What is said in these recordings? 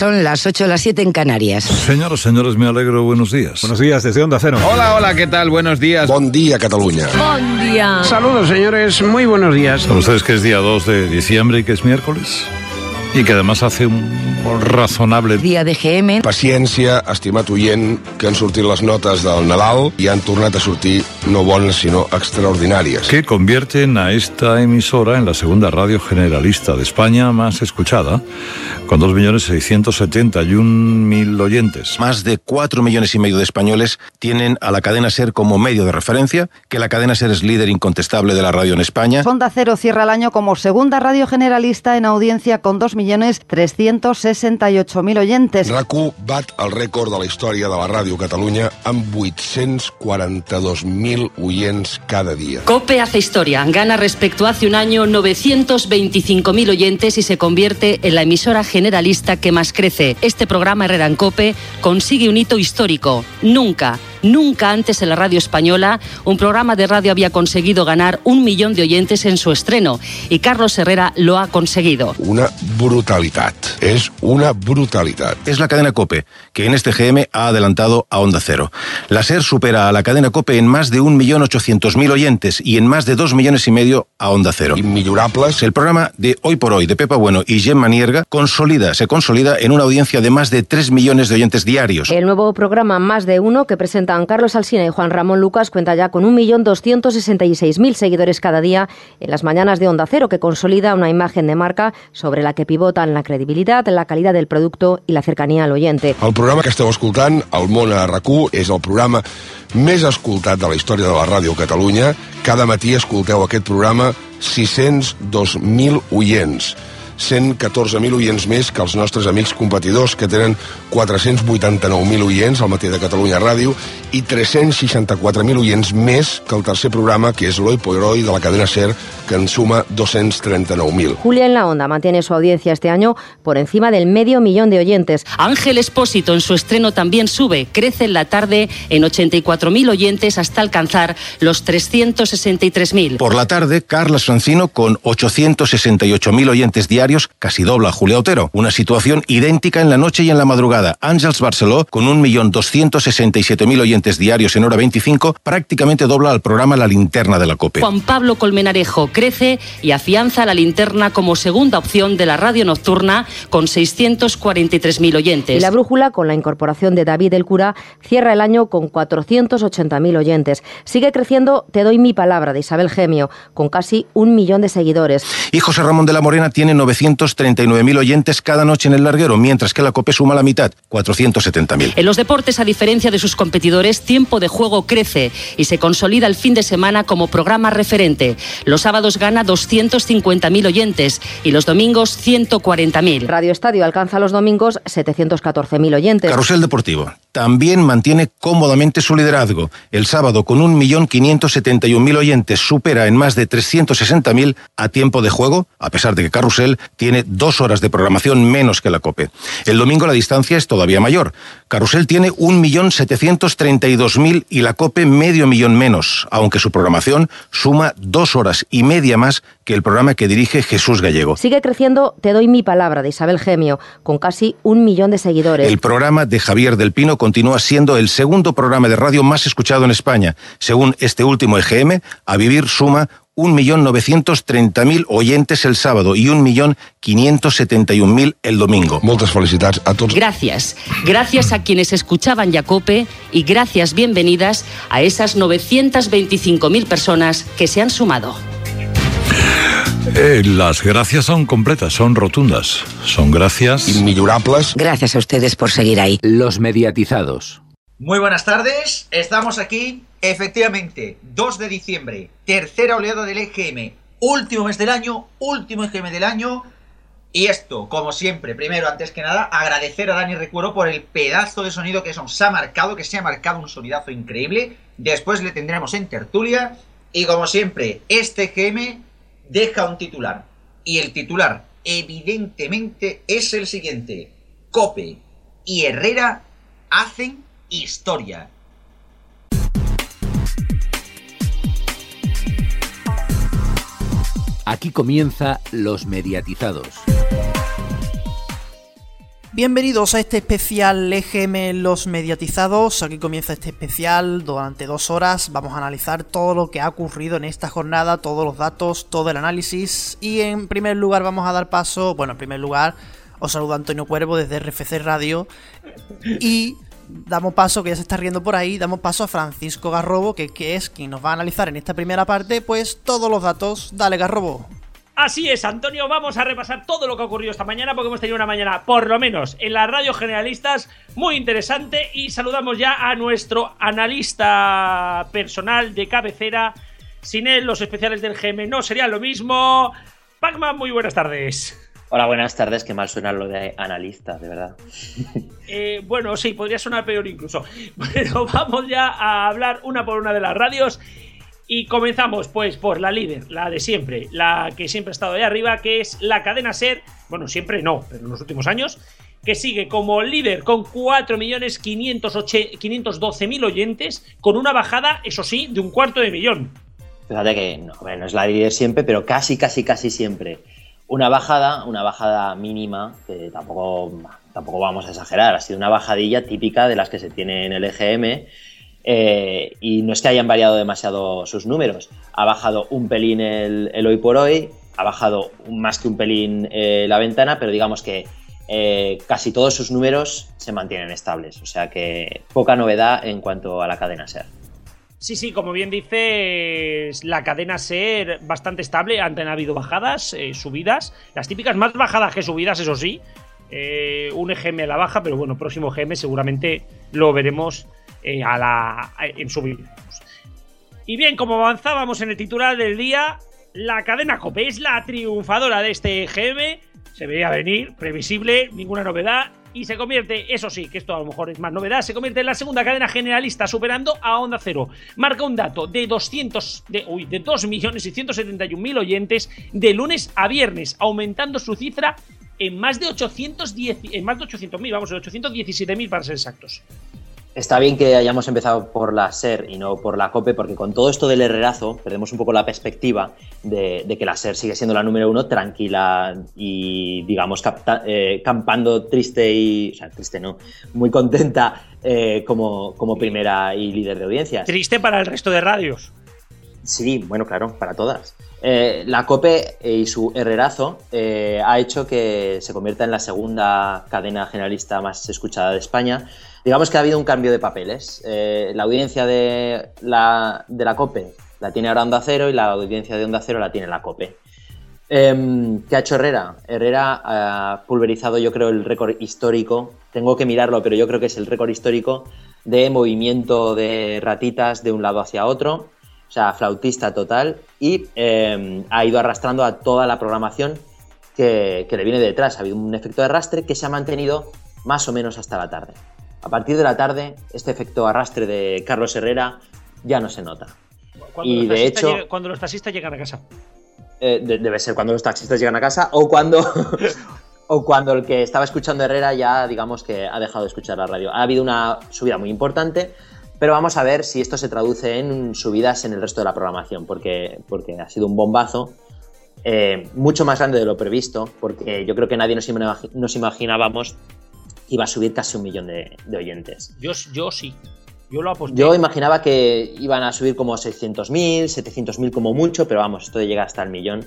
Son las 8 o las 7 en Canarias. Señoras, señores, me alegro. Buenos días. Buenos días desde Onda Cero. Hola, hola, ¿qué tal? Buenos días. Bon día, Cataluña. Bon día. Saludos, señores. Muy buenos días. ¿Saben ustedes que es día 2 de diciembre y que es miércoles? Y que además hace un razonable... Día de GM. Paciència, estimat oient, que han sortit les notes del Nadal i han tornat a sortir no bones, sinó extraordinàries. que convierten a esta emisora en la segunda radio generalista de España más escuchada, con 2.671.000 oyentes. Más de 4 millones y medio de españoles tienen a la cadena SER como medio de referencia, que la cadena SER es líder incontestable de la radio en España. Onda Cero cierra el año como segunda radio generalista en audiencia con 2.368.000 oyentes. RAC1 bat el rècord de la història de la ràdio Catalunya amb 842.000 oients cada dia. COPE hace historia. Gana respecto a hace un año 925.000 oyentes y se convierte en la emisora generalista que más crece. Este programa Herrera en COPE consigue un hito histórico. Nunca, nunca antes en la radio española un programa de radio había conseguido ganar un millón de oyentes en su estreno y Carlos Herrera lo ha conseguido. Una brutalitat. És una brutalitat. Es la cadena COPE, que en este GM ha adelantado a Onda Cero. La SER supera a la cadena COPE en más de 1.800.000 oyentes y en más de 2 millones y medio a Onda Cero. Immillorables. El programa de Hoy por Hoy de Pepa Bueno y Gemma Nierga consolida, se consolida en una audiencia de más de 3 millones de oyentes diarios. El nuevo programa Más de Uno, que presentan Carlos Alsina y Juan Ramón Lucas, cuenta ya con 1.266.000 seguidores cada día en las mañanas de Onda Cero, que consolida una imagen de marca sobre la que pivotan la credibilidad, la calidad del producto y la cercanía al oyente. El programa que esteu escoltant, El món a RAC1, és el programa més escoltat de la història de la ràdio Catalunya. Cada matí escolteu aquest programa 602.000 oients. 114.000 oients més que els nostres amics competidors, que tenen 489.000 oients al matí de Catalunya Ràdio i 364.000 oients més que el tercer programa, que és l'Oi por Hoy de la cadena SER, que en suma 239.000. Julia en la Onda mantiene su audiencia este año por encima del medio millón de oyentes. Ángel Espósito en su estreno también sube, crece en la tarde en 84.000 oyentes hasta alcanzar los 363.000. Por la tarde, Carlos Francino, con 868.000 oyentes diarios, casi dobla a Julia Otero. Una situación idéntica en la noche y en la madrugada. Ángels Barceló, con 1.267.000 oyentes diarios en hora 25, prácticamente dobla al programa La Linterna de la COPE. Juan Pablo Colmenarejo crece y afianza la linterna como segunda opción de la radio nocturna con 643.000 oyentes. Y la brújula, con la incorporación de David el Cura, cierra el año con 480.000 oyentes. Sigue creciendo Te doy mi palabra de Isabel Gemio, con casi un millón de seguidores. Y José Ramón de la Morena tiene 939.000 oyentes cada noche en el larguero, mientras que la COPE suma la mitad, 470.000. En los deportes, a diferencia de sus competidores, Tiempo de Juego crece y se consolida el fin de semana como programa referente. Los sábados gana 250.000 oyentes y los domingos 140.000. Radio Estadio alcanza los domingos 714.000 oyentes. Carrusel Deportivo también mantiene cómodamente su liderazgo. El sábado, con 1.571.000 oyentes, supera en más de 360.000 a tiempo de juego, a pesar de que Carrusel tiene dos horas de programación menos que la COPE. El domingo la distancia es todavía mayor. Carrusel tiene 1.732.000 y la COPE medio millón menos, aunque su programación suma dos horas y media más que el programa que dirige Jesús Gallego. Sigue creciendo Te doy mi palabra de Isabel Gemio, con casi un millón de seguidores. El programa de Javier del Pino continúa siendo el segundo programa de radio más escuchado en España. Según este último EGM, A Vivir suma 1.930.000 oyentes el sábado y 1.571.000 el domingo. Moltes felicitats a tots. Gracias. Gracias a quienes escuchaban Jacope y gracias, bienvenidas a esas 925.000 personas que se han sumado. Eh, las gracias son completas, son rotundas. Son gracias. Gracias a ustedes por seguir ahí. Los mediatizados. Muy buenas tardes, estamos aquí, efectivamente, 2 de diciembre, tercera oleada del EGM, último mes del año, último EGM del año, y esto, como siempre, primero, antes que nada, agradecer a Dani Recuero por el pedazo de sonido que nos ha marcado, que se ha marcado un sonidazo increíble, después le tendremos en tertulia, y como siempre, este EGM deja un titular, y el titular, evidentemente, es el siguiente, Cope y Herrera hacen historia. Aquí comienza Los Mediatizados. Bienvenidos a este especial EGM Los Mediatizados. Aquí comienza este especial. Durante dos horas vamos a analizar todo lo que ha ocurrido en esta jornada, todos los datos, todo el análisis. Y en primer lugar vamos a dar paso, bueno, en primer lugar os saluda Antonio Cuervo desde RFC Radio. Y damos paso, que ya se está riendo por ahí, damos paso a Francisco Garrobo, que, es quien nos va a analizar en esta primera parte, pues todos los datos. Dale, Garrobo. Así es, Antonio, vamos a repasar todo lo que ha ocurrido esta mañana porque hemos tenido una mañana, por lo menos en la radio generalistas, muy interesante y saludamos ya a nuestro analista personal de cabecera. Sin él, los especiales del GM no serían lo mismo. Pacman, muy buenas tardes. Hola, buenas tardes. Qué mal suena lo de analista, de verdad. Eh, bueno, sí, podría sonar peor incluso. Pero vamos ya a hablar una por una de las radios. Y comenzamos pues por la líder, la de siempre, la que siempre ha estado ahí arriba, que es la cadena SER, bueno, siempre no, pero en los últimos años, que sigue como líder con 4.512.000 oyentes, con una bajada, eso sí, de un cuarto de millón. Fíjate que no, no es la líder siempre, pero casi, casi, casi siempre. Una bajada, una bajada mínima, que tampoco, tampoco vamos a exagerar, ha sido una bajadilla típica de las que se tiene en el EGM eh, y no es que hayan variado demasiado sus números. Ha bajado un pelín el, hoy por hoy, ha bajado más que un pelín eh, la ventana, pero digamos que eh, casi todos sus números se mantienen estables. O sea que poca novedad en cuanto a la cadena SER. Sí, sí, como bien dices, la cadena SER bastante estable. Han habido bajadas, subidas. Las típicas más bajadas que subidas, eso sí. un EGM a la baja, pero bueno, próximo GM seguramente lo veremos eh, a la, en. Y bien, como avanzábamos en el titular del día, la cadena COPE es la triunfadora de este GM. Se veía venir, previsible, ninguna novedad. Y se convierte, eso sí, que esto a lo mejor es más novedad, se convierte en la segunda cadena generalista, superando a Onda Cero. Marca un dato de 200, de, uy, de 2.671.000 oyentes de lunes a viernes, aumentando su cifra en más de 810, en más de 800.000, vamos, en 817.000 para ser exactos. Está bien que hayamos empezado por la SER y no por la COPE, porque con todo esto del herrerazo perdemos un poco la perspectiva de, que la SER sigue siendo la número uno, tranquila y, digamos, eh, campando triste y. O sea, triste no, muy contenta eh, como, como primera y líder de audiencias. Triste para el resto de radios. Sí, bueno, claro, para todas. Eh, la COPE y su herrerazo ha hecho que se convierta en la segunda cadena generalista más escuchada de España digamos que ha habido un cambio de papeles. Eh, la audiencia de la, de la COPE la tiene ahora Onda Cero y la audiencia de Onda Cero la tiene la COPE. Em, ¿Qué ha hecho Herrera? Herrera ha pulverizado, yo creo, el récord histórico. Tengo que mirarlo, pero yo creo que es el récord histórico de movimiento de ratitas de un lado hacia otro. O sea, flautista total. Y em, ha ido arrastrando a toda la programación que, que le viene detrás. Ha habido un efecto de arrastre que se ha mantenido más o menos hasta la tarde. A partir de la tarde, este efecto arrastre de Carlos Herrera ya no se nota. y de hecho, cuando los taxistas llegan a casa. Eh, debe ser cuando los taxistas llegan a casa o cuando, o cuando el que estaba escuchando Herrera ya, digamos que ha dejado de escuchar la radio. Ha habido una subida muy importante, pero vamos a ver si esto se traduce en subidas en el resto de la programación, porque, porque ha sido un bombazo. Eh, mucho más grande de lo previsto, porque yo creo que nadie nos imaginábamos iba a subir casi un millón de, oyentes. Yo, yo sí. Yo lo aposté. Yo imaginaba que iban a subir como 600.000, 700.000 como mucho, pero vamos, esto de llegar hasta el millón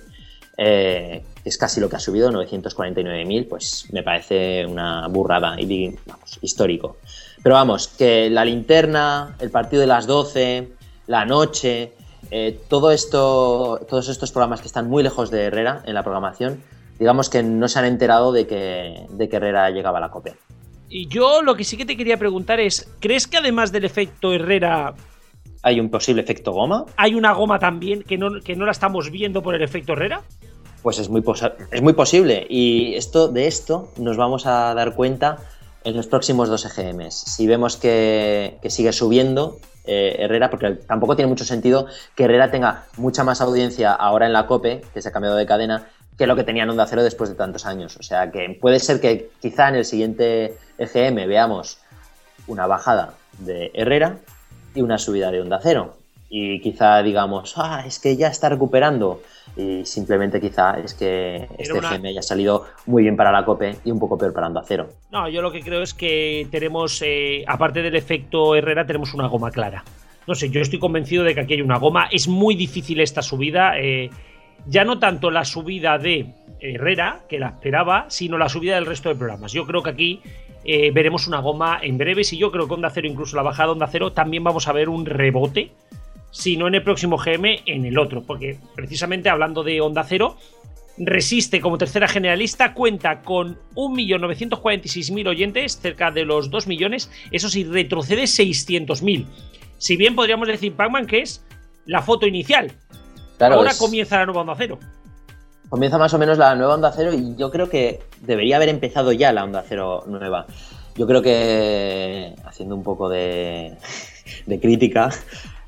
eh, es casi lo que ha subido, 949.000, pues me parece una burrada y vamos, histórico. Pero vamos, que la linterna, el partido de las 12, la noche, eh, todo esto, todos estos programas que están muy lejos de Herrera en la programación, digamos que no se han enterado de que, de que Herrera llegaba a la copia. Y yo lo que sí que te quería preguntar es, ¿crees que además del efecto Herrera... ¿Hay un posible efecto goma? ¿Hay una goma también que no, que no la estamos viendo por el efecto Herrera? Pues es muy, es muy posible. Y esto, de esto nos vamos a dar cuenta en los próximos dos EGMs. Si vemos que, sigue subiendo eh, Herrera, porque tampoco tiene mucho sentido que Herrera tenga mucha más audiencia ahora en la COPE, que se ha cambiado de cadena, que lo que tenía en Onda Cero después de tantos años. O sea que puede ser que quizá en el siguiente EGM veamos una bajada de Herrera y una subida de Onda Cero. y quizá digamos, ah, es que ya está recuperando. Y simplemente quizá es que este una- GM haya salido muy bien para la COPE y un poco peor para Onda Cero. No, yo lo que creo es que tenemos, eh, aparte del efecto Herrera, tenemos una goma clara. No sé, yo estoy convencido de que aquí hay una goma. Es muy difícil esta subida. eh, ya no tanto la subida de Herrera, que la esperaba, sino la subida del resto de programas. Yo creo que aquí eh, veremos una goma en breves y yo creo que Onda Cero, incluso la bajada de Onda Cero, también vamos a ver un rebote. Si no en el próximo GM, en el otro. Porque precisamente hablando de Onda Cero, Resiste como tercera generalista, cuenta con 1.946.000 oyentes, cerca de los 2 millones. Eso sí, retrocede 600.000. Si bien podríamos decir, Pac-Man, que es la foto inicial. Claro, Ahora es- comienza la nueva Onda Cero. Comienza más o menos la nueva Onda Cero y yo creo que debería haber empezado ya la Onda Cero nueva. Yo creo que, haciendo un poco de, de crítica,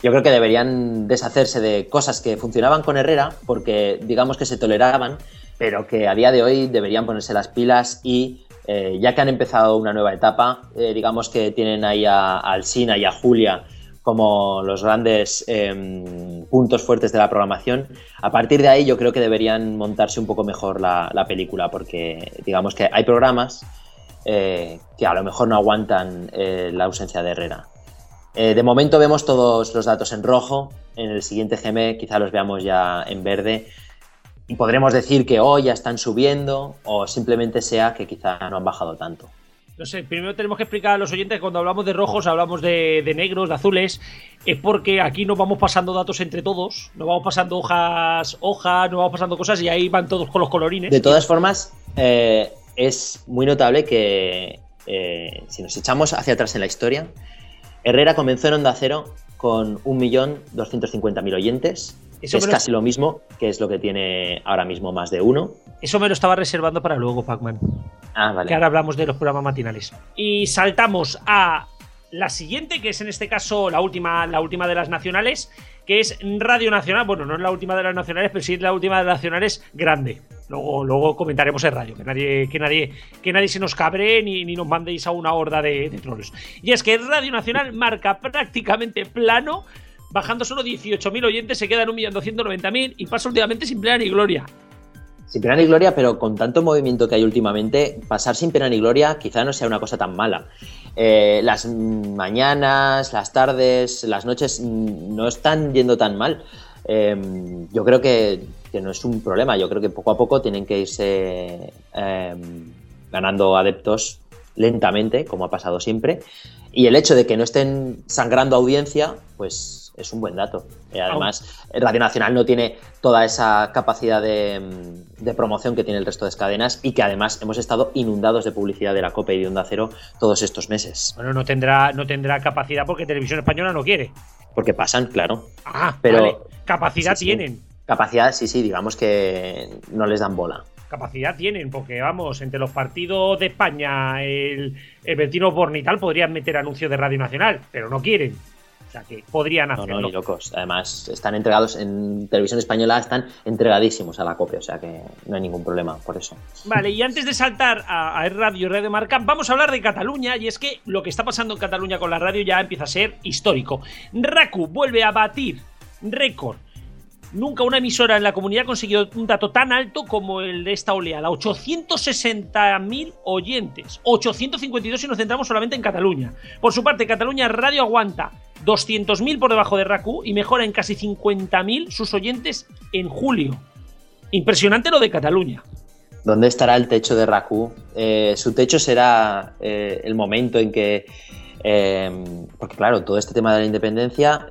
yo creo que deberían deshacerse de cosas que funcionaban con Herrera, porque digamos que se toleraban, pero que a día de hoy deberían ponerse las pilas y eh, ya que han empezado una nueva etapa, eh, digamos que tienen ahí a, a Alsina y a Julia como los grandes em, puntos fuertes de la programación. A partir de ahí yo creo que deberían montarse un poco mejor la, la película, porque digamos que hay programas eh, que a lo mejor no aguantan eh, la ausencia de Herrera. Eh, de momento vemos todos los datos en rojo, en el siguiente GM quizá los veamos ya en verde. Y podremos decir que hoy ya están subiendo o simplemente sea que quizá no han bajado tanto. No sé, primero tenemos que explicar a los oyentes que cuando hablamos de rojos, hablamos de, de negros, de azules, es porque aquí nos vamos pasando datos entre todos, nos vamos pasando hojas, hojas, nos vamos pasando cosas y ahí van todos con los colorines. De todas formas, eh, es muy notable que eh, si nos echamos hacia atrás en la historia, Herrera comenzó en Onda Cero con 1.250.000 oyentes. Eso es lo- casi lo mismo que es lo que tiene ahora mismo más de uno. Eso me lo estaba reservando para luego, Pac-Man. Ah. Que ahora hablamos de los programas matinales. Y saltamos a la siguiente, que es en este caso la última, la última de las nacionales, que es Radio Nacional. Bueno, no es la última de las nacionales, pero sí es la última de las nacionales grande. Luego, luego comentaremos en radio, que nadie, que nadie, que nadie se nos cabre ni, ni nos mandéis a una horda de, de trolls. Y es que Radio Nacional marca prácticamente plano, bajando solo 18.000 oyentes, se quedan 1.290.000 y pasa últimamente sin pena ni gloria. Sin pena ni gloria, pero con tanto movimiento que hay últimamente, pasar sin pena ni gloria quizá no sea una cosa tan mala. Eh, las mañanas, las tardes, las noches mm, no están yendo tan mal. Eh, yo creo que, que no es un problema. Yo creo que poco a poco tienen que irse eh, ganando adeptos lentamente, como ha pasado siempre. Y el hecho de que no estén sangrando audiencia, pues es un buen dato. Eh, además, Radio Nacional no tiene toda esa capacidad de, de promoción que tiene el resto de cadenas y que además hemos estado inundados de publicidad de la COPE y de Onda Cero todos estos meses. Bueno, no tendrá, no tendrá capacidad porque Televisión Española no quiere. Porque pasan, claro. Ah, Pero- vale. Capacidad Sí, sí. tienen. Capacidad, sí, sí, digamos que no les dan bola. Capacidad tienen, porque vamos, entre los partidos de España, el, el Bertino Born y tal, podrían meter anuncios de Radio Nacional, pero no quieren. Sea que podrían No, hacerlo. no, ni locos. Además, están entregados en televisión española, están entregadísimos a la COPE, o sea que no hay ningún problema por eso. Vale, y antes de saltar a, a Radio Radio Marca, vamos a hablar de Cataluña. Y es que lo que está pasando en Cataluña con la radio ya empieza a ser histórico. Raku vuelve a batir récord. Nunca una emisora en la comunidad ha conseguido un dato tan alto como el de esta oleada. 860.000 oyentes. 852 si nos centramos solamente en Cataluña. Por su parte, Cataluña Radio aguanta 200.000 por debajo de Raku y mejora en casi 50.000 sus oyentes en julio. Impresionante lo de Cataluña. ¿Dónde estará el techo de Raku? Eh, su techo será eh, el momento en que. eh, porque, claro, todo este tema de la independencia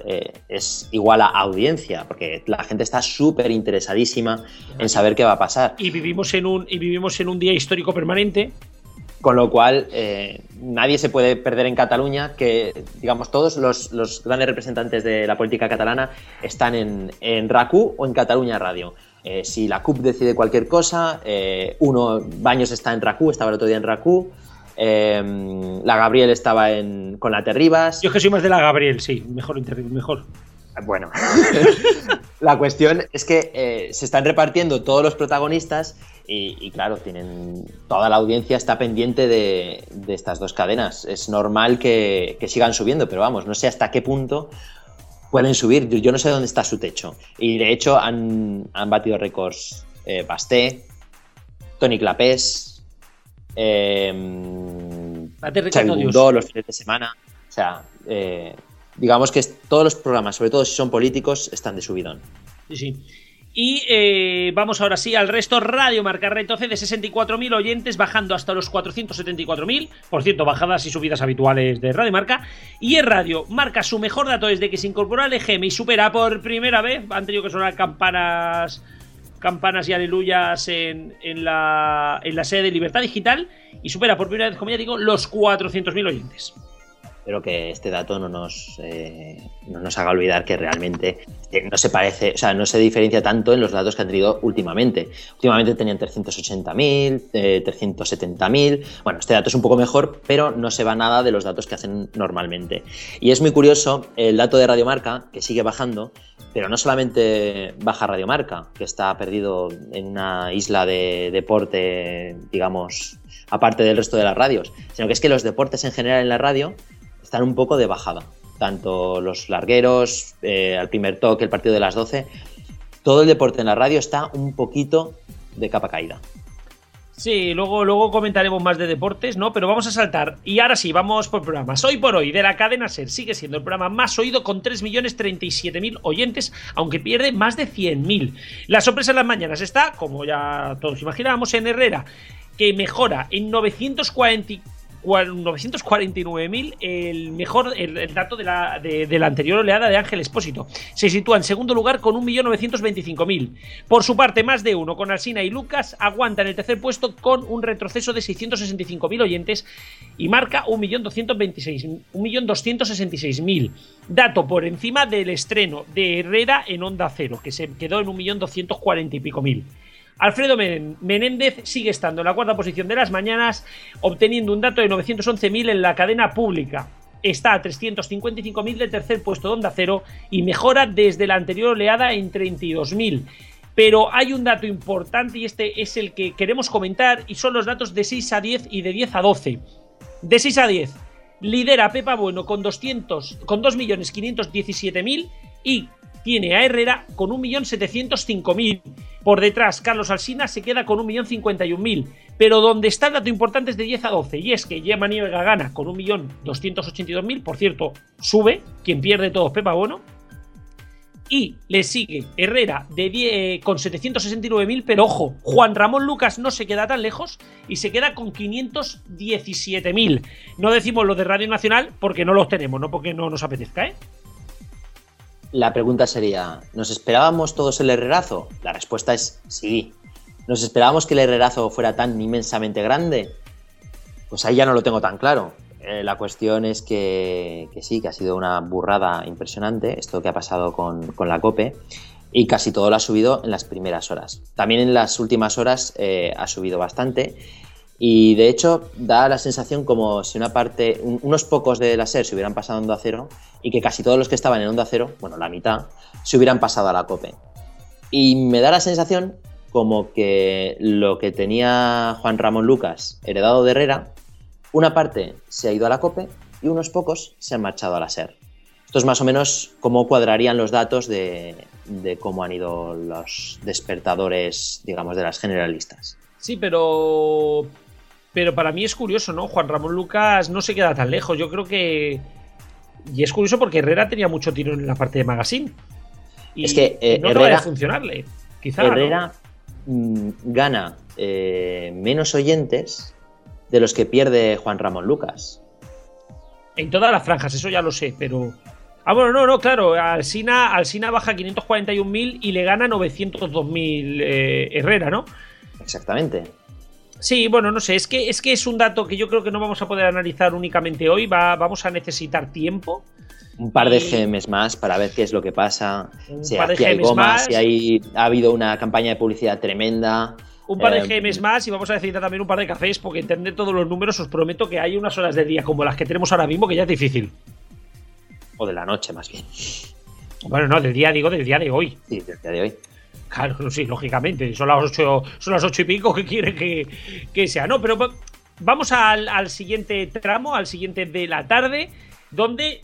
es igual a audiencia, porque la gente está súper interesadísima en saber qué va a pasar. y vivimos en un y vivimos en un día histórico permanente Con lo cual, eh, nadie se puede perder en Cataluña, que, digamos, todos los, los grandes representantes de la política catalana están en, en RACU o en Cataluña Radio. Eh, si la CUP decide cualquier cosa, eh, uno, Baños está en RACU, estaba el otro día en RACU, la Gabriel estaba en, con la Terribas. yo es que soy más de la Gabriel sí mejor mejor Bueno, la cuestión es que se están repartiendo todos los protagonistas y, y, claro, tienen toda la audiencia está pendiente de, de estas dos cadenas. Es normal que, que sigan subiendo, pero vamos, no sé hasta qué punto pueden subir. Yo no sé dónde está su techo. Y de hecho han, han batido récords eh, Basté, Tony Clapés, eh, los fines de semana. O sea, eh, digamos que todos los programas, sobre todo si son políticos, están de subidón. Sí, sí. Y eh, vamos ahora sí al resto. Radio Marca retoce de 64.000 oyentes, bajando hasta los 474.000. Por cierto, bajadas y subidas habituales de Radio Marca. Y el Radio marca su mejor dato desde que se incorporó al EGM y supera por primera vez. Han tenido que sonar campanas campanas y aleluyas en, en, la, en la sede de Libertad Digital y supera por primera vez, como ya digo, los 400.000 oyentes pero que este dato no nos, eh, no nos haga olvidar que realmente eh, no se parece, o sea, no se diferencia tanto en los datos que han tenido últimamente. Últimamente tenían 380.000, eh, 370.000. Bueno, este dato es un poco mejor, pero no se va nada de los datos que hacen normalmente. Y es muy curioso el dato de Radiomarca, que sigue bajando, pero no solamente baja Radiomarca, que está perdido en una isla de deporte, digamos, aparte del resto de las radios, sino que es que los deportes en general en la radio están un poco de bajada. Tanto los largueros, eh, al primer toque, el partido de las 12, todo el deporte en la radio está un poquito de capa caída. Sí, luego, luego comentaremos más de deportes, ¿no? Pero vamos a saltar. Y ahora sí, vamos por programas. Hoy por hoy, de la cadena SER, sigue siendo el programa más oído con 3.037.000 oyentes, aunque pierde más de 100.000. La sorpresa en las mañanas está, como ya todos imaginábamos, en Herrera, que mejora en 940 949.000, el mejor el, dato de la, de, la, anterior oleada de Ángel Espósito. Se sitúa en segundo lugar con 1.925.000. Por su parte, más de uno con Alsina y Lucas aguanta en el tercer puesto con un retroceso de 665.000 oyentes y marca 1.266.000. Dato por encima del estreno de Herrera en Onda Cero, que se quedó en 1.240 y pico mil. Alfredo Menéndez sigue estando en la cuarta posición de las mañanas, obteniendo un dato de 911.000 en la cadena pública. Está a 355.000 del tercer puesto de Onda Cero y mejora desde la anterior oleada en 32.000. Pero hay un dato importante y este es el que queremos comentar y son los datos de 6 a 10 y de 10 a 12. De 6 a 10 lidera Pepa Bueno con 200 con 2.517.000 y tiene a Herrera con 1.705.000. Por detrás, Carlos Alsina se queda con 1.051.000. Pero donde está el dato importante es de 10 a 12. Y es que Gemma Nievega gana con 1.282.000. Por cierto, sube. Quien pierde todo es Pepa Bueno. Y le sigue Herrera de 10, con 769.000, pero ojo, Juan Ramón Lucas no se queda tan lejos y se queda con 517.000. No decimos lo de Radio Nacional porque no los tenemos, no porque no nos apetezca, ¿eh? La pregunta sería, ¿nos esperábamos todos el herrerazo? La respuesta es sí. ¿Nos esperábamos que el herrerazo fuera tan inmensamente grande? Pues ahí ya no lo tengo tan claro. Eh, la cuestión es que, sí, que ha sido una burrada impresionante esto que ha pasado con, la COPE y casi todo lo ha subido en las primeras horas. También en las últimas horas eh, ha subido bastante y de hecho da la sensación como si una parte, unos pocos de la SER se hubieran pasado a Onda Cero y que casi todos los que estaban en Onda Cero, bueno, la mitad, se hubieran pasado a la COPE. Y me da la sensación como que lo que tenía Juan Ramón Lucas heredado de Herrera, una parte se ha ido a la COPE y unos pocos se han marchado a la SER. Esto es más o menos cómo cuadrarían los datos de, de cómo han ido los despertadores, digamos, de las generalistas. Sí, pero pero para mí es curioso, ¿no? Juan Ramón Lucas no se queda tan lejos. Yo creo que. Y es curioso porque Herrera tenía mucho tiro en la parte de magazine. Y es que eh, no Herrera, funcionarle. Quizá. Herrera gana eh, menos oyentes de los que pierde Juan Ramón Lucas. En todas las franjas, eso ya lo sé, pero. Ah, bueno, no, no, claro. Alsina, Alsina baja 541.000 y le gana 902.000 eh, Herrera, ¿no? Exactamente. Sí, bueno, no sé, es que, es que es un dato que yo creo que no vamos a poder analizar únicamente hoy, va, vamos a necesitar tiempo. Un par de GMs más para ver qué es lo que pasa, si aquí hay gomas, si hay, ha habido una campaña de publicidad tremenda. Un par de eh, GMs más y vamos a necesitar también un par de cafés, porque entender todos los números os prometo que hay unas horas de día como las que tenemos ahora mismo que ya es difícil. O de la noche, más bien. Bueno, no, del día, digo, del día de hoy. Sí, del día de hoy. Claro, sí, lógicamente. Son las ocho, son las ocho y pico que quiere que, sea. No, pero vamos al, siguiente tramo, al siguiente de la tarde, donde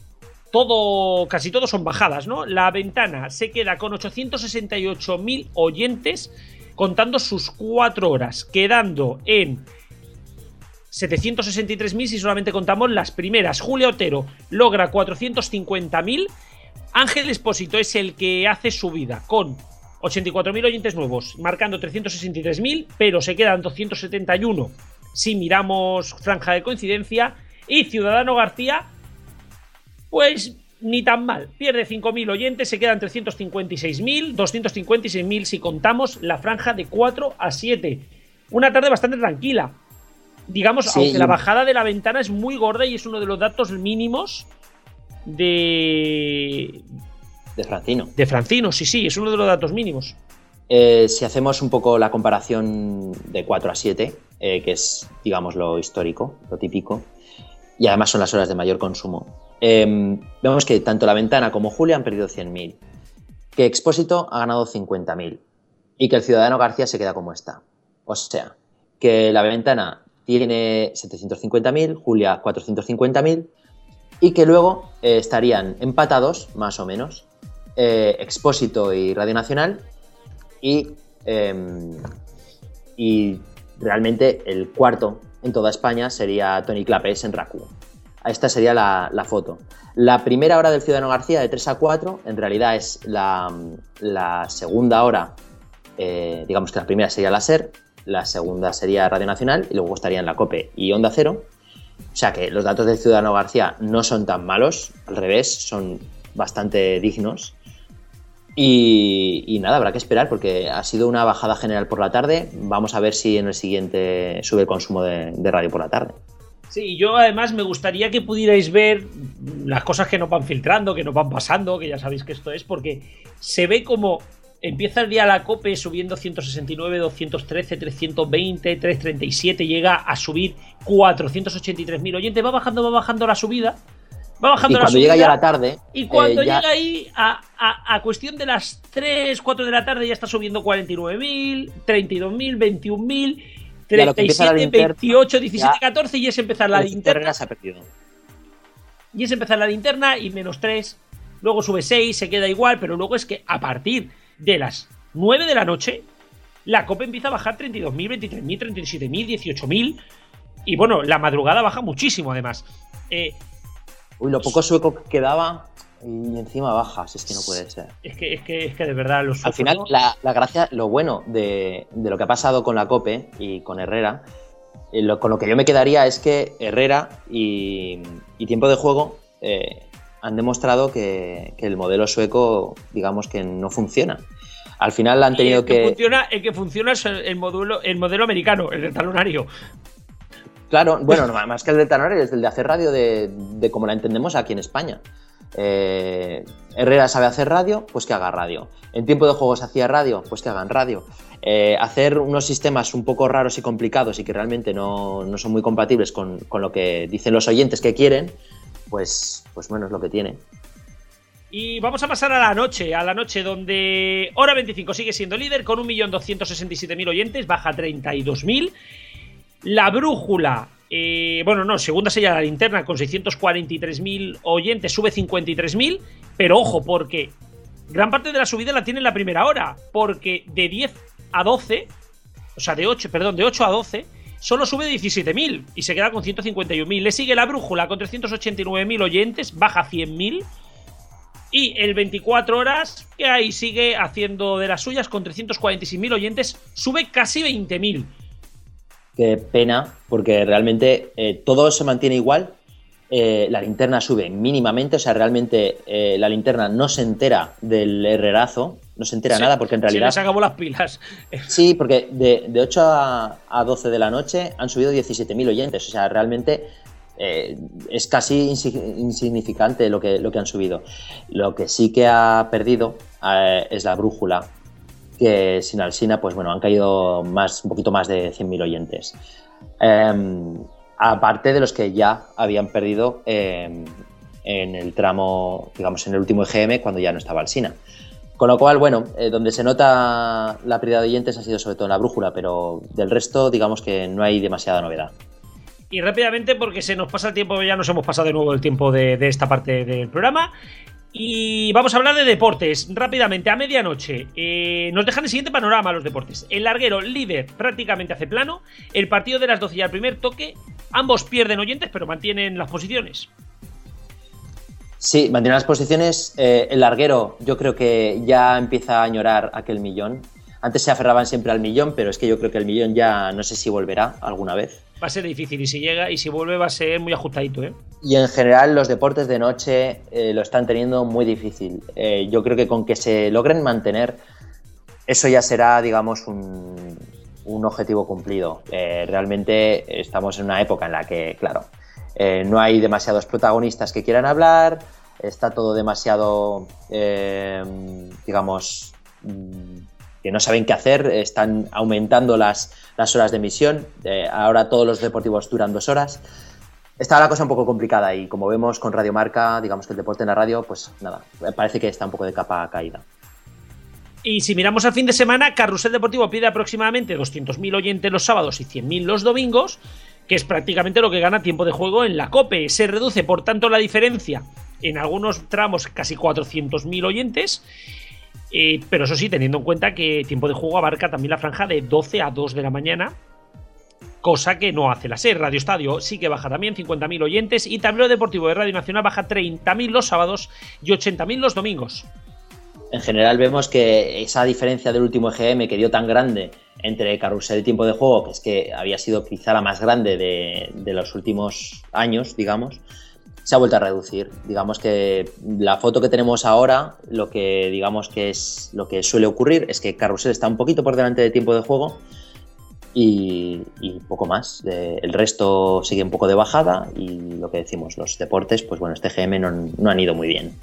todo, casi todo son bajadas, ¿no? La ventana se queda con 868.000 oyentes contando sus cuatro horas, quedando en 763.000 si solamente contamos las primeras. Julio Otero logra 450.000. Ángel Espósito es el que hace su vida con 84.000 oyentes nuevos, marcando 363.000, pero se quedan 271 si miramos franja de coincidencia. Y Ciudadano García, pues ni tan mal. Pierde 5.000 oyentes, se quedan 356.000, 256.000 si contamos la franja de 4 a 7. Una tarde bastante tranquila. Digamos, aunque la bajada de la ventana es muy gorda y es uno de los datos mínimos de... De Francino. De Francino, sí, sí, es uno de los datos mínimos. Eh, si hacemos un poco la comparación de 4 a 7, eh, que es, digamos, lo histórico, lo típico, y además son las horas de mayor consumo, em, vemos que tanto la ventana como Julia han perdido 100.000, que Expósito ha ganado 50.000 y que el Ciudadano García se queda como está. O sea, que la ventana tiene 750.000, Julia 450.000 y que luego eh, estarían empatados, más o menos, eh, Expósito y Radio Nacional y, em, y realmente el cuarto en toda España sería Tony Clapes en RACU. Esta sería la, foto. La primera hora del Ciudadano García de 3 a 4 en realidad es la, segunda hora, eh, digamos que la primera sería la SER, la segunda sería Radio Nacional y luego estarían la COPE y Onda Cero. O sea que los datos del Ciudadano García no son tan malos, al revés, son bastante dignos. Y, nada, habrá que esperar porque ha sido una bajada general por la tarde. Vamos a ver si en el siguiente sube el consumo de, radio por la tarde. Sí, yo además me gustaría que pudierais ver las cosas que nos van filtrando, que nos van pasando, que ya sabéis que esto es, porque se ve como empieza el día la COPE subiendo 169, 213, 320, 337, llega a subir 483.000 oyentes, va bajando, va bajando la subida Va bajando y cuando llega ya la tarde. Y cuando eh, llega ahí, a, cuestión de las 3, 4 de la tarde, ya está subiendo 49.000, 32.000, 21.000, 37, 28, 17, 14 y es empezar la linterna. Se ha perdido. Y es empezar la linterna y menos 3. Luego sube 6, se queda igual, pero luego es que a partir de las 9 de la noche, la copa empieza a bajar 32.000, 23.000, 37.000, 18.000. Y bueno, la madrugada baja muchísimo además. Eh, Uy, lo poco sueco que quedaba y encima bajas, es que no puede ser. Es que, es que, es que de verdad los Al final, la, gracia, lo bueno de, lo que ha pasado con la COPE y con Herrera, eh, con lo que yo me quedaría es que Herrera y, Tiempo de Juego eh, han demostrado que, el modelo sueco, digamos que no funciona. Al final han tenido el que. Funciona, el que funciona es el modelo, el modelo americano, el del talonario. Claro, bueno, más que el de talonario, es el de hacer radio de, como la entendemos aquí en España. Eh, Herrera sabe hacer radio, pues que haga radio. En tiempo de juegos hacía radio, pues que hagan radio. Eh, hacer unos sistemas un poco raros y complicados y que realmente no, son muy compatibles con, lo que dicen los oyentes que quieren, pues, pues bueno, es lo que tiene. Y vamos a pasar a la noche, a la noche donde Hora 25 sigue siendo líder con 1.267.000 oyentes, baja 32.000. La brújula, eh, bueno, no, segunda sería la linterna con 643.000 oyentes, sube 53.000, pero ojo, porque gran parte de la subida la tiene en la primera hora, porque de 10 a 12, o sea, de 8, perdón, de 8 a 12, solo sube 17.000 y se queda con 151.000. Le sigue la brújula con 389.000 oyentes, baja 100.000. Y el 24 horas, que ahí sigue haciendo de las suyas con 346.000 oyentes, sube casi 20.000. Qué pena, porque realmente eh, todo se mantiene igual. Eh, la linterna sube mínimamente, o sea, realmente eh, la linterna no se entera del herrerazo, no se entera nada, porque en realidad. Se les acabó las pilas. Sí, porque de, 8 a, 12 de la noche han subido 17.000 oyentes, o sea, realmente es casi insignificante lo que, lo que han subido. Lo que sí que ha perdido es la brújula, que sin Alsina, pues bueno, han caído más, un poquito más de 100.000 oyentes. Em, aparte de los que ya habían perdido em, en el tramo, digamos, en el último EGM cuando ya no estaba Alsina. Con lo cual, bueno, eh, donde se nota la pérdida de oyentes ha sido sobre todo en la brújula, pero del resto, digamos que no hay demasiada novedad. Y rápidamente, porque se nos pasa el tiempo, ya nos hemos pasado de nuevo el tiempo de, de esta parte del programa. Y vamos a hablar de deportes rápidamente. A medianoche eh, nos dejan el siguiente panorama los deportes. El larguero líder prácticamente hace plano. El partido de las 12 y al primer toque. Ambos pierden oyentes, pero mantienen las posiciones. Sí, mantienen las posiciones. Eh, el larguero yo creo que ya empieza a añorar aquel millón. Antes se aferraban siempre al millón, pero es que yo creo que el millón ya no sé si volverá alguna vez. Va a ser difícil y si llega y si vuelve va a ser muy ajustadito, ¿eh? Y en general los deportes de noche eh, lo están teniendo muy difícil. Eh, yo creo que con que se logren mantener, eso ya será, digamos, un, objetivo cumplido. Eh, realmente estamos en una época en la que, claro, no hay demasiados protagonistas que quieran hablar, está todo demasiado, digamos, mm, que no saben qué hacer, están aumentando las, las horas de emisión, ahora todos los deportivos duran dos horas. Está la cosa un poco complicada y como vemos con Radio Marca, digamos que el deporte en la radio, pues nada, parece que está un poco de capa caída. Y si miramos al fin de semana, Carrusel Deportivo pide aproximadamente 200.000 oyentes los sábados y 100.000 los domingos, que es prácticamente lo que gana tiempo de juego en la COPE. Se reduce, por tanto, la diferencia en algunos tramos casi 400.000 oyentes. Eh, pero eso sí, teniendo en cuenta que tiempo de juego abarca también la franja de 12 a 2 de la mañana, cosa que no hace la SER. Radio Estadio sí que baja también 50.000 oyentes y Tablero Deportivo de Radio Nacional baja 30.000 los sábados y 80.000 los domingos. En general vemos que esa diferencia del último EGM que dio tan grande entre Carrusel y Tiempo de Juego, que es que había sido quizá la más grande de, de los últimos años, digamos, se ha vuelto a reducir. Digamos que la foto que tenemos ahora, lo que digamos que es lo que suele ocurrir es que Carrusel está un poquito por delante de tiempo de juego y, y poco más. El resto sigue un poco de bajada y lo que decimos, los deportes, pues bueno, este GM no, no han ido muy bien.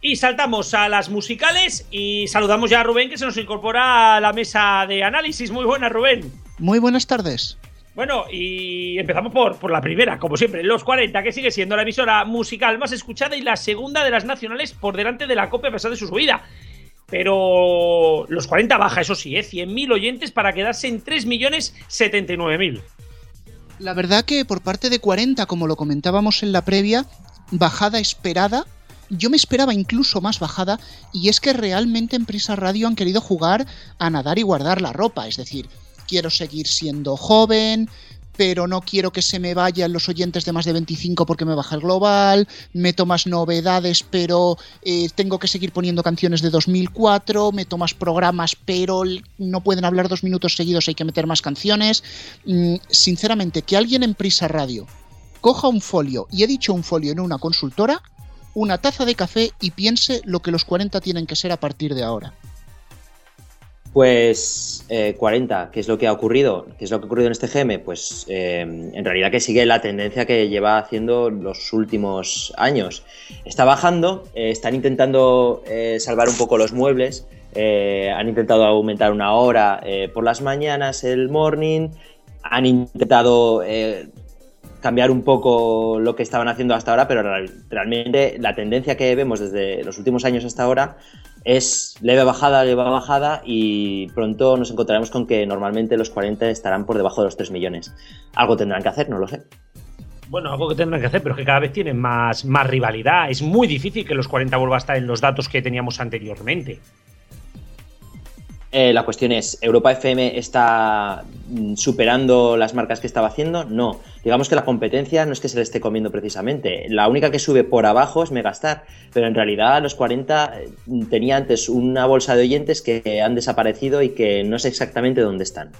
Y saltamos a las musicales y saludamos ya a Rubén que se nos incorpora a la mesa de análisis. Muy buena, Rubén. Muy buenas tardes. Bueno, y empezamos por, por la primera, como siempre, Los 40, que sigue siendo la emisora musical más escuchada y la segunda de las nacionales por delante de la COPE a pesar de su subida. Pero Los 40 baja, eso sí, ¿eh? 100.000 oyentes para quedarse en 3.079.000. La verdad que por parte de 40, como lo comentábamos en la previa, bajada esperada. Yo me esperaba incluso más bajada y es que realmente en Prisa Radio han querido jugar a nadar y guardar la ropa. Es decir, quiero seguir siendo joven, pero no quiero que se me vayan los oyentes de más de 25 porque me baja el global, meto más novedades, pero eh, tengo que seguir poniendo canciones de 2004, meto más programas, pero no pueden hablar dos minutos seguidos, hay que meter más canciones. Mm, sinceramente, que alguien en Prisa Radio coja un folio, y he dicho un folio en una consultora, una taza de café y piense lo que los 40 tienen que ser a partir de ahora. Pues eh, 40, ¿qué es lo que ha ocurrido? ¿Qué es lo que ha ocurrido en este GM? Pues eh, en realidad que sigue la tendencia que lleva haciendo los últimos años. Está bajando, eh, están intentando eh, salvar un poco los muebles, han intentado aumentar una hora por las mañanas el morning, han intentado cambiar un poco lo que estaban haciendo hasta ahora, pero real- realmente la tendencia que vemos desde los últimos años hasta ahora es leve bajada, leve bajada y pronto nos encontraremos con que normalmente los 40 estarán por debajo de los 3 millones. Algo tendrán que hacer, no lo sé. Bueno, algo que tendrán que hacer, pero es que cada vez tienen más, más rivalidad. Es muy difícil que los 40 vuelva a estar en los datos que teníamos anteriormente. Eh, la cuestión es, ¿Europa FM está mm, superando las marcas que estaba haciendo? No. Digamos que la competencia no es que se le esté comiendo precisamente. La única que sube por abajo es Megastar, pero en realidad los 40 eh, tenía antes una bolsa de oyentes que han desaparecido y que no sé exactamente dónde están.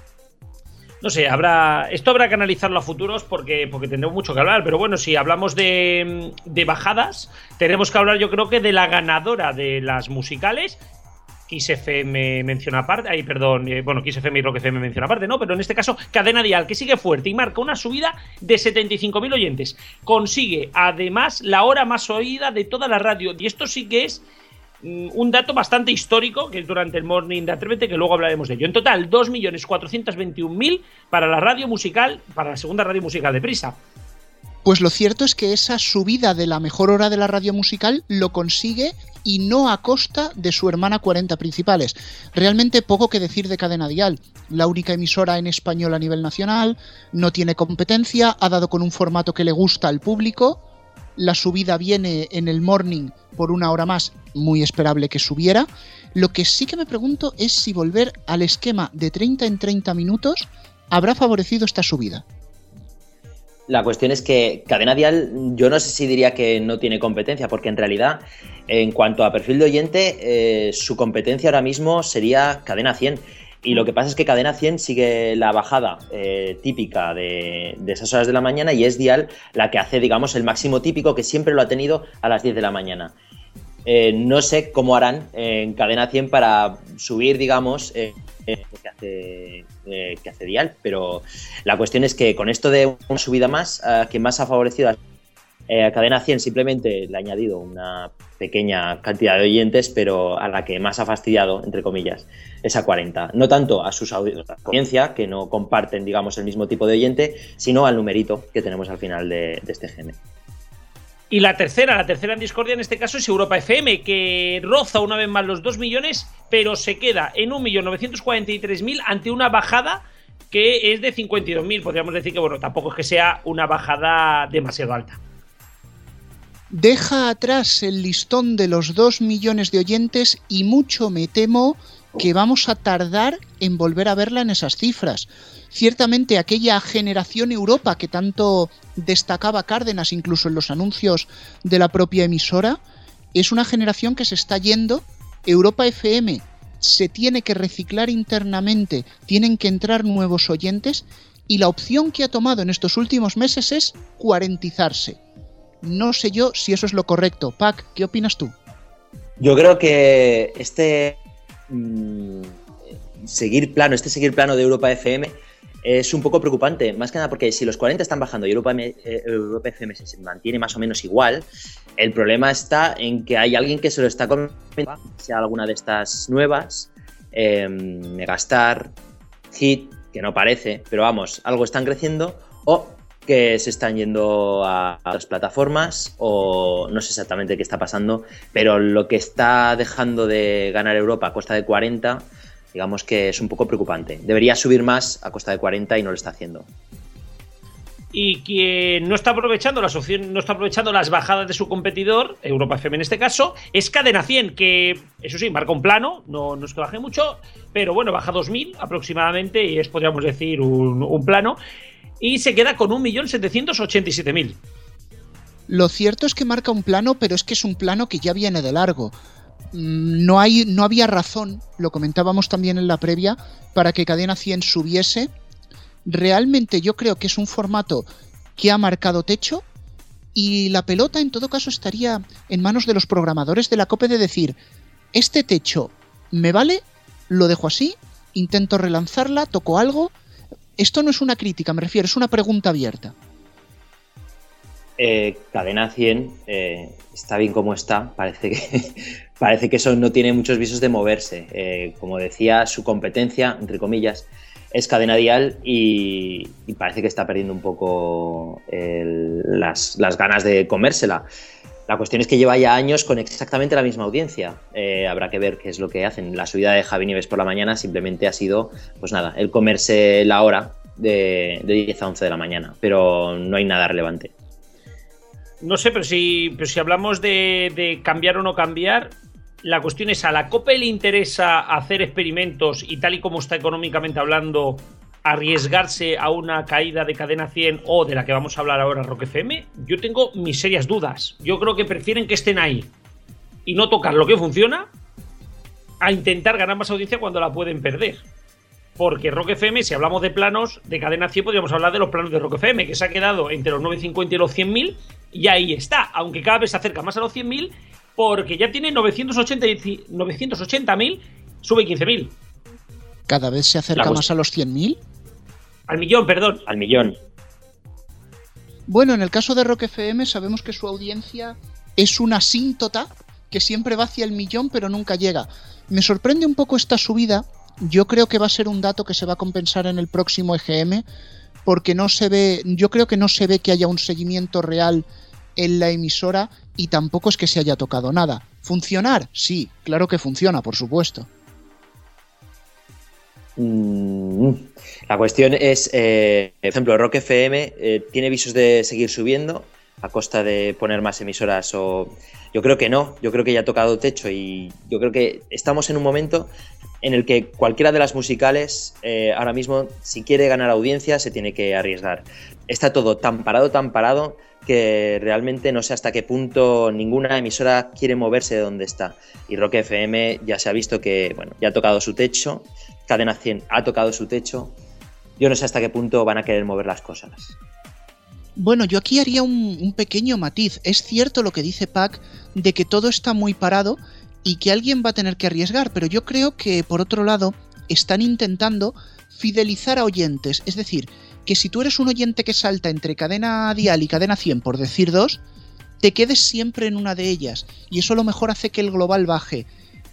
No sé, habrá. Esto habrá que analizarlo a futuros porque, porque tendremos mucho que hablar. Pero bueno, si hablamos de, de bajadas, tenemos que hablar, yo creo que de la ganadora de las musicales. Kiss FM menciona aparte. Ay, perdón. eh, bueno, Kiss FM y Rock FM menciona aparte, ¿no? Pero en este caso, Cadena Dial, que sigue fuerte y marca una subida de 75.000 oyentes. Consigue, además, la hora más oída de toda la radio. Y esto sí que es mm, un dato bastante histórico, que es durante el Morning de Atrévete, que luego hablaremos de ello. En total, 2.421.000 para la radio musical, para la segunda radio musical de Prisa. Pues lo cierto es que esa subida de la mejor hora de la radio musical lo consigue y no a costa de su hermana 40 principales. Realmente poco que decir de Cadena Dial. La única emisora en español a nivel nacional, no tiene competencia, ha dado con un formato que le gusta al público. La subida viene en el morning por una hora más, muy esperable que subiera. Lo que sí que me pregunto es si volver al esquema de 30 en 30 minutos habrá favorecido esta subida. La cuestión es que Cadena Dial, yo no sé si diría que no tiene competencia, porque en realidad, en cuanto a perfil de oyente, eh, su competencia ahora mismo sería Cadena 100. Y lo que pasa es que Cadena 100 sigue la bajada eh, típica de, de, esas horas de la mañana y es Dial la que hace, digamos, el máximo típico que siempre lo ha tenido a las 10 de la mañana. Eh, no sé cómo harán en Cadena 100 para subir, digamos, eh, lo que hace, eh, que hace Dial, pero la cuestión es que con esto de una subida más, que más ha favorecido a, Cadena 100 simplemente le ha añadido una pequeña cantidad de oyentes, pero a la que más ha fastidiado, entre comillas, es a 40. No tanto a sus audiencia, que no comparten, digamos, el mismo tipo de oyente, sino al numerito que tenemos al final de, este GM. Y la tercera, la tercera en discordia en este caso es Europa FM, que roza una vez más los 2 millones, pero se queda en 1.943.000 ante una bajada que es de 52.000. Podríamos decir que, bueno, tampoco es que sea una bajada demasiado alta. Deja atrás el listón de los 2 millones de oyentes y mucho me temo que vamos a tardar en volver a verla en esas cifras. Ciertamente aquella generación Europa que tanto destacaba Cárdenas incluso en los anuncios de la propia emisora, es una generación que se está yendo. Europa FM se tiene que reciclar internamente, tienen que entrar nuevos oyentes y la opción que ha tomado en estos últimos meses es cuarentizarse. No sé yo si eso es lo correcto. Pac, ¿qué opinas tú? Yo creo que este mmm, seguir plano, este seguir plano de Europa FM es un poco preocupante, más que nada porque si los 40 están bajando y Europa, eh, Europa FM se mantiene más o menos igual, el problema está en que hay alguien que se lo está comiendo, sea alguna de estas nuevas, eh, Megastar, Hit, que no parece, pero vamos, algo están creciendo, o que se están yendo a, las plataformas, o no sé exactamente qué está pasando, pero lo que está dejando de ganar Europa a costa de 40 digamos que es un poco preocupante. Debería subir más a costa de 40 y no lo está haciendo. Y quien no está aprovechando las opciones, no está aprovechando las bajadas de su competidor, Europa FM en este caso, es Cadena 100, que eso sí, marca un plano, no, no es que baje mucho, pero bueno, baja 2.000 aproximadamente y es, podríamos decir, un, un plano, y se queda con 1.787.000. Lo cierto es que marca un plano, pero es que es un plano que ya viene de largo no, hay, no había razón, lo comentábamos también en la previa, para que Cadena 100 subiese. Realmente yo creo que es un formato que ha marcado techo y la pelota en todo caso estaría en manos de los programadores de la COPE de decir, este techo me vale, lo dejo así, intento relanzarla, toco algo. Esto no es una crítica, me refiero, es una pregunta abierta. Eh, cadena 100 eh, está bien como está, parece que parece que eso no tiene muchos visos de moverse. Eh, como decía, su competencia, entre comillas, es cadena dial y, parece que está perdiendo un poco las, las, ganas de comérsela. La cuestión es que lleva ya años con exactamente la misma audiencia. Eh, habrá que ver qué es lo que hacen. La subida de Javi Nieves por la mañana simplemente ha sido, pues nada, el comerse la hora de, de 10 a 11 de la mañana, pero no hay nada relevante. No sé, pero si, pero si hablamos de, de cambiar o no cambiar, la cuestión es, ¿a la COPE le interesa hacer experimentos y tal y como está económicamente hablando, arriesgarse a una caída de cadena 100 o de la que vamos a hablar ahora, Rock FM? Yo tengo mis serias dudas. Yo creo que prefieren que estén ahí y no tocar lo que funciona a intentar ganar más audiencia cuando la pueden perder. Porque Rock FM, si hablamos de planos de cadena 100, podríamos hablar de los planos de Rock FM, que se ha quedado entre los 950 y los 100.000, y ahí está. Aunque cada vez se acerca más a los 100.000 porque ya tiene 980.000, 980 sube 15.000. ¿Cada vez se acerca más a los 100.000? Al millón, perdón. Al millón. Bueno, en el caso de Rock FM sabemos que su audiencia es una asíntota que siempre va hacia el millón pero nunca llega. Me sorprende un poco esta subida. Yo creo que va a ser un dato que se va a compensar en el próximo EGM porque no se ve, yo creo que no se ve que haya un seguimiento real en la emisora y tampoco es que se haya tocado nada. ¿Funcionar? Sí, claro que funciona, por supuesto. Mm, la cuestión es, eh, por ejemplo, Rock FM eh, tiene visos de seguir subiendo a costa de poner más emisoras o yo creo que no, yo creo que ya ha tocado techo y yo creo que estamos en un momento en el que cualquiera de las musicales eh, ahora mismo si quiere ganar audiencia se tiene que arriesgar. Está todo tan parado, tan parado que realmente no sé hasta qué punto ninguna emisora quiere moverse de donde está. Y Rock FM ya se ha visto que bueno, ya ha tocado su techo, Cadena 100 ha tocado su techo. Yo no sé hasta qué punto van a querer mover las cosas. Bueno, yo aquí haría un, pequeño matiz. Es cierto lo que dice Pac de que todo está muy parado y que alguien va a tener que arriesgar, pero yo creo que por otro lado están intentando fidelizar a oyentes. Es decir, que si tú eres un oyente que salta entre cadena dial y cadena 100, por decir dos, te quedes siempre en una de ellas. Y eso lo mejor hace que el global baje.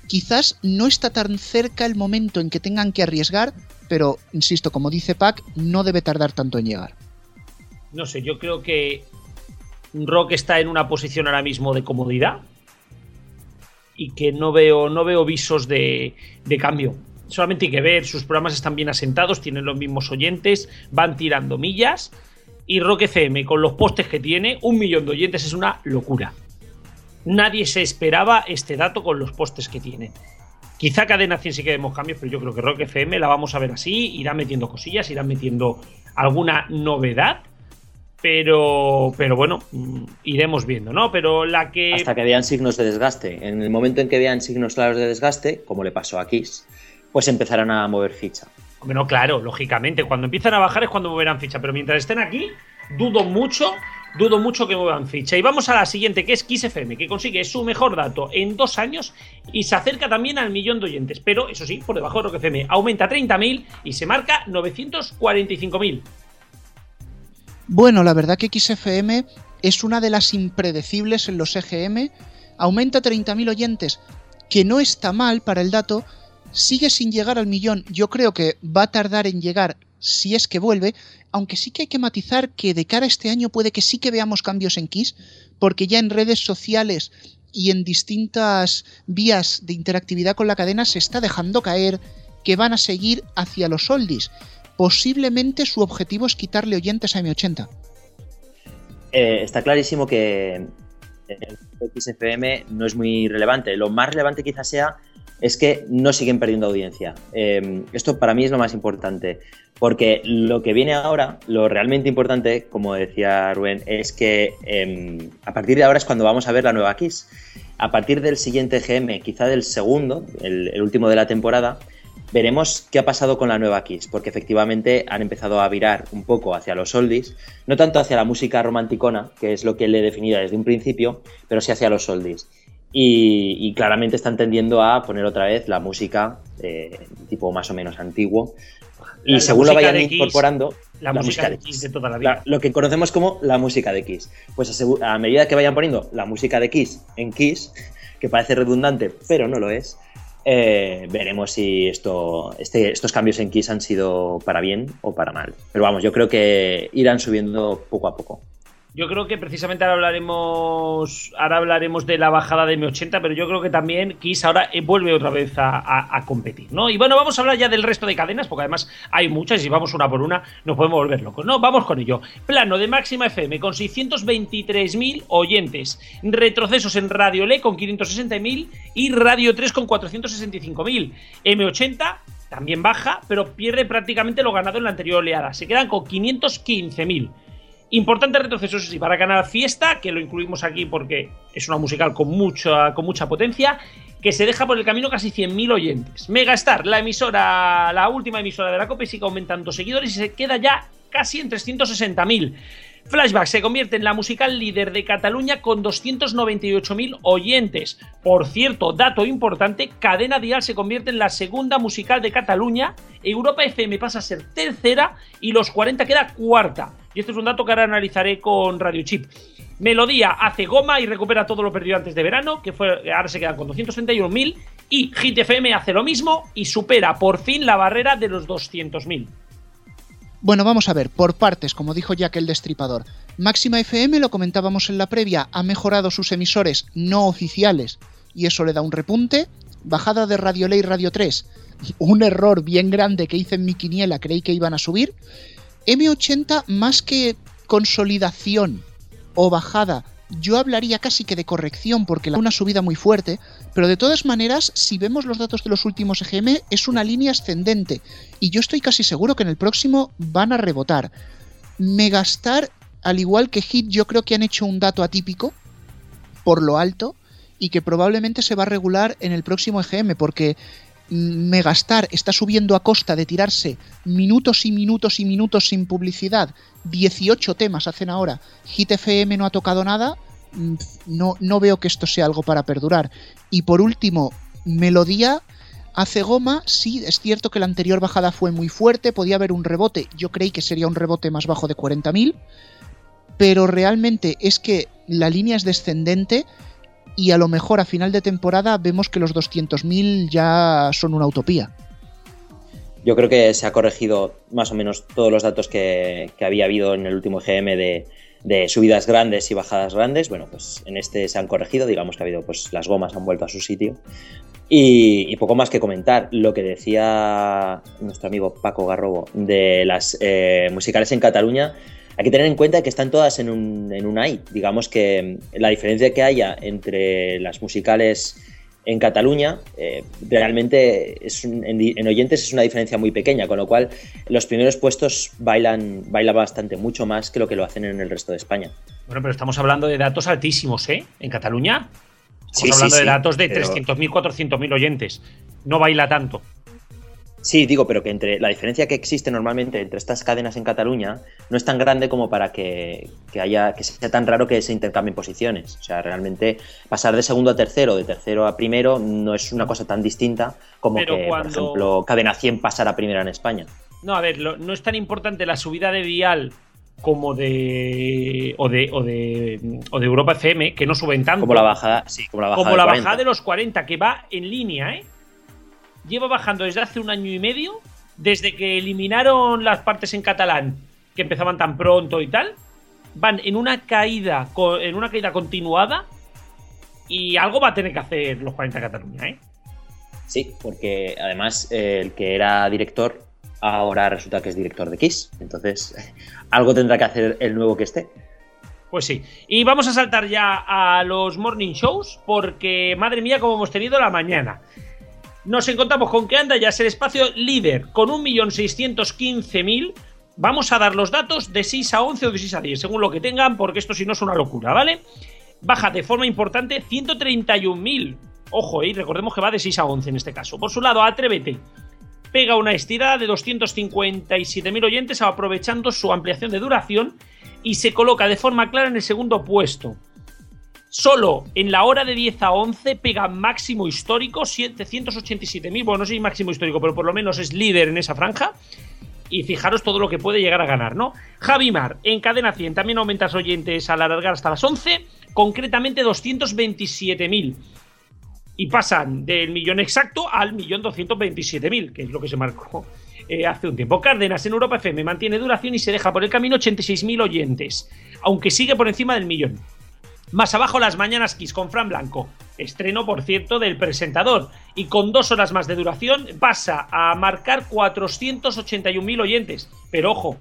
Quizás no está tan cerca el momento en que tengan que arriesgar, pero, insisto, como dice Pac, no debe tardar tanto en llegar. No sé, yo creo que Rock está en una posición ahora mismo de comodidad y que no veo, no veo visos de, de cambio solamente hay que ver, sus programas están bien asentados, tienen los mismos oyentes, van tirando millas. Y Rock FM, con los postes que tiene, un millón de oyentes es una locura. Nadie se esperaba este dato con los postes que tiene. Quizá Cadena 100 sí que vemos cambios, pero yo creo que Rock FM la vamos a ver así, irá metiendo cosillas, irá metiendo alguna novedad. Pero, pero bueno, mm, iremos viendo, ¿no? Pero la que. Hasta que vean signos de desgaste. En el momento en que vean signos claros de desgaste, como le pasó a Kiss, pues empezarán a mover ficha. Bueno, claro, lógicamente, cuando empiezan a bajar es cuando moverán ficha, pero mientras estén aquí, dudo mucho, dudo mucho que muevan ficha. Y vamos a la siguiente, que es Kiss que consigue su mejor dato en dos años y se acerca también al millón de oyentes, pero eso sí, por debajo de Rock FM, aumenta 30.000 y se marca 945.000. Bueno, la verdad que XFM es una de las impredecibles en los EGM, aumenta 30.000 oyentes, que no está mal para el dato, sigue sin llegar al millón. Yo creo que va a tardar en llegar si es que vuelve, aunque sí que hay que matizar que de cara a este año puede que sí que veamos cambios en Kiss, porque ya en redes sociales y en distintas vías de interactividad con la cadena se está dejando caer que van a seguir hacia los oldies. Posiblemente su objetivo es quitarle oyentes a M80. Eh, está clarísimo que el XFM no es muy relevante. Lo más relevante quizás sea es que no siguen perdiendo audiencia. Eh, esto para mí es lo más importante, porque lo que viene ahora, lo realmente importante, como decía Rubén, es que eh, a partir de ahora es cuando vamos a ver la nueva Kiss. A partir del siguiente GM, quizá del segundo, el, último de la temporada, veremos qué ha pasado con la nueva Kiss, porque efectivamente han empezado a virar un poco hacia los oldies, no tanto hacia la música romanticona, que es lo que le he definido desde un principio, pero sí hacia los oldies. Y, y, claramente están tendiendo a poner otra vez la música eh, tipo más o menos antiguo. Y La- la según lo vayan Kiss, incorporando, la música de Kiss de toda la vida. lo que conocemos como la música de Kiss. Pues a medida que vayan poniendo la música de Kiss en Kiss, que parece redundante, pero no lo es, eh, veremos si esto, este- estos cambios en Kiss han sido para bien o para mal. Pero vamos, yo creo que irán subiendo poco a poco. Yo creo que precisamente ahora hablaremos, ahora hablaremos de la bajada de M80, pero yo creo que también Kiss ahora eh, vuelve otra vez a, competir, ¿no? Y bueno, vamos a hablar ya del resto de cadenas, porque además hay muchas y si vamos una por una nos podemos volver locos, ¿no? Vamos con ello. Plano de Máxima FM con 623.000 oyentes, retrocesos en Radio Le con 560.000 y Radio 3 con 465.000. M80 también baja, pero pierde prácticamente lo ganado en la anterior oleada. Se quedan con 515.000. Importante retroceso, eso sí, para ganar Fiesta, que lo incluimos aquí porque es una musical con mucha, con mucha potencia, que se deja por el camino casi 100.000 oyentes. Megastar, la emisora, la última emisora de la COPE, sigue aumentando seguidores y se queda ya casi en 360.000. Flashback se convierte en la musical líder de Cataluña con 298.000 oyentes. Por cierto, dato importante, Cadena Dial se convierte en la segunda musical de Cataluña, Europa FM pasa a ser tercera y Los 40 queda cuarta. Y este es un dato que ahora analizaré con Radio Chip. Melodía hace goma y recupera todo lo perdido antes de verano, que fue ahora se quedan con 231.000 y Hit FM hace lo mismo y supera por fin la barrera de los 200.000. Bueno, vamos a ver, por partes, como dijo Jack el Destripador. Máxima FM, lo comentábamos en la previa, ha mejorado sus emisores no oficiales y eso le da un repunte. Bajada de Radio Ley Radio 3, un error bien grande que hice en mi quiniela, creí que iban a subir. M80 más que consolidación o bajada, yo hablaría casi que de corrección porque la una subida muy fuerte, pero de todas maneras, si vemos los datos de los últimos EGM, es una línea ascendente y yo estoy casi seguro que en el próximo van a rebotar. Megastar, al igual que Hit, yo creo que han hecho un dato atípico por lo alto y que probablemente se va a regular en el próximo EGM porque Megastar está subiendo a costa de tirarse minutos y minutos y minutos sin publicidad. 18 temas hacen ahora. Hit FM no ha tocado nada. Mm, no, no veo que esto sea algo para perdurar. Y por último, Melodía hace goma. Sí, es cierto que la anterior bajada fue muy fuerte. Podía haber un rebote. Yo creí que sería un rebote más bajo de 40.000. Pero realmente es que la línea es descendente y a lo mejor a final de temporada vemos que los 200.000 ya son una utopía. Yo creo que se ha corregido más o menos todos los datos que, había habido en el último GM de, subidas grandes y bajadas grandes. Bueno, pues en este se han corregido, digamos que ha habido, pues las gomas han vuelto a su sitio. Y, poco más que comentar. Lo que decía nuestro amigo Paco Garrobo de las eh, musicales en Cataluña, hay que tener en cuenta que están todas en un, en un AI. Digamos que la diferencia que haya entre las musicales en Cataluña eh, realmente es en, oyentes es una diferencia muy pequeña, con lo cual los primeros puestos bailan, baila bastante, mucho más que lo que lo hacen en el resto de España. Bueno, pero estamos hablando de datos altísimos, ¿eh? En Cataluña. Estamos hablando de datos de 300.000, 400.000 oyentes. No baila tanto. Sí, digo, pero que entre la diferencia que existe normalmente entre estas cadenas en Cataluña no es tan grande como para que, haya que sea tan raro que se intercambien posiciones. O sea, realmente pasar de segundo a tercero, de tercero a primero, no es una cosa tan distinta como que, por ejemplo, cadena 100 pasar a primera en España. No, a ver, no es tan importante la subida de Vial como de o de, o de o de Europa FM que no suben tanto como la bajada sí como la bajada, como la bajada de los 40 que va en línea eh lleva bajando desde hace un año y medio, desde que eliminaron las partes en catalán que empezaban tan pronto y tal, van en una caída, en una caída continuada y algo va a tener que hacer los 40 Cataluña, ¿eh? Sí, porque además eh, el que era director ahora resulta que es director de Kiss, entonces algo tendrá que hacer el nuevo que esté. Pues sí. Y vamos a saltar ya a los morning shows porque, madre mía, como hemos tenido la mañana nos encontramos con que anda ya es el espacio líder con 1.615.000. Vamos a dar los datos de 6 a 11 o de 6 a 10, según lo que tengan, porque esto si no es una locura, ¿vale? Baja de forma importante 131.000. Ojo, y recordemos que va de 6 a 11 en este caso. Por su lado, Atrévete pega una estirada de 257.000 oyentes aprovechando su ampliación de duración y se coloca de forma clara en el segundo puesto. Solo en la hora de 10 a 11 pega máximo histórico, 787.000. Bueno, no sé si máximo histórico, pero por lo menos es líder en esa franja. Y fijaros todo lo que puede llegar a ganar, ¿no? Javimar, en cadena 100, también aumentas oyentes al alargar hasta las 11, concretamente 227.000. Y pasan del millón exacto al millón 227.000, que es lo que se marcó eh, hace un tiempo. Cárdenas en Europa FM mantiene duración y se deja por el camino 86.000 oyentes, aunque sigue por encima del millón. Más abajo las mañanas Kiss con Fran Blanco. Estreno, por cierto, del presentador. Y con dos horas más de duración pasa a marcar 481.000 oyentes. Pero ojo,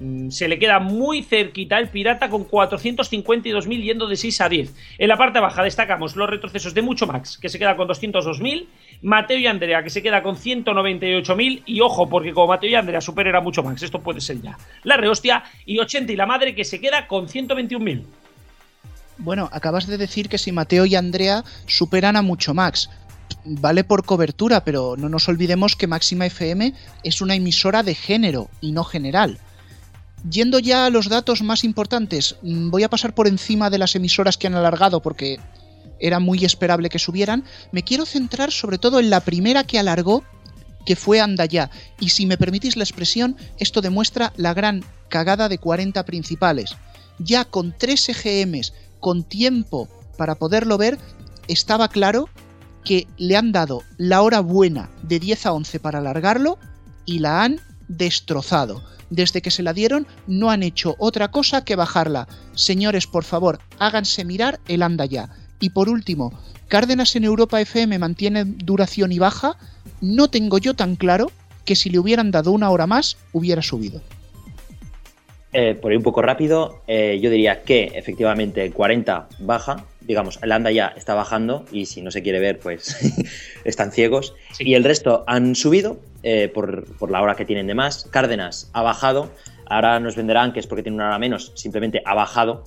mm, se le queda muy cerquita el pirata con 452.000 yendo de 6 a 10. En la parte baja destacamos los retrocesos de Mucho Max, que se queda con 202.000, Mateo y Andrea, que se queda con 198.000, y ojo, porque como Mateo y Andrea supera a Mucho Max, esto puede ser ya la rehostia, y 80 y la madre, que se queda con 121.000. Bueno, acabas de decir que si Mateo y Andrea superan a mucho Max. Vale por cobertura, pero no nos olvidemos que Máxima FM es una emisora de género y no general. Yendo ya a los datos más importantes, mm, voy a pasar por encima de las emisoras que han alargado porque era muy esperable que subieran. Me quiero centrar sobre todo en la primera que alargó, que fue Andaya. Y si me permitís la expresión, esto demuestra la gran cagada de 40 principales. Ya con 3 EGMs con tiempo para poderlo ver, estaba claro que le han dado la hora buena de 10 a 11 para alargarlo y la han destrozado. Desde que se la dieron no han hecho otra cosa que bajarla. Señores, por favor, háganse mirar el anda ya. Y por último, Cárdenas en Europa FM mantiene duración y baja. No tengo yo tan claro que si le hubieran dado una hora más, hubiera subido. Eh, por ir un poco rápido, eh, yo diría que efectivamente 40 baja, digamos, el anda ya está bajando y si no se quiere ver, pues están ciegos. Y el resto han subido eh, por, por, la hora que tienen de más. Cárdenas ha bajado, ahora nos venderán que es porque tiene una hora menos, simplemente ha bajado.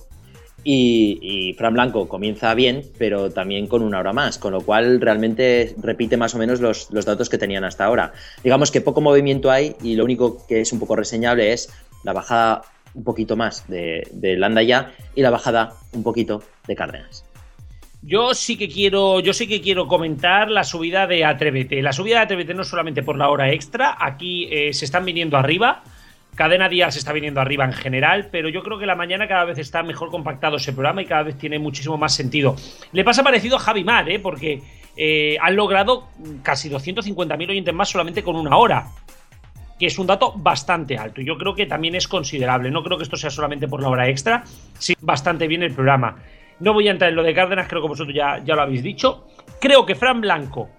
Y, y, Fran Blanco comienza bien, pero también con una hora más, con lo cual realmente repite más o menos los, los datos que tenían hasta ahora. Digamos que poco movimiento hay y lo único que es un poco reseñable es la bajada un poquito más de, de Landa ya y la bajada un poquito de Cárdenas. Yo sí que quiero, yo sí que quiero comentar la subida de Atrévete. La subida de Atrévete no es solamente por la hora extra, aquí eh, se están viniendo arriba. Cadena Díaz está viniendo arriba en general, pero yo creo que la mañana cada vez está mejor compactado ese programa y cada vez tiene muchísimo más sentido. Le pasa parecido a Javi Mar, ¿eh? porque eh, han logrado casi 250.000 oyentes más solamente con una hora que es un dato bastante alto. y Yo creo que también es considerable. No creo que esto sea solamente por la hora extra, sí, bastante bien el programa. No voy a entrar en lo de Cárdenas, creo que vosotros ya, ya lo habéis dicho. Creo que Fran Blanco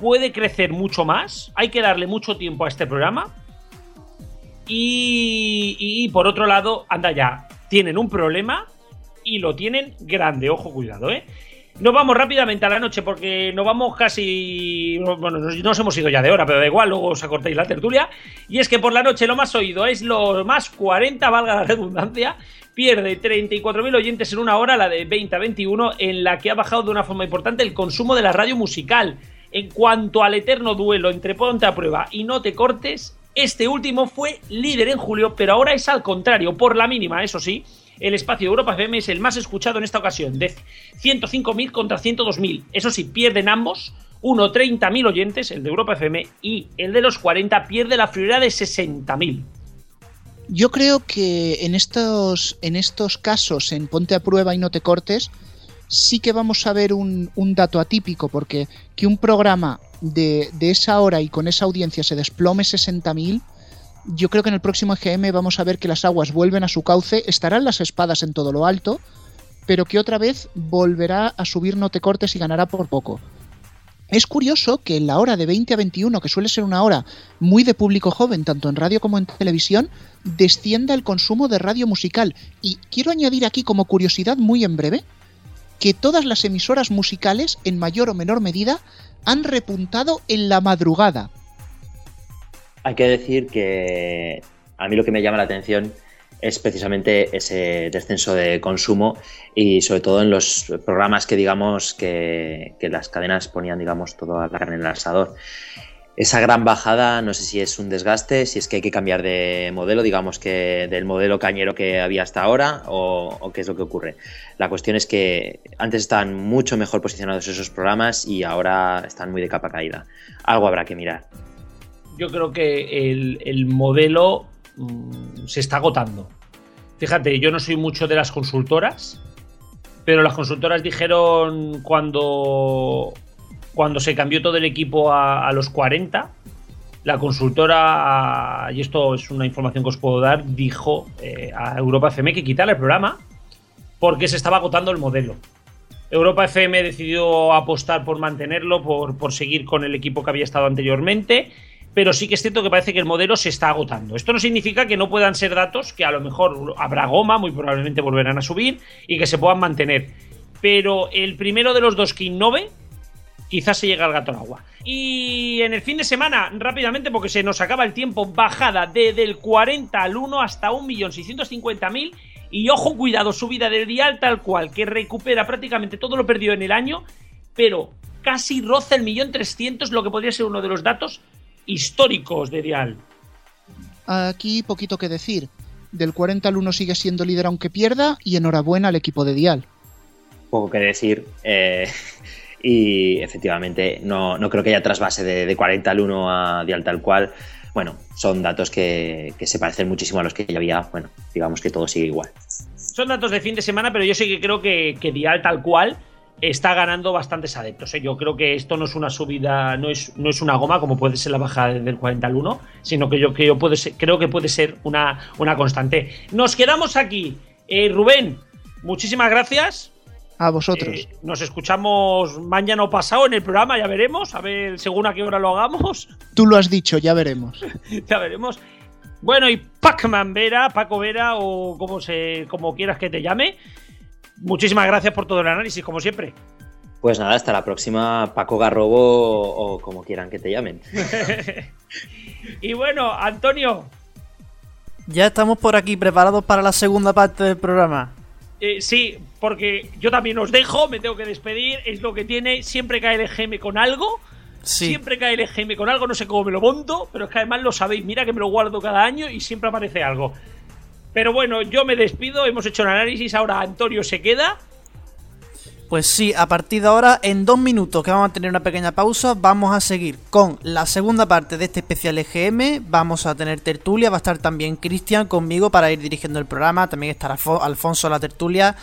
puede crecer mucho más. Hay que darle mucho tiempo a este programa. Y, y, por otro lado, anda ya, tienen un problema y lo tienen grande. Ojo, cuidado, ¿eh? Nos vamos rápidamente a la noche porque nos vamos casi. Bueno, nos, hemos ido ya de hora, pero da igual, luego os acortéis la tertulia. Y es que por la noche lo más oído es lo más 40, valga la redundancia. Pierde 34.000 oyentes en una hora, la de 20 a 21, en la que ha bajado de una forma importante el consumo de la radio musical. En cuanto al eterno duelo entre Ponte a Prueba y No Te Cortes, este último fue líder en julio, pero ahora es al contrario, por la mínima, eso sí el espacio de Europa FM es el más escuchado en esta ocasión, de 105.000 contra 102.000. Eso sí, pierden ambos, uno 30.000 oyentes, el de Europa FM, y el de los 40 pierde la prioridad de 60.000. Yo creo que en estos, en estos casos, en Ponte a Prueba y No Te Cortes, sí que vamos a ver un, un dato atípico, porque que un programa de, de, esa hora y con esa audiencia se desplome 60.000 yo creo que en el próximo EGM vamos a ver que las aguas vuelven a su cauce, estarán las espadas en todo lo alto, pero que otra vez volverá a subir no te cortes y ganará por poco. Es curioso que en la hora de 20 a 21, que suele ser una hora muy de público joven, tanto en radio como en televisión, descienda el consumo de radio musical. Y quiero añadir aquí como curiosidad muy en breve, que todas las emisoras musicales, en mayor o menor medida, han repuntado en la madrugada. Hay que decir que a mí lo que me llama la atención es precisamente ese descenso de consumo y sobre todo en los programas que digamos que, las cadenas ponían digamos toda la carne en el asador. Esa gran bajada no sé si es un desgaste, si es que hay que cambiar de modelo, digamos que del modelo cañero que había hasta ahora o, o qué es lo que ocurre. La cuestión es que antes estaban mucho mejor posicionados esos programas y ahora están muy de capa caída. Algo habrá que mirar yo creo que el, el modelo mmm, se está agotando. Fíjate, yo no soy mucho de las consultoras, pero las consultoras dijeron cuando, cuando se cambió todo el equipo a, a los 40, la consultora, y esto es una información que os puedo dar, dijo eh, a Europa FM que quitara el programa porque se estaba agotando el modelo. Europa FM decidió apostar por mantenerlo, por, por seguir con el equipo que había estado anteriormente pero sí que es cierto que parece que el modelo se está agotando. Esto no significa que no puedan ser datos que a lo mejor habrá goma, muy probablemente volverán a subir y que se puedan mantener. Pero el primero de los dos que innove, quizás se llegue al gato al agua. Y en el fin de semana, rápidamente, porque se nos acaba el tiempo, bajada desde el 40 al 1 hasta 1.650.000. Y ojo, cuidado, subida del dial tal cual, que recupera prácticamente todo lo perdido en el año, pero casi roza el millón trescientos, lo que podría ser uno de los datos históricos de Dial. Aquí poquito que decir. Del 40 al 1 sigue siendo líder aunque pierda y enhorabuena al equipo de Dial. Poco que decir. Eh, y efectivamente no, no, creo que haya trasvase de, de 40 al 1 a Dial tal cual. Bueno, son datos que, que se parecen muchísimo a los que ya había. Bueno, digamos que todo sigue igual. Son datos de fin de semana, pero yo sí que creo que, que Dial tal cual está ganando bastantes adeptos. ¿eh? Yo creo que esto no es una subida, no es, no es una goma como puede ser la bajada del 40 al 1, sino que yo, que yo puede ser, creo que puede ser una, una constante. Nos quedamos aquí. Eh, Rubén, muchísimas gracias. A vosotros. Eh, nos escuchamos mañana o pasado en el programa, ya veremos, a ver según a qué hora lo hagamos. Tú lo has dicho, ya veremos. ya veremos. Bueno, y Pacman Vera, Paco Vera, o como, se, como quieras que te llame, muchísimas gracias por todo el análisis, como siempre. Pues nada, hasta la próxima, Paco Garrobo o como quieran que te llamen. y bueno, Antonio. Ya estamos por aquí preparados para la segunda parte del programa. Eh, sí, porque yo también os dejo, me tengo que despedir, es lo que tiene, siempre cae el GM con algo. Siempre cae el GM con algo, no sé cómo me lo monto, pero es que además lo sabéis, mira que me lo guardo cada año y siempre aparece algo. Pero bueno, yo me despido, hemos hecho el análisis, ahora Antonio se queda. Pues sí, a partir de ahora, en dos minutos que vamos a tener una pequeña pausa, vamos a seguir con la segunda parte de este especial EGM. Vamos a tener tertulia, va a estar también Cristian conmigo para ir dirigiendo el programa, también estará Alfonso a la tertulia.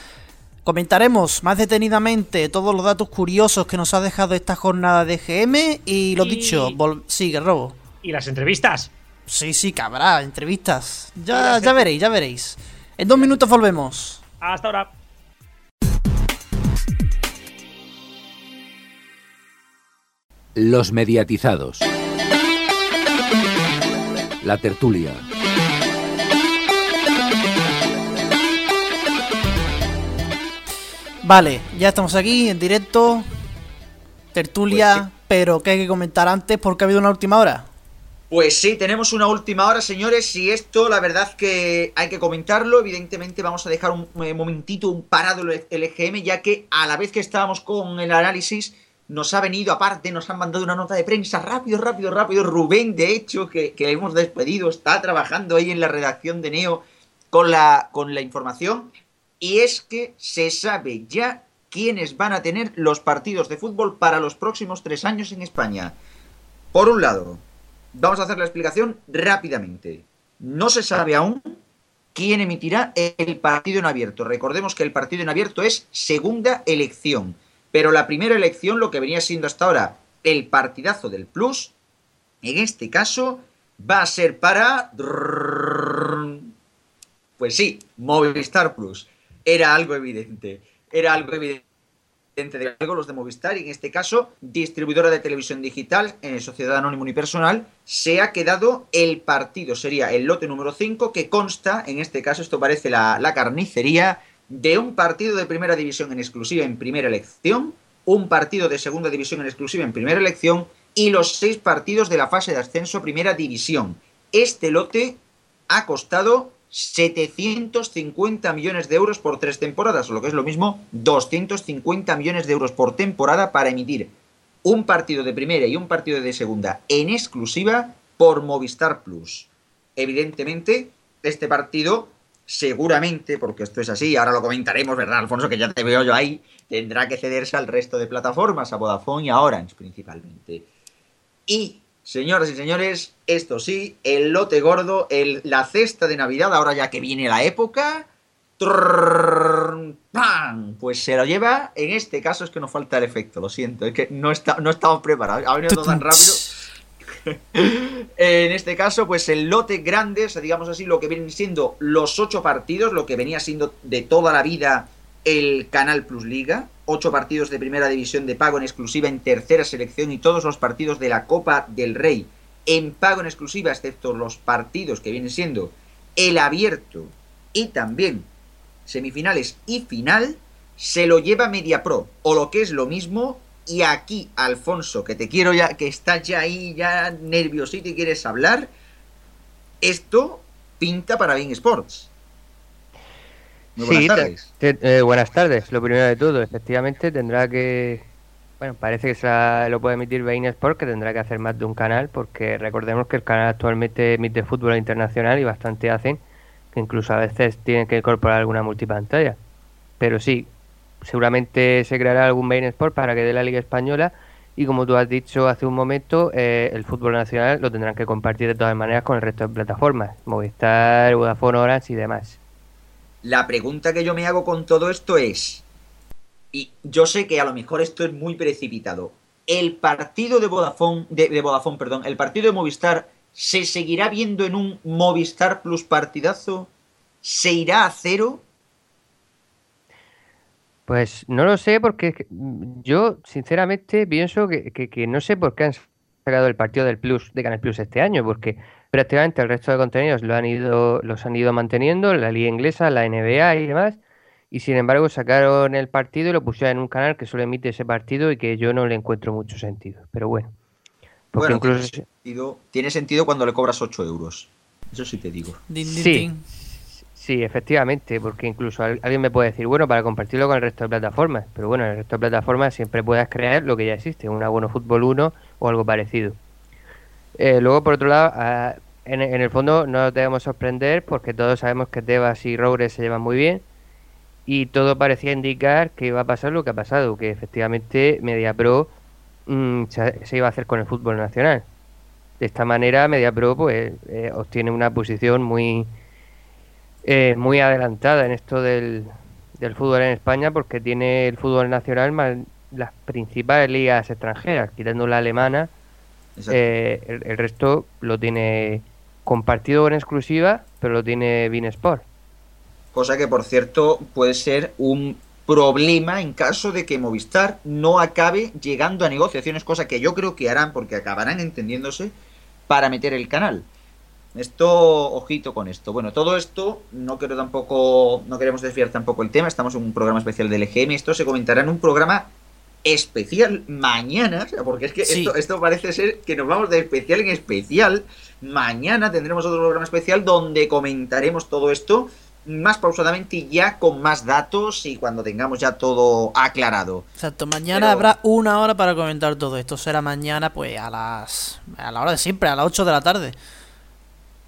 Comentaremos más detenidamente todos los datos curiosos que nos ha dejado esta jornada de EGM y lo dicho, sigue robo. ¿Y las entrevistas? Sí, sí, cabrá, entrevistas. Ya, ya veréis, ya veréis. En dos minutos volvemos. Hasta ahora. Los mediatizados. La tertulia. Vale, ya estamos aquí en directo. Tertulia, pues pero ¿qué hay que comentar antes? Porque ha habido una última hora. Pues sí, tenemos una última hora, señores, y esto la verdad que hay que comentarlo. Evidentemente vamos a dejar un eh, momentito, un parado el EGM, ya que a la vez que estábamos con el análisis, nos ha venido aparte, nos han mandado una nota de prensa rápido, rápido, rápido. Rubén, de hecho, que, que hemos despedido, está trabajando ahí en la redacción de Neo con la, con la información. Y es que se sabe ya quiénes van a tener los partidos de fútbol para los próximos tres años en España. Por un lado, vamos a hacer la explicación rápidamente. No se sabe aún quién emitirá el partido en abierto. Recordemos que el partido en abierto es segunda elección. Pero la primera elección, lo que venía siendo hasta ahora el partidazo del Plus, en este caso va a ser para... Pues sí, Movistar Plus. Era algo evidente. Era algo evidente de algo, los de Movistar, y en este caso, distribuidora de televisión digital, en Sociedad Anónima Unipersonal, se ha quedado el partido. Sería el lote número 5, que consta, en este caso, esto parece la, la carnicería, de un partido de primera división en exclusiva en primera elección, un partido de segunda división en exclusiva en primera elección y los seis partidos de la fase de ascenso primera división. Este lote ha costado 750 millones de euros por tres temporadas, o lo que es lo mismo, 250 millones de euros por temporada para emitir un partido de primera y un partido de segunda en exclusiva por Movistar Plus. Evidentemente, este partido seguramente, porque esto es así, ahora lo comentaremos, ¿verdad, Alfonso? Que ya te veo yo ahí, tendrá que cederse al resto de plataformas, a Vodafone y a Orange principalmente. Y, señoras y señores, esto sí, el lote gordo, la cesta de Navidad, ahora ya que viene la época. Pues se lo lleva, en este caso es que nos falta el efecto, lo siento, es que no, está, no estamos preparados, ha venido todo tan rápido en este caso, pues el lote grande, o sea, digamos así, lo que vienen siendo los ocho partidos, lo que venía siendo de toda la vida el Canal Plus Liga, ocho partidos de primera división de pago en exclusiva en tercera selección y todos los partidos de la Copa del Rey en pago en exclusiva, excepto los partidos que vienen siendo el abierto y también semifinales y final, se lo lleva Media Pro, o lo que es lo mismo, y aquí, Alfonso, que te quiero ya, que estás ya ahí, ya nerviosito y quieres hablar, esto pinta para Bean Sports. Muy buenas tardes. Eh, buenas tardes. Lo primero de todo, efectivamente tendrá que. Bueno, parece que se lo puede emitir Bein Sports, que tendrá que hacer más de un canal, porque recordemos que el canal actualmente emite fútbol internacional y bastante hacen, que incluso a veces tienen que incorporar alguna multipantalla. Pero sí, seguramente se creará algún Bein Sport para que dé la Liga Española y como tú has dicho hace un momento, eh, el fútbol nacional lo tendrán que compartir de todas maneras con el resto de plataformas, Movistar, Vodafone, Orange y demás. La pregunta que yo me hago con todo esto es, y yo sé que a lo mejor esto es muy precipitado. El partido de Vodafone, de, de Vodafone, perdón, el partido de Movistar se seguirá viendo en un Movistar Plus partidazo, se irá a cero. Pues no lo sé porque yo sinceramente pienso que, que, que no sé por qué han sacado el partido del Plus de Canal Plus este año, porque prácticamente el resto de contenidos lo han ido, los han ido manteniendo, la liga inglesa, la NBA y demás, y sin embargo sacaron el partido y lo pusieron en un canal que solo emite ese partido y que yo no le encuentro mucho sentido. Pero bueno. Porque Bueno, incluso... tiene, sentido, tiene sentido cuando le cobras 8 euros. Eso sí te digo. Sí, sí, efectivamente, porque incluso al- alguien me puede decir, bueno, para compartirlo con el resto de plataformas, pero bueno, en el resto de plataformas siempre puedes crear lo que ya existe, un abono fútbol 1 o algo parecido. Eh, luego, por otro lado, ah, en, el fondo no nos debemos sorprender porque todos sabemos que Tebas y Roures se llevan muy bien y todo parecía indicar que iba a pasar lo que ha pasado, que efectivamente MediaPro mm, se, se iba a hacer con el fútbol nacional. De esta manera, MediaPro pues eh, obtiene una posición muy eh, muy adelantada en esto del, del fútbol en España porque tiene el fútbol nacional más las principales ligas extranjeras, quitando la alemana, eh, el, el resto lo tiene compartido en exclusiva, pero lo tiene Sport. Cosa que, por cierto, puede ser un problema en caso de que Movistar no acabe llegando a negociaciones, cosa que yo creo que harán porque acabarán entendiéndose para meter el canal. Esto, ojito con esto. Bueno, todo esto no quiero tampoco, no queremos desviar tampoco el tema. Estamos en un programa especial del EGM. Esto se comentará en un programa especial mañana, o sea, porque es que Sí. esto, esto parece ser que nos vamos de especial en especial. Mañana tendremos otro programa especial donde comentaremos todo esto más pausadamente y ya con más datos y cuando tengamos ya todo aclarado. Exacto, mañana Pero- habrá una hora para comentar todo esto. Será mañana, pues a las. a la hora de siempre, a las 8 de la tarde.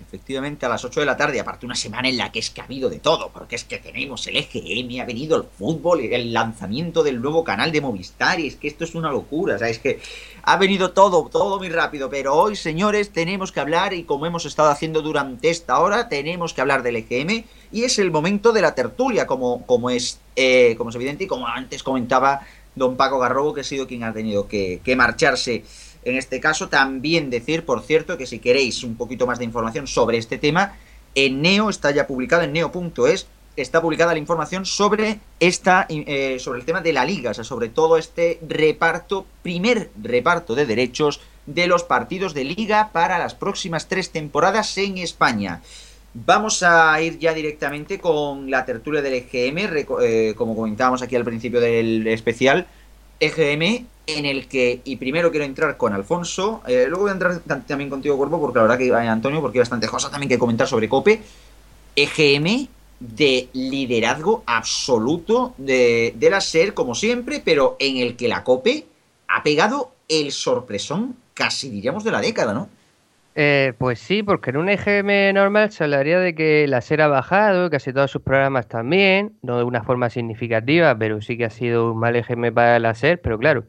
Efectivamente, a las 8 de la tarde, aparte una semana en la que es que ha habido de todo, porque es que tenemos el EGM, ha venido el fútbol, el lanzamiento del nuevo canal de Movistar, y es que esto es una locura, o sea, es que ha venido todo, todo muy rápido, pero hoy, señores, tenemos que hablar, y como hemos estado haciendo durante esta hora, tenemos que hablar del EGM, y es el momento de la tertulia, como, como, es, eh, como es evidente, y como antes comentaba don Paco Garrobo, que ha sido quien ha tenido que, que marcharse. En este caso, también decir, por cierto, que si queréis un poquito más de información sobre este tema, en Neo está ya publicado, en neo.es, está publicada la información sobre esta eh, sobre el tema de la liga, o sea, sobre todo este reparto, primer reparto de derechos de los partidos de liga para las próximas tres temporadas en España. Vamos a ir ya directamente con la tertulia del EGM, eh, como comentábamos aquí al principio del especial, EGM en el que, y primero quiero entrar con Alfonso, eh, luego voy a entrar tam- también contigo, Cuerpo, porque la verdad que, eh, Antonio, porque hay bastantes cosas también que comentar sobre COPE. EGM de liderazgo absoluto de, de la SER, como siempre, pero en el que la COPE ha pegado el sorpresón, casi diríamos de la década, ¿no? Eh, pues sí, porque en un EGM normal se hablaría de que la SER ha bajado, casi todos sus programas también, no de una forma significativa, pero sí que ha sido un mal EGM para la SER, pero claro,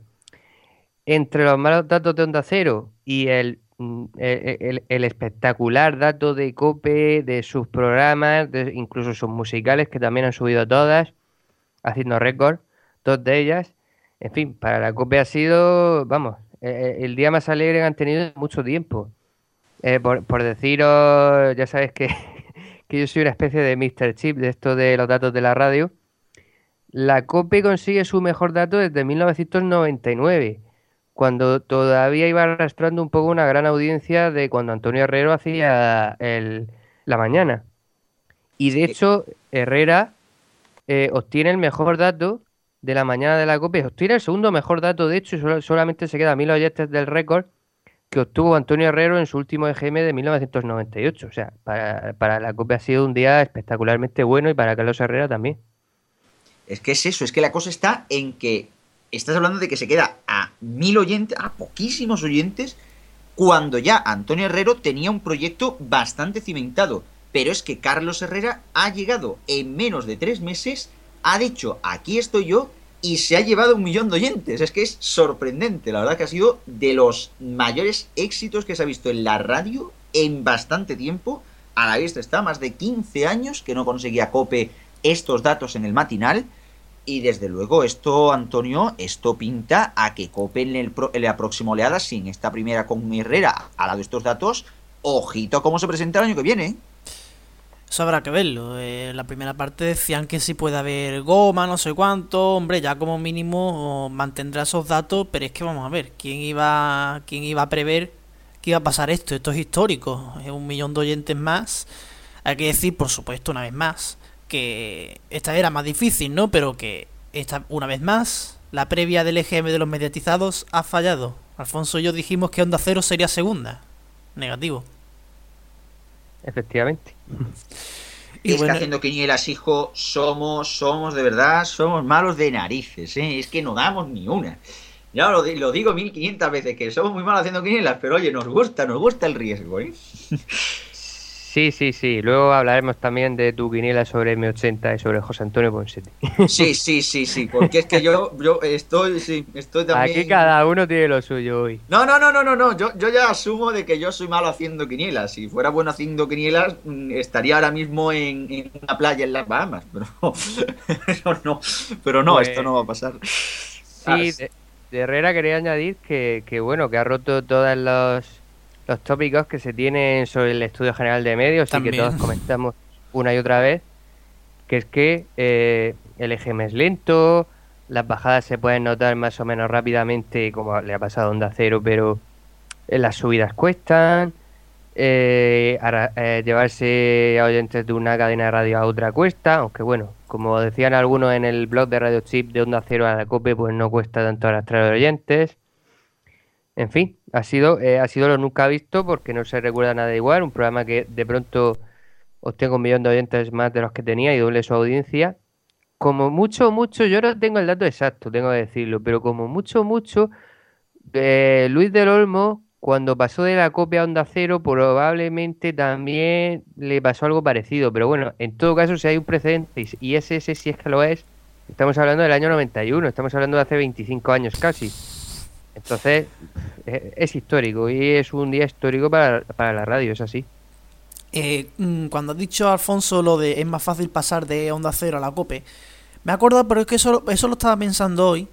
entre los malos datos de Onda Cero y el, mm, el- el espectacular dato de COPE, de sus programas, incluso sus musicales, que también han subido todas, haciendo récord, dos de ellas, en fin, para la COPE ha sido, vamos, eh, el día más alegre que han tenido en mucho tiempo. Eh, por, por deciros, ya sabes que, que yo soy una especie de Mr. Chip de esto de los datos de la radio. La COPE consigue su mejor dato desde 1999, cuando todavía iba arrastrando un poco una gran audiencia de cuando Antonio Herrero hacía el, la mañana. Y de hecho, Herrera eh, obtiene el mejor dato de la mañana de la COPE, obtiene el segundo mejor dato, de hecho, y solamente se queda a mil oyentes del récord que obtuvo Antonio Herrero en su último EGM de 1998. O sea, para, para la COPE ha sido un día espectacularmente bueno y para Carlos Herrera también. Es que es eso, es que la cosa está en que estás hablando de que se queda a mil oyentes, a poquísimos oyentes, cuando ya Antonio Herrero tenía un proyecto bastante cimentado. Pero es que Carlos Herrera ha llegado en menos de tres meses, ha dicho, aquí estoy yo, y se ha llevado un millón de oyentes. Es que es sorprendente, la verdad que ha sido de los mayores éxitos que se ha visto en la radio en bastante tiempo. A la vista está, más de 15 años que no conseguía Cope estos datos en el matinal. y desde luego esto, Antonio, esto pinta a que Cope en, el en la próxima oleada, sin esta primera con Herrera, al lado de estos datos, ojito a cómo se presenta el año que viene. ¿Eh? Eso habrá que verlo. En la primera parte decían que sí puede haber goma, no sé cuánto. Hombre, ya como mínimo mantendrá esos datos, pero es que vamos a ver, ¿quién iba, quién iba a prever que iba a pasar esto? Esto es histórico. Es un millón de oyentes más. Hay que decir, por supuesto, una vez más, que esta era más difícil, ¿no? Pero que esta, una vez más, la previa del EGM de los mediatizados ha fallado. Alfonso y yo dijimos que Onda Cero sería segunda. Negativo. Efectivamente. Y es que haciendo quinielas, hijo, somos, somos de verdad, somos malos de narices, ¿eh? Es que no damos ni una. Ya lo, lo digo 1500 veces, que somos muy malos haciendo quinielas, pero oye, nos gusta, nos gusta el riesgo, ¿eh? Sí, sí, sí. Luego hablaremos también de tu quiniela sobre M80 y sobre José Antonio Ponsetti. Sí, sí, sí, sí. Porque es que yo, yo estoy, sí, estoy también. Aquí cada uno tiene lo suyo hoy. No, no, no, no, no, no. Yo, yo ya asumo de que yo soy malo haciendo quinielas. Si fuera bueno haciendo quinielas, mm, estaría ahora mismo en, una playa en las Bahamas. Pero, pero no, pero no, esto no va a pasar. Sí, de, de Herrera quería añadir que, que, bueno, que ha roto todas los los tópicos que se tienen sobre el Estudio General de Medios y que todos comentamos una y otra vez, que es que eh, el EGM es lento, las bajadas se pueden notar más o menos rápidamente, como le ha pasado a Onda Cero, pero las subidas cuestan, eh, eh, llevarse a oyentes de una cadena de radio a otra cuesta, aunque bueno, como decían algunos en el blog de Radio Chip de Onda Cero a la COPE, pues no cuesta tanto arrastrar oyentes. En fin, ha sido, eh, ha sido lo nunca visto porque no se recuerda nada igual. Un programa que de pronto obtengo un millón de oyentes más de los que tenía y doble su audiencia. Como mucho, mucho, yo no tengo el dato exacto, tengo que decirlo, pero como mucho, mucho, eh, Luis del Olmo, cuando pasó de la copia a Onda Cero, probablemente también le pasó algo parecido. Pero bueno, en todo caso, si hay un precedente, y ese, ese si es que lo es, estamos hablando del año 91, estamos hablando de hace 25 años casi. Entonces, es, histórico y es un día histórico para, la radio, es así. Eh, mm, cuando has dicho, Alfonso, lo de es más fácil pasar de Onda Cero a la COPE, me acuerdo, pero es que eso, eso lo estaba pensando hoy,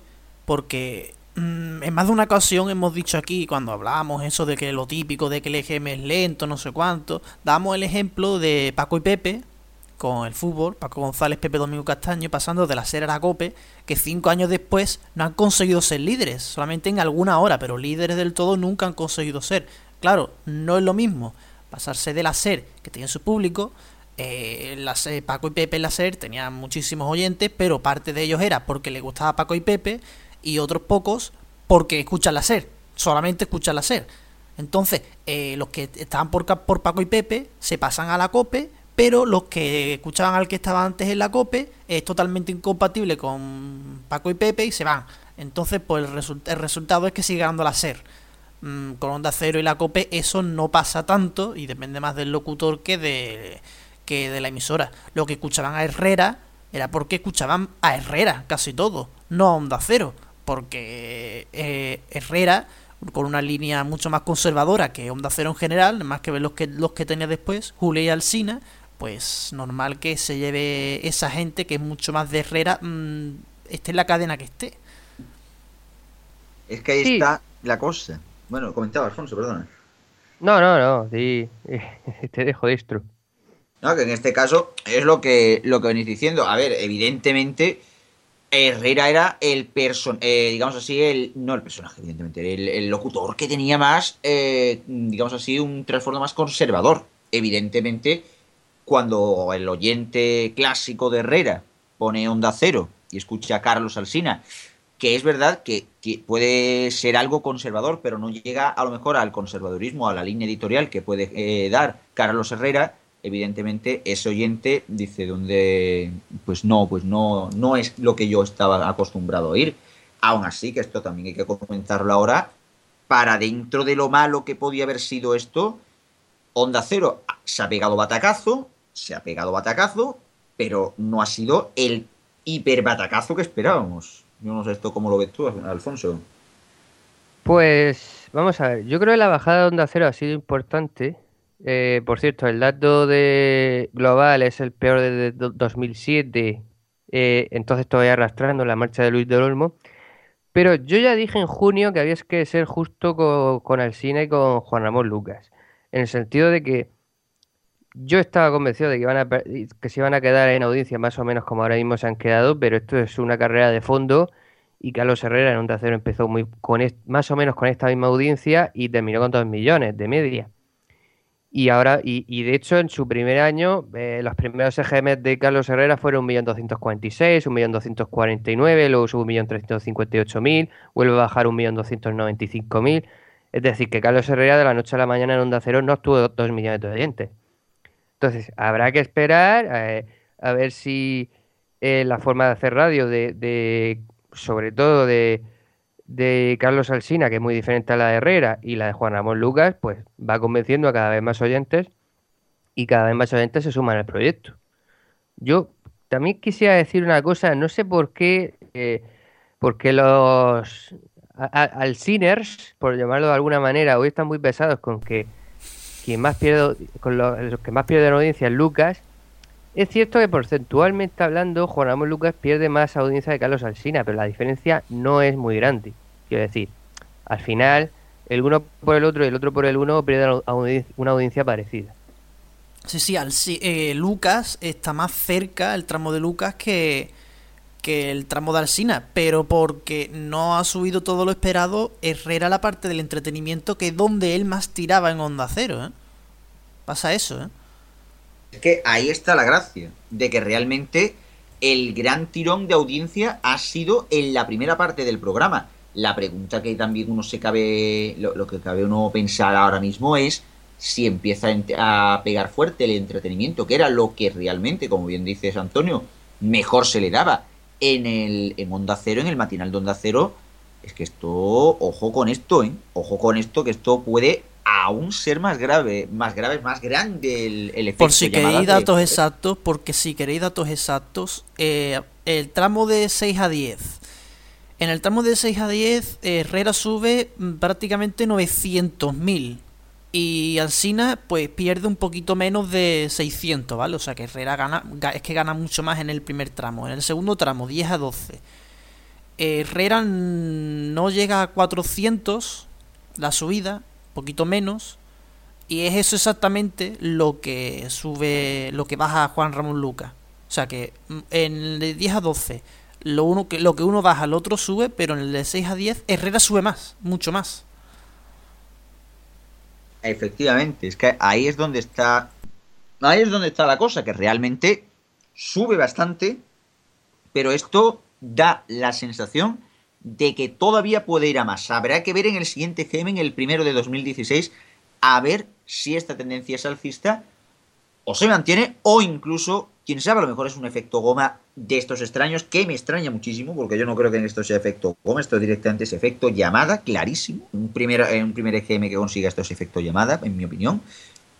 porque mm, en más de una ocasión hemos dicho aquí, cuando hablábamos eso de que lo típico de que el EGM es lento, no sé cuánto, damos el ejemplo de Paco y Pepe, con el fútbol, Paco González, Pepe Domingo Castaño, pasando de la SER a la COPE, que cinco años después no han conseguido ser líderes, solamente en alguna hora, pero líderes del todo nunca han conseguido ser. Claro, no es lo mismo pasarse de la SER, que tiene su público, eh, la Paco y Pepe en la SER tenían muchísimos oyentes, pero parte de ellos era porque le gustaba Paco y Pepe, y otros pocos porque escuchan la SER, solamente escuchan la SER. Entonces, eh, los que estaban por, por Paco y Pepe se pasan a la COPE, pero los que escuchaban al que estaba antes en la COPE es totalmente incompatible con Paco y Pepe y se van. Entonces, pues el, resultado es que sigue ganando la SER. Mm, con Onda Cero y la COPE eso no pasa tanto y depende más del locutor que de, que de la emisora. Lo que escuchaban a Herrera era porque escuchaban a Herrera, casi todo, no a Onda Cero. Porque eh, Herrera con una línea mucho más conservadora que Onda Cero en general, más que ver los que, los que tenía después, Julia y Alcina, pues normal que se lleve esa gente que es mucho más de Herrera, mm, esté en la cadena que esté. Es que ahí está la cosa. Bueno, comentaba Alfonso, perdona. No, no, no, sí, te dejo destro. No, que en este caso es lo que, lo que venís diciendo. A ver, evidentemente, Herrera era el personaje, eh, digamos así, el. No el personaje, evidentemente, el, locutor que tenía más, eh, digamos así, un trasfondo más conservador. Evidentemente, cuando el oyente clásico de Herrera pone onda cero y escucha a Carlos Alsina, que es verdad que, puede ser algo conservador, pero no llega a lo mejor al conservadurismo, a la línea editorial que puede eh, dar Carlos Herrera, evidentemente ese oyente dice donde pues no, pues no, no es lo que yo estaba acostumbrado a oír. Aún así, que esto también hay que comentarlo ahora, para dentro de lo malo que podía haber sido esto, Onda Cero se ha pegado batacazo, se ha pegado batacazo, pero no ha sido el hiper batacazo que esperábamos. Yo no sé esto cómo lo ves tú, Alfonso. Pues vamos a ver, yo creo que la bajada de onda cero ha sido importante. Eh, por cierto, el dato de global es el peor desde 2007 Eh, entonces todavía arrastrando la marcha de Luis del Olmo. Pero yo ya dije en junio que había que ser justo con, con Alsina y con Juan Ramón Lucas. En el sentido de que yo estaba convencido de que, iban a, que se iban a quedar en audiencia más o menos como ahora mismo se han quedado, pero esto es una carrera de fondo y Carlos Herrera en un tercero empezó muy con más o menos con esta misma audiencia y terminó con 2 millones de media. Y ahora, y, de hecho, en su primer año, eh, los primeros EGM de Carlos Herrera fueron 1.246, 1.249, luego subió 1.358.000, vuelve a bajar 1.295.000. Es decir, que Carlos Herrera de la noche a la mañana en Onda Cero no obtuvo 2 millones de oyentes. Entonces, habrá que esperar eh, a ver si eh, la forma de hacer radio de, sobre todo de, de, Carlos Alsina, que es muy diferente a la de Herrera, y la de Juan Ramón Lucas, pues va convenciendo a cada vez más oyentes y cada vez más oyentes se suman al proyecto. Yo también quisiera decir una cosa, no sé por qué, eh, porque los Alciners, por llamarlo de alguna manera, hoy están muy pesados con que más con los, que más pierden audiencia es Lucas. Es cierto que porcentualmente hablando, Juan Ramón Lucas pierde más audiencia de Carlos Alsina, pero la diferencia no es muy grande. Quiero decir, al final, el uno por el otro y el otro por el uno pierden una audiencia parecida. Sí, sí, eh, Lucas está más cerca, el tramo de Lucas, que, que el tramo de Alsina, pero porque no ha subido todo lo esperado, Herrera la parte del entretenimiento que es donde él más tiraba en Onda Cero, ¿eh? Pasa eso, ¿eh? Es que ahí está la gracia, de que realmente el gran tirón de audiencia ha sido en la primera parte del programa. La pregunta que también uno se cabe, lo, lo que cabe uno pensar ahora mismo es si empieza a pegar fuerte el entretenimiento, que era lo que realmente, como bien dices Antonio, mejor se le daba en el en Onda Cero, en el matinal de Onda Cero, es que esto, ojo con esto, ¿eh? Ojo con esto, que esto puede aún ser más grave, más grave, más grande el, efecto. Por si queréis datos exactos, porque si queréis datos exactos, eh, el tramo de 6 a 10. En el tramo de 6 a 10, Herrera sube prácticamente 900.000 y Alcina pues pierde un poquito menos de 600, ¿vale? O sea que Herrera gana, es que gana mucho más en el primer tramo. En el segundo tramo, 10 a 12. Herrera no llega a 400 la subida, poquito menos. Y es eso exactamente lo que sube, lo que baja Juan Ramón Lucas. O sea que mm, en de 10 a 12, lo, uno que, lo que uno baja, el otro sube, pero en el de 6 a 10, Herrera sube más, mucho más. Efectivamente, es que ahí es donde está. Ahí es donde está la cosa, que realmente sube bastante, pero esto da la sensación de que todavía puede ir a más. Habrá que ver en el siguiente GM, en el primero de 2016, a ver si esta tendencia es alcista o se mantiene, o incluso, quién sabe, a lo mejor es un efecto goma de estos extraños, que me extraña muchísimo, porque yo no creo que en esto sea efecto goma, esto directamente es efecto llamada, clarísimo. Un primer, un primer EGM que consiga esto es efecto llamada, en mi opinión.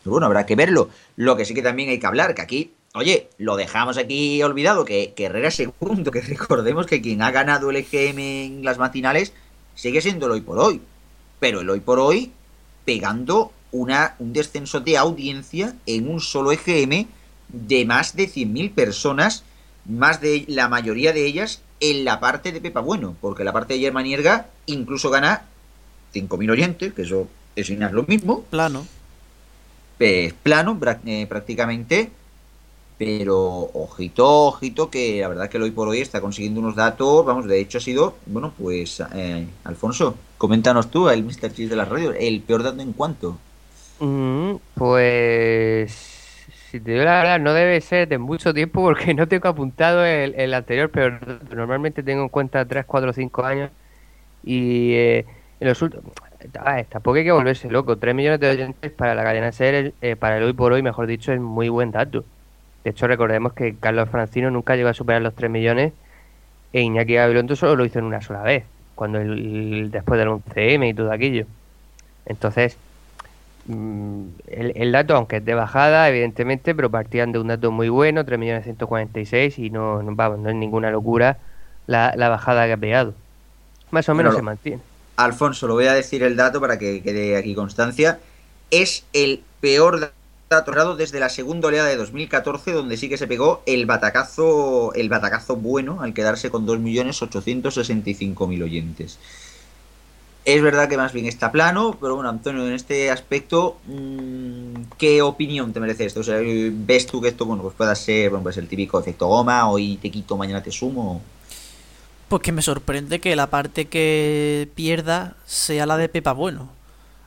Pero bueno, habrá que verlo. Lo que sí que también hay que hablar, que aquí, oye, lo dejamos aquí olvidado, que, que Herrera es segundo, que recordemos que quien ha ganado el EGM en las matinales sigue siendo el hoy por hoy. Pero el hoy por hoy pegando una, un descenso de audiencia en un solo EGM de más de 100.000 personas más de la mayoría de ellas en la parte de Pepa Bueno, porque la parte de Germanierga incluso gana 5.000 oyentes, que eso es lo mismo. Plano. Es plano eh, prácticamente, pero ojito, ojito, que la verdad que hoy por hoy está consiguiendo unos datos, vamos, de hecho ha sido, bueno, pues eh, Alfonso, coméntanos tú, el Mr. Cheese de la radio, el peor dato en cuanto. Mm, pues si te la verdad, no debe ser de mucho tiempo porque no tengo apuntado el, anterior, pero normalmente tengo en cuenta 3, 4, 5 años. Y eh, en los últimos. tampoco hay que volverse loco. 3 millones de oyentes para la cadena SER, eh, para el hoy por hoy, mejor dicho, es muy buen dato. De hecho, recordemos que Carlos Francino nunca llegó a superar los 3 millones e Iñaki Gabilondo solo lo hizo en una sola vez, cuando el, después del 11M y todo aquello. Entonces, Mm, el, dato, aunque es de bajada, evidentemente, pero partían de un dato muy bueno, 3.146, y no, no, vamos, no es ninguna locura la, bajada que ha pegado. Más o menos se mantiene. Alfonso, lo voy a decir el dato para que quede aquí constancia. Es el peor atorrado desde la segunda oleada de 2014, donde sí que se pegó el batacazo, el batacazo bueno al quedarse con 2.865.000 oyentes. Es verdad que más bien está plano, pero bueno, Antonio, en este aspecto, mmm, ¿qué opinión te merece esto? O sea, ¿ves tú que esto bueno, pues pueda ser bueno, pues el típico efecto goma, hoy te quito, mañana te sumo? Pues que me sorprende que la parte que pierda sea la de Pepa Bueno.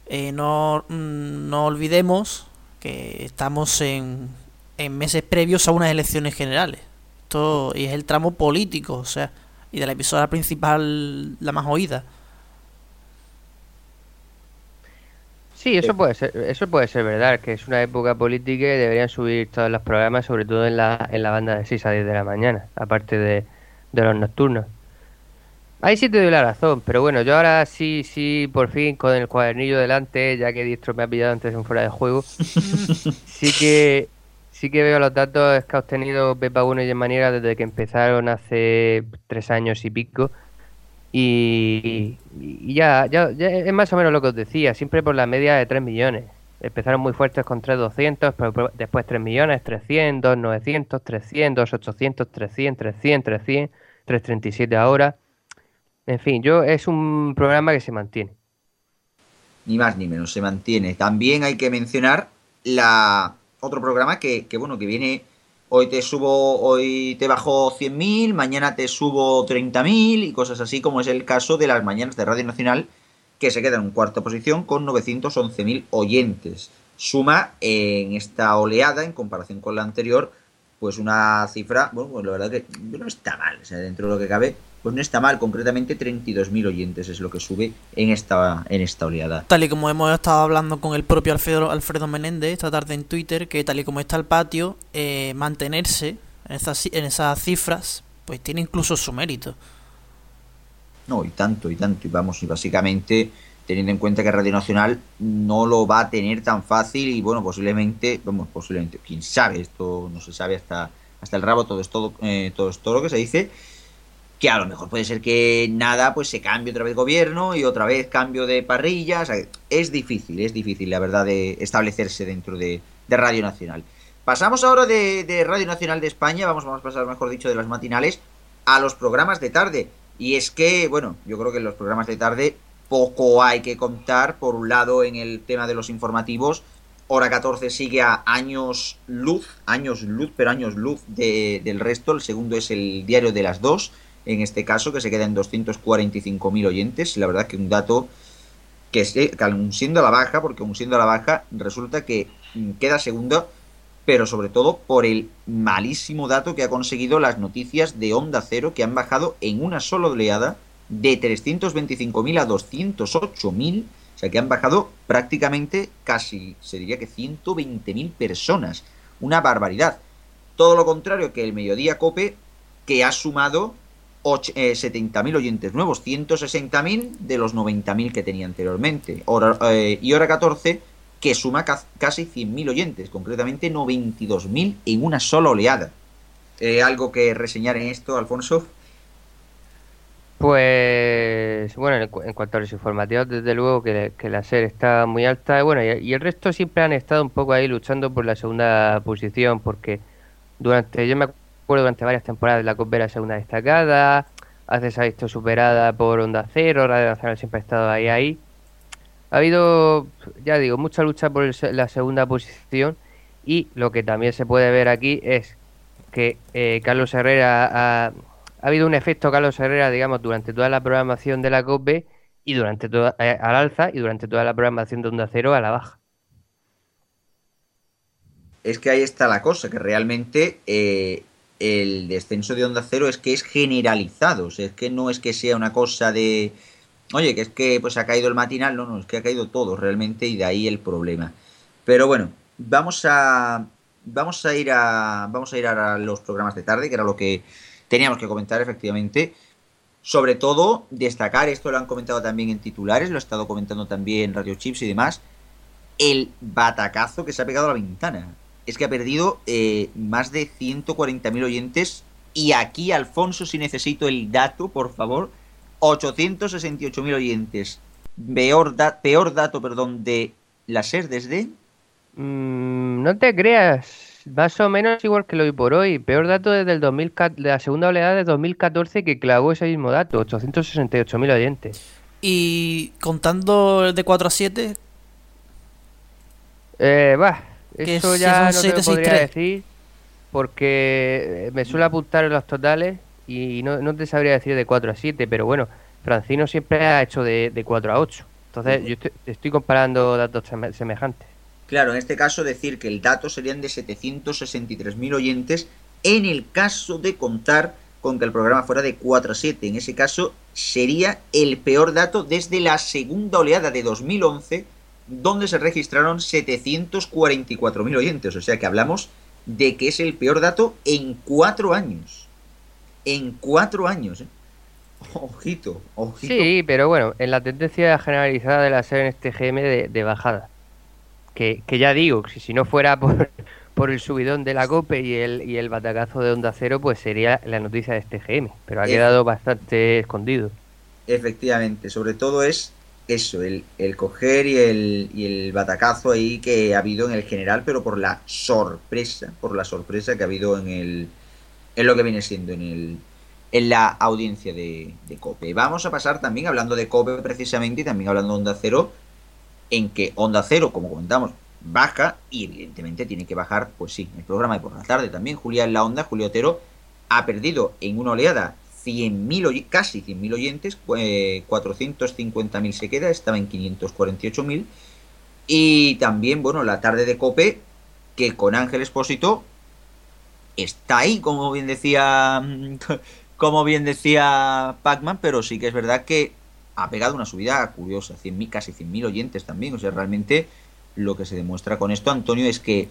Eh, no, mm, no olvidemos que estamos en, en meses previos a unas elecciones generales. Esto y es el tramo político, o sea, y de la emisora principal la más oída. Sí, eso puede ser, eso puede ser verdad, que es una época política y deberían subir todos los programas, sobre todo en la, en la banda de 6 a 10 de la mañana, aparte de, de los nocturnos. Ahí sí te doy la razón, pero bueno, yo ahora sí, sí, por fin con el cuadernillo delante, ya que Distro me ha pillado antes en fuera de juego, sí que sí que veo los datos que ha obtenido Pepa 1 y en manera desde que empezaron hace tres años y pico. Y, y ya, ya, ya, es más o menos lo que os decía, siempre por la media de 3 millones. Empezaron muy fuertes con 3.200, pero después 3 millones, 300, 900, 300, 800, 300, 300, 300, 337 ahora. En fin, yo es un programa que se mantiene. Ni más ni menos, se mantiene. También hay que mencionar la otro programa que, que bueno, que viene hoy te subo, hoy te bajo 100.000, mañana te subo 30.000 y cosas así, como es el caso de las mañanas de Radio Nacional, que se queda en cuarta posición con 911.000 oyentes. Suma en esta oleada, en comparación con la anterior, pues una cifra, bueno, pues la verdad que no está mal, o sea, dentro de lo que cabe, pues no está mal, concretamente 32.000 oyentes es lo que sube en esta, en esta oleada. Tal y como hemos estado hablando con el propio Alfredo, Alfredo Menéndez esta tarde en Twitter, que tal y como está el patio, eh, mantenerse en esas, en esas cifras, pues tiene incluso su mérito. No, y tanto, y tanto, y vamos, y básicamente teniendo en cuenta que Radio Nacional no lo va a tener tan fácil y bueno, posiblemente, vamos, posiblemente, quién sabe, esto no se sabe hasta, hasta el rabo, todo es todo, eh, todo es todo lo que se dice, que a lo mejor puede ser que nada, pues se cambie otra vez gobierno y otra vez cambio de parrilla. O sea, es difícil, es difícil, la verdad, de establecerse dentro de, Radio Nacional. Pasamos ahora de, de, Radio Nacional de España, vamos, vamos a pasar, mejor dicho, de las matinales a los programas de tarde. Y es que, bueno, yo creo que en los programas de tarde poco hay que contar. Por un lado, en el tema de los informativos, Hora 14 sigue a años luz, años luz, pero años luz de, del resto. El segundo es el diario de las dos en este caso, que se queda en 245.000 oyentes. La verdad que un dato que, aún siendo a la baja, porque aún siendo a la baja, resulta que queda segundo, pero sobre todo por el malísimo dato que ha conseguido las noticias de Onda Cero, que han bajado en una sola oleada de 325.000 a 208.000, o sea que han bajado prácticamente casi, se diría que 120.000 personas. Una barbaridad. Todo lo contrario que el Mediodía Cope, que ha sumado 70.000 oyentes nuevos, 160.000 de los 90.000 que tenía anteriormente. Eh, y hora 14, que suma ca casi 100.000 oyentes, concretamente 92.000 en una sola oleada. Eh, ¿Algo que reseñar en esto, Alfonso? Pues bueno, en, cuanto a los informativos, desde luego que, que la SER está muy alta. Bueno, y, y, el resto siempre han estado un poco ahí luchando por la segunda posición, porque durante, yo me acuerdo durante varias temporadas la COP era segunda destacada, hace ha visto superada por Onda Cero, Radio Nacional siempre ha estado ahí ahí. Ha habido, ya digo, mucha lucha por la segunda posición y lo que también se puede ver aquí es que eh, Carlos Herrera ha, ha, habido un efecto Carlos Herrera, digamos, durante toda la programación de la COPE y durante toda, eh, al alza y durante toda la programación de Onda Cero a la baja. Es que ahí está la cosa, que realmente eh, el descenso de Onda Cero es que es generalizado, o sea, es que no es que sea una cosa de, oye, que es que pues ha caído el matinal, no, no, es que ha caído todo realmente y de ahí el problema. Pero bueno, vamos a vamos a ir a vamos a ir a los programas de tarde, que era lo que teníamos que comentar efectivamente. Sobre todo destacar, esto lo han comentado también en titulares, lo ha estado comentando también Radio Chips y demás, el batacazo que se ha pegado a la ventana es que ha perdido eh, más de 140.000 oyentes. Y aquí, Alfonso, si necesito el dato, por favor, 868.000 oyentes. Peor, da peor dato, perdón, de la SER desde... Mm, no te creas, más o menos igual que lo hoy por hoy. Peor dato desde el 2000, de la segunda oleada de 2014 que clavó ese mismo dato, 868.000 oyentes. Y contando de 4 a 7. Eh, va, eso ya no te lo podría decir porque me suele apuntar en los totales y no, no, te sabría decir de 4 a 7, pero bueno, Francino siempre ha hecho de, de 4 a 8. Entonces yo estoy, estoy comparando datos semejantes. Claro, en este caso decir que el dato serían de 763.000 oyentes en el caso de contar con que el programa fuera de 4 a 7. En ese caso sería el peor dato desde la segunda oleada de 2011, donde se registraron 744.000 oyentes. O sea que hablamos de que es el peor dato en cuatro años. En cuatro años, ¿eh? Ojito, ojito. Sí, pero bueno, en la tendencia generalizada de la serie en este GM de, bajada. Que, que, ya digo, si, si no fuera por, por el subidón de la COPE y el, y el batacazo de Onda Cero, pues sería la noticia de este GM. Pero ha quedado bastante escondido. Efectivamente, sobre todo es eso, el, el coger y el, y el batacazo ahí que ha habido en el general, pero por la sorpresa, por la sorpresa que ha habido en el en lo que viene siendo en el en la audiencia de, de COPE. Vamos a pasar también hablando de COPE precisamente y también hablando de Onda Cero, en que Onda Cero, como comentamos, baja y evidentemente tiene que bajar, pues sí, el programa de por la tarde también. Julia en la Onda, Julio Otero, ha perdido en una oleada 100.000, casi 100.000 oyentes, 450.000 eh, se queda, estaba en 548.000. Y también, bueno, la tarde de Cope, que con Ángel Espósito está ahí, como bien decía, como bien decía Pacman, pero sí que es verdad que ha pegado una subida curiosa, 100, casi 100.000 oyentes también. O sea, realmente lo que se demuestra con esto, Antonio, es que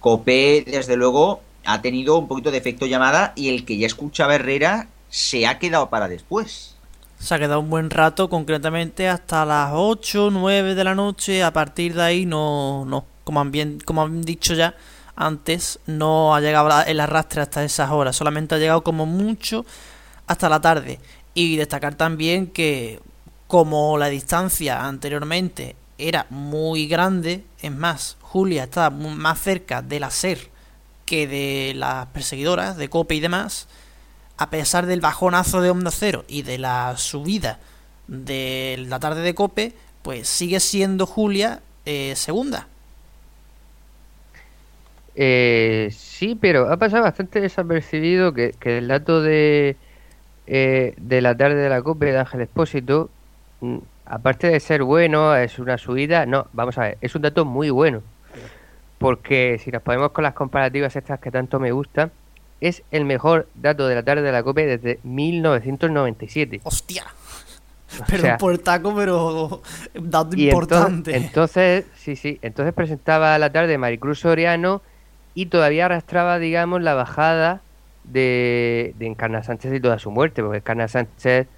Cope, desde luego, ha tenido un poquito de efecto llamada y el que ya escuchaba Herrera se ha quedado para después. Se ha quedado un buen rato, concretamente hasta las 8, 9 de la noche. A partir de ahí no, no, como han, bien, como han dicho ya antes, no ha llegado el arrastre hasta esas horas. Solamente ha llegado como mucho hasta la tarde. Y destacar también que como la distancia anteriormente era muy grande, es más, Julia estaba más cerca de la SER que de las perseguidoras, de Cope y demás, a pesar del bajonazo de Onda Cero y de la subida de la tarde de Cope, pues sigue siendo Julia eh, segunda. Eh, sí, pero ha pasado bastante desapercibido que, el dato de, eh, de la tarde de la Cope de Ángel Espósito, mm, aparte de ser bueno, es una subida, no, vamos a ver, es un dato muy bueno. Porque si nos ponemos con las comparativas estas que tanto me gustan, es el mejor dato de la tarde de la COPE desde 1997. ¡Hostia! Perdón por el taco, pero dato importante. Entonces, sí, sí, entonces presentaba la tarde Maricruz Soriano y todavía arrastraba, digamos, la bajada de, de Encarna Sánchez y toda su muerte, porque Encarna Sánchez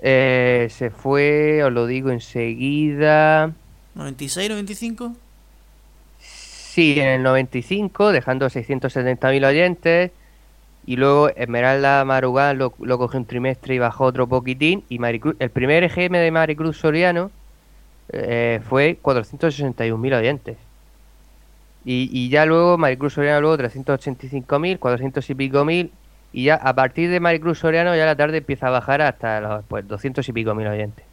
eh, se fue, os lo digo enseguida. ¿96, 95? Sí, en el 95, dejando 670.000 oyentes. Y luego Esmeralda Marugán lo, cogió un trimestre y bajó otro poquitín. Y Maricruz, el primer EGM de Maricruz Soriano eh, fue 461.000 oyentes. Y, y, ya luego Maricruz Soriano luego 385.000, 400 y pico mil. Y ya a partir de Maricruz Soriano ya la tarde empieza a bajar hasta los pues, 200 y pico mil oyentes.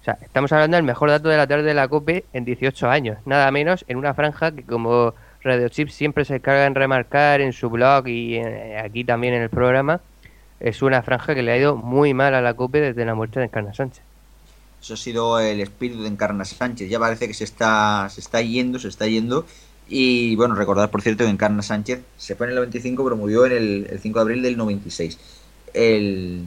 O sea, estamos hablando del mejor dato de la tarde de la COPE en 18 años. Nada menos en una franja que como Radio Chip siempre se carga en remarcar en su blog y eh, aquí también en el programa. Es una franja que le ha ido muy mal a la COPE desde la muerte de Encarna Sánchez. Eso ha sido el espíritu de Encarna Sánchez. Ya parece que se está, se está yendo, se está yendo. Y bueno, recordad por cierto que Encarna Sánchez se fue en el 95, pero murió en el, 5 de abril del 96. El,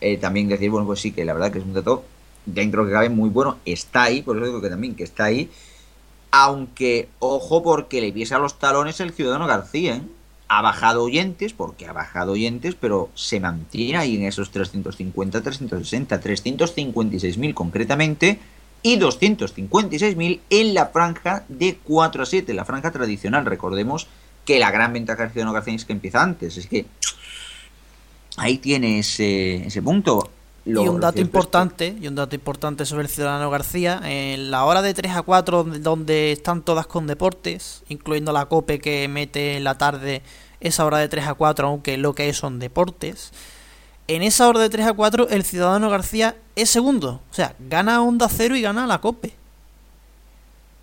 eh, también decir, bueno, pues sí, que la verdad que es un dato dentro que cabe muy bueno. Está ahí, por eso digo que también que está ahí aunque, ojo, porque le piesa los talones el Ciudadano García. ¿eh? Ha bajado oyentes, porque ha bajado oyentes, pero se mantiene ahí en esos 350, 360, 356.000 concretamente, y 256.000 en la franja de 4 a 7, la franja tradicional. Recordemos que la gran ventaja del Ciudadano García es que empieza antes. Es que ahí tiene ese, ese punto. Y un dato importante, y un dato importante sobre el Ciudadano García, en la hora de 3 a 4 donde están todas con deportes, incluyendo la COPE que mete en la tarde esa hora de 3 a 4, aunque lo que es son deportes, en esa hora de 3 a 4 el Ciudadano García es segundo, o sea, gana Onda Cero y gana la COPE.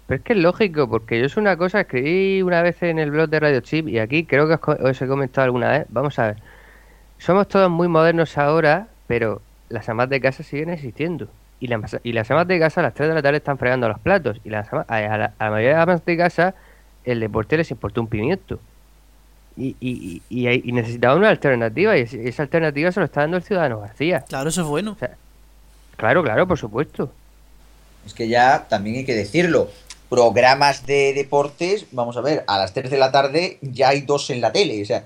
Pero es que es lógico, porque yo es una cosa, escribí una vez en el blog de Radio Chip y aquí creo que os he comentado alguna vez, vamos a ver, somos todos muy modernos ahora, pero las amas de casa siguen existiendo. Y, y las amas de casa a las 3 de la tarde están fregando los platos. Y las a, la, mayoría de las amas de casa el deporte les importa un pimiento. Y, y, y, necesitaba una alternativa y esa alternativa se lo está dando el ciudadano García. Claro, eso es bueno. claro, claro, por supuesto. Es que ya también hay que decirlo. Programas de deportes, vamos a ver, a las 3 de la tarde ya hay dos en la tele. O sea,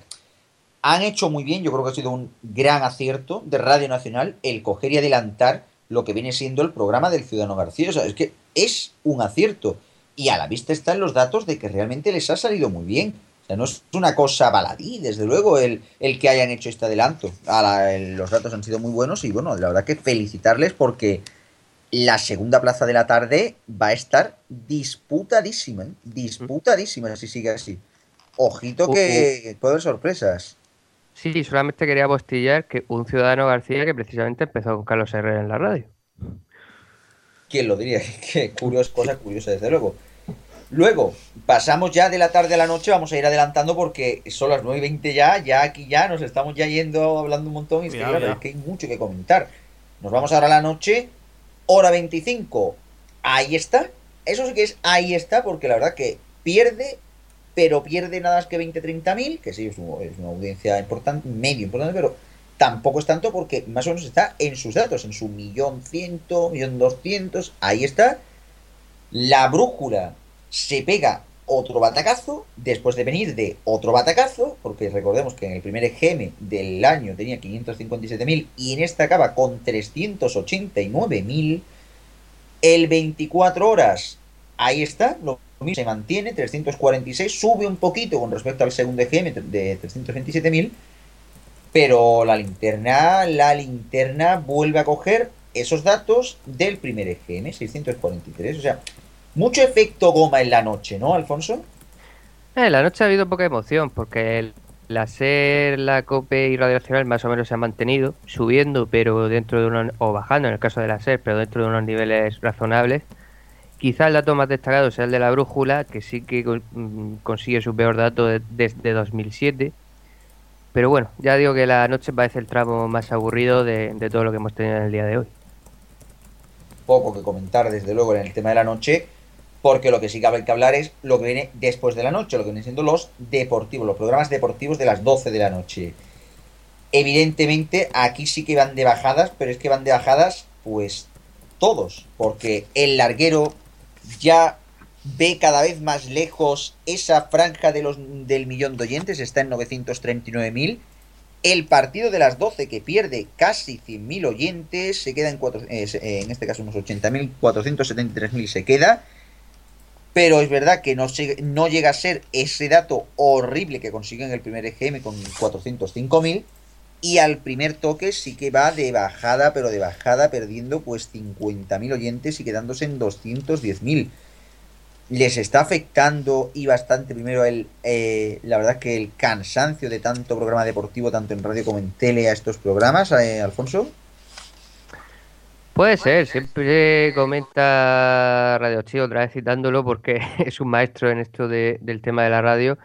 han hecho muy bien, yo creo que ha sido un gran acierto de Radio Nacional el coger y adelantar lo que viene siendo el programa del Ciudadano García. O sea, es que es un acierto. Y a la vista están los datos de que realmente les ha salido muy bien. O sea, no es una cosa baladí, desde luego, el, el que hayan hecho este adelanto. los datos han sido muy buenos y bueno, la verdad que felicitarles porque la segunda plaza de la tarde va a estar disputadísima, ¿eh? disputadísima si sigue así. Ojito que puede haber sorpresas. Sí, solamente quería postillar que un ciudadano García que precisamente empezó con Carlos Herrera en la radio. ¿Quién lo diría? Qué curiosa, cosa curiosa, desde luego. Luego, pasamos ya de la tarde a la noche, vamos a ir adelantando porque son las 9 y 20 ya, ya aquí ya nos estamos ya yendo hablando un montón y es que, claro, que hay mucho que comentar. Nos vamos ahora a la noche, hora 25. Ahí está. Eso sí que es ahí está porque la verdad que pierde pero pierde nada más que 20-30 mil, que sí, es, una audiencia importante, medio importante, pero tampoco es tanto porque más o menos está en sus datos, en su millón ciento, millón doscientos, ahí está. La brújula se pega otro batacazo, después de venir de otro batacazo, porque recordemos que en el primer EGM del año tenía 557.000 y en esta acaba con 389.000. El 24 horas, ahí está, lo se mantiene, 346, sube un poquito con respecto al segundo EGM de 327.000, pero la linterna, la linterna vuelve a coger esos datos del primer EGM, 643, o sea, mucho efecto goma en la noche, ¿no, Alfonso? En la noche ha habido poca emoción, porque el, la SER, la COPE y Radio Nacional más o menos se han mantenido, subiendo, pero dentro de unos, o bajando en el caso de la SER, pero dentro de unos niveles razonables. Quizá el dato más destacado sea el de la brújula, que sí que mm, consigue su peor dato desde 2007. Pero bueno, ya digo que la noche parece el tramo más aburrido de, todo lo que hemos tenido en el día de hoy. Poco que comentar, desde luego, en el tema de la noche, porque lo que sí que hay que hablar es lo que viene después de la noche, lo que vienen siendo los deportivos, los programas deportivos de las 12 de la noche. Evidentemente, aquí sí que van de bajadas, pero es que van de bajadas, pues todos, porque el larguero ya ve cada vez más lejos esa franja de los, del millón de oyentes, está en 939.000. El partido de las 12 que pierde casi 100.000 oyentes, se queda en, cuatro, eh, en este caso unos 80.000, 473.000 se queda. Pero es verdad que no, no llega a ser ese dato horrible que consiguió en el primer EGM con 405.000. Y al primer toque sí que va de bajada, pero de bajada, perdiendo pues 50.000 oyentes y quedándose en 210.000. Les está afectando y bastante primero el, eh, la verdad que el cansancio de tanto programa deportivo, tanto en radio como en tele, a estos programas, eh, Alfonso. Puede ser, siempre comenta Radio Chido, otra vez citándolo porque es un maestro en esto del tema de la radio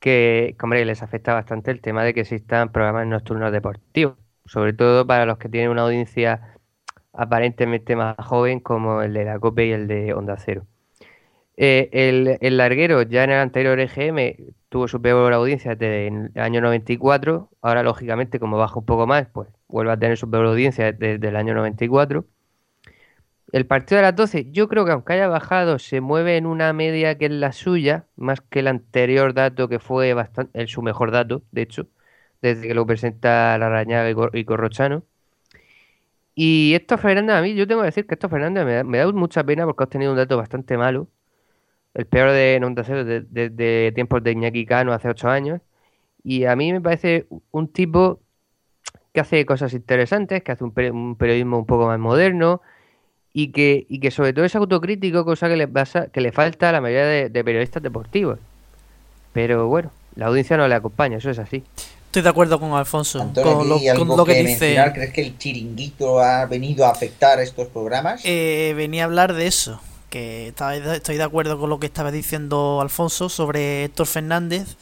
que, hombre, les afecta bastante el tema de que existan programas nocturnos deportivos, sobre todo para los que tienen una audiencia aparentemente más joven como el de la COPE y el de Onda Cero. Eh, el, larguero ya en el anterior EGM tuvo su peor audiencia desde el año 94, ahora lógicamente como baja un poco más, pues vuelve a tener su peor audiencia desde el año 94 el partido de las 12, yo creo que aunque haya bajado, se mueve en una media que es la suya, más que el anterior dato que fue bastante, el, su mejor dato, de hecho, desde que lo presenta la Rañaga y, Corrochano. Y esto Fernández, a mí, yo tengo que decir que esto Fernández me da, mucha pena porque ha tenido un dato bastante malo. El peor de no desde de, tiempos de Iñaki Cano hace ocho años. Y a mí me parece un tipo que hace cosas interesantes, que hace un, periodismo un poco más moderno y que, y que sobre todo es autocrítico, cosa que le, pasa, que le falta a la mayoría de, periodistas deportivos. Pero bueno, la audiencia no le acompaña, eso es así. Estoy de acuerdo con Alfonso, con, lo, que, dice. ¿Crees que el chiringuito ha venido a afectar estos programas? Eh, venía a hablar de eso, que estoy de acuerdo con lo que estaba diciendo Alfonso sobre Héctor Fernández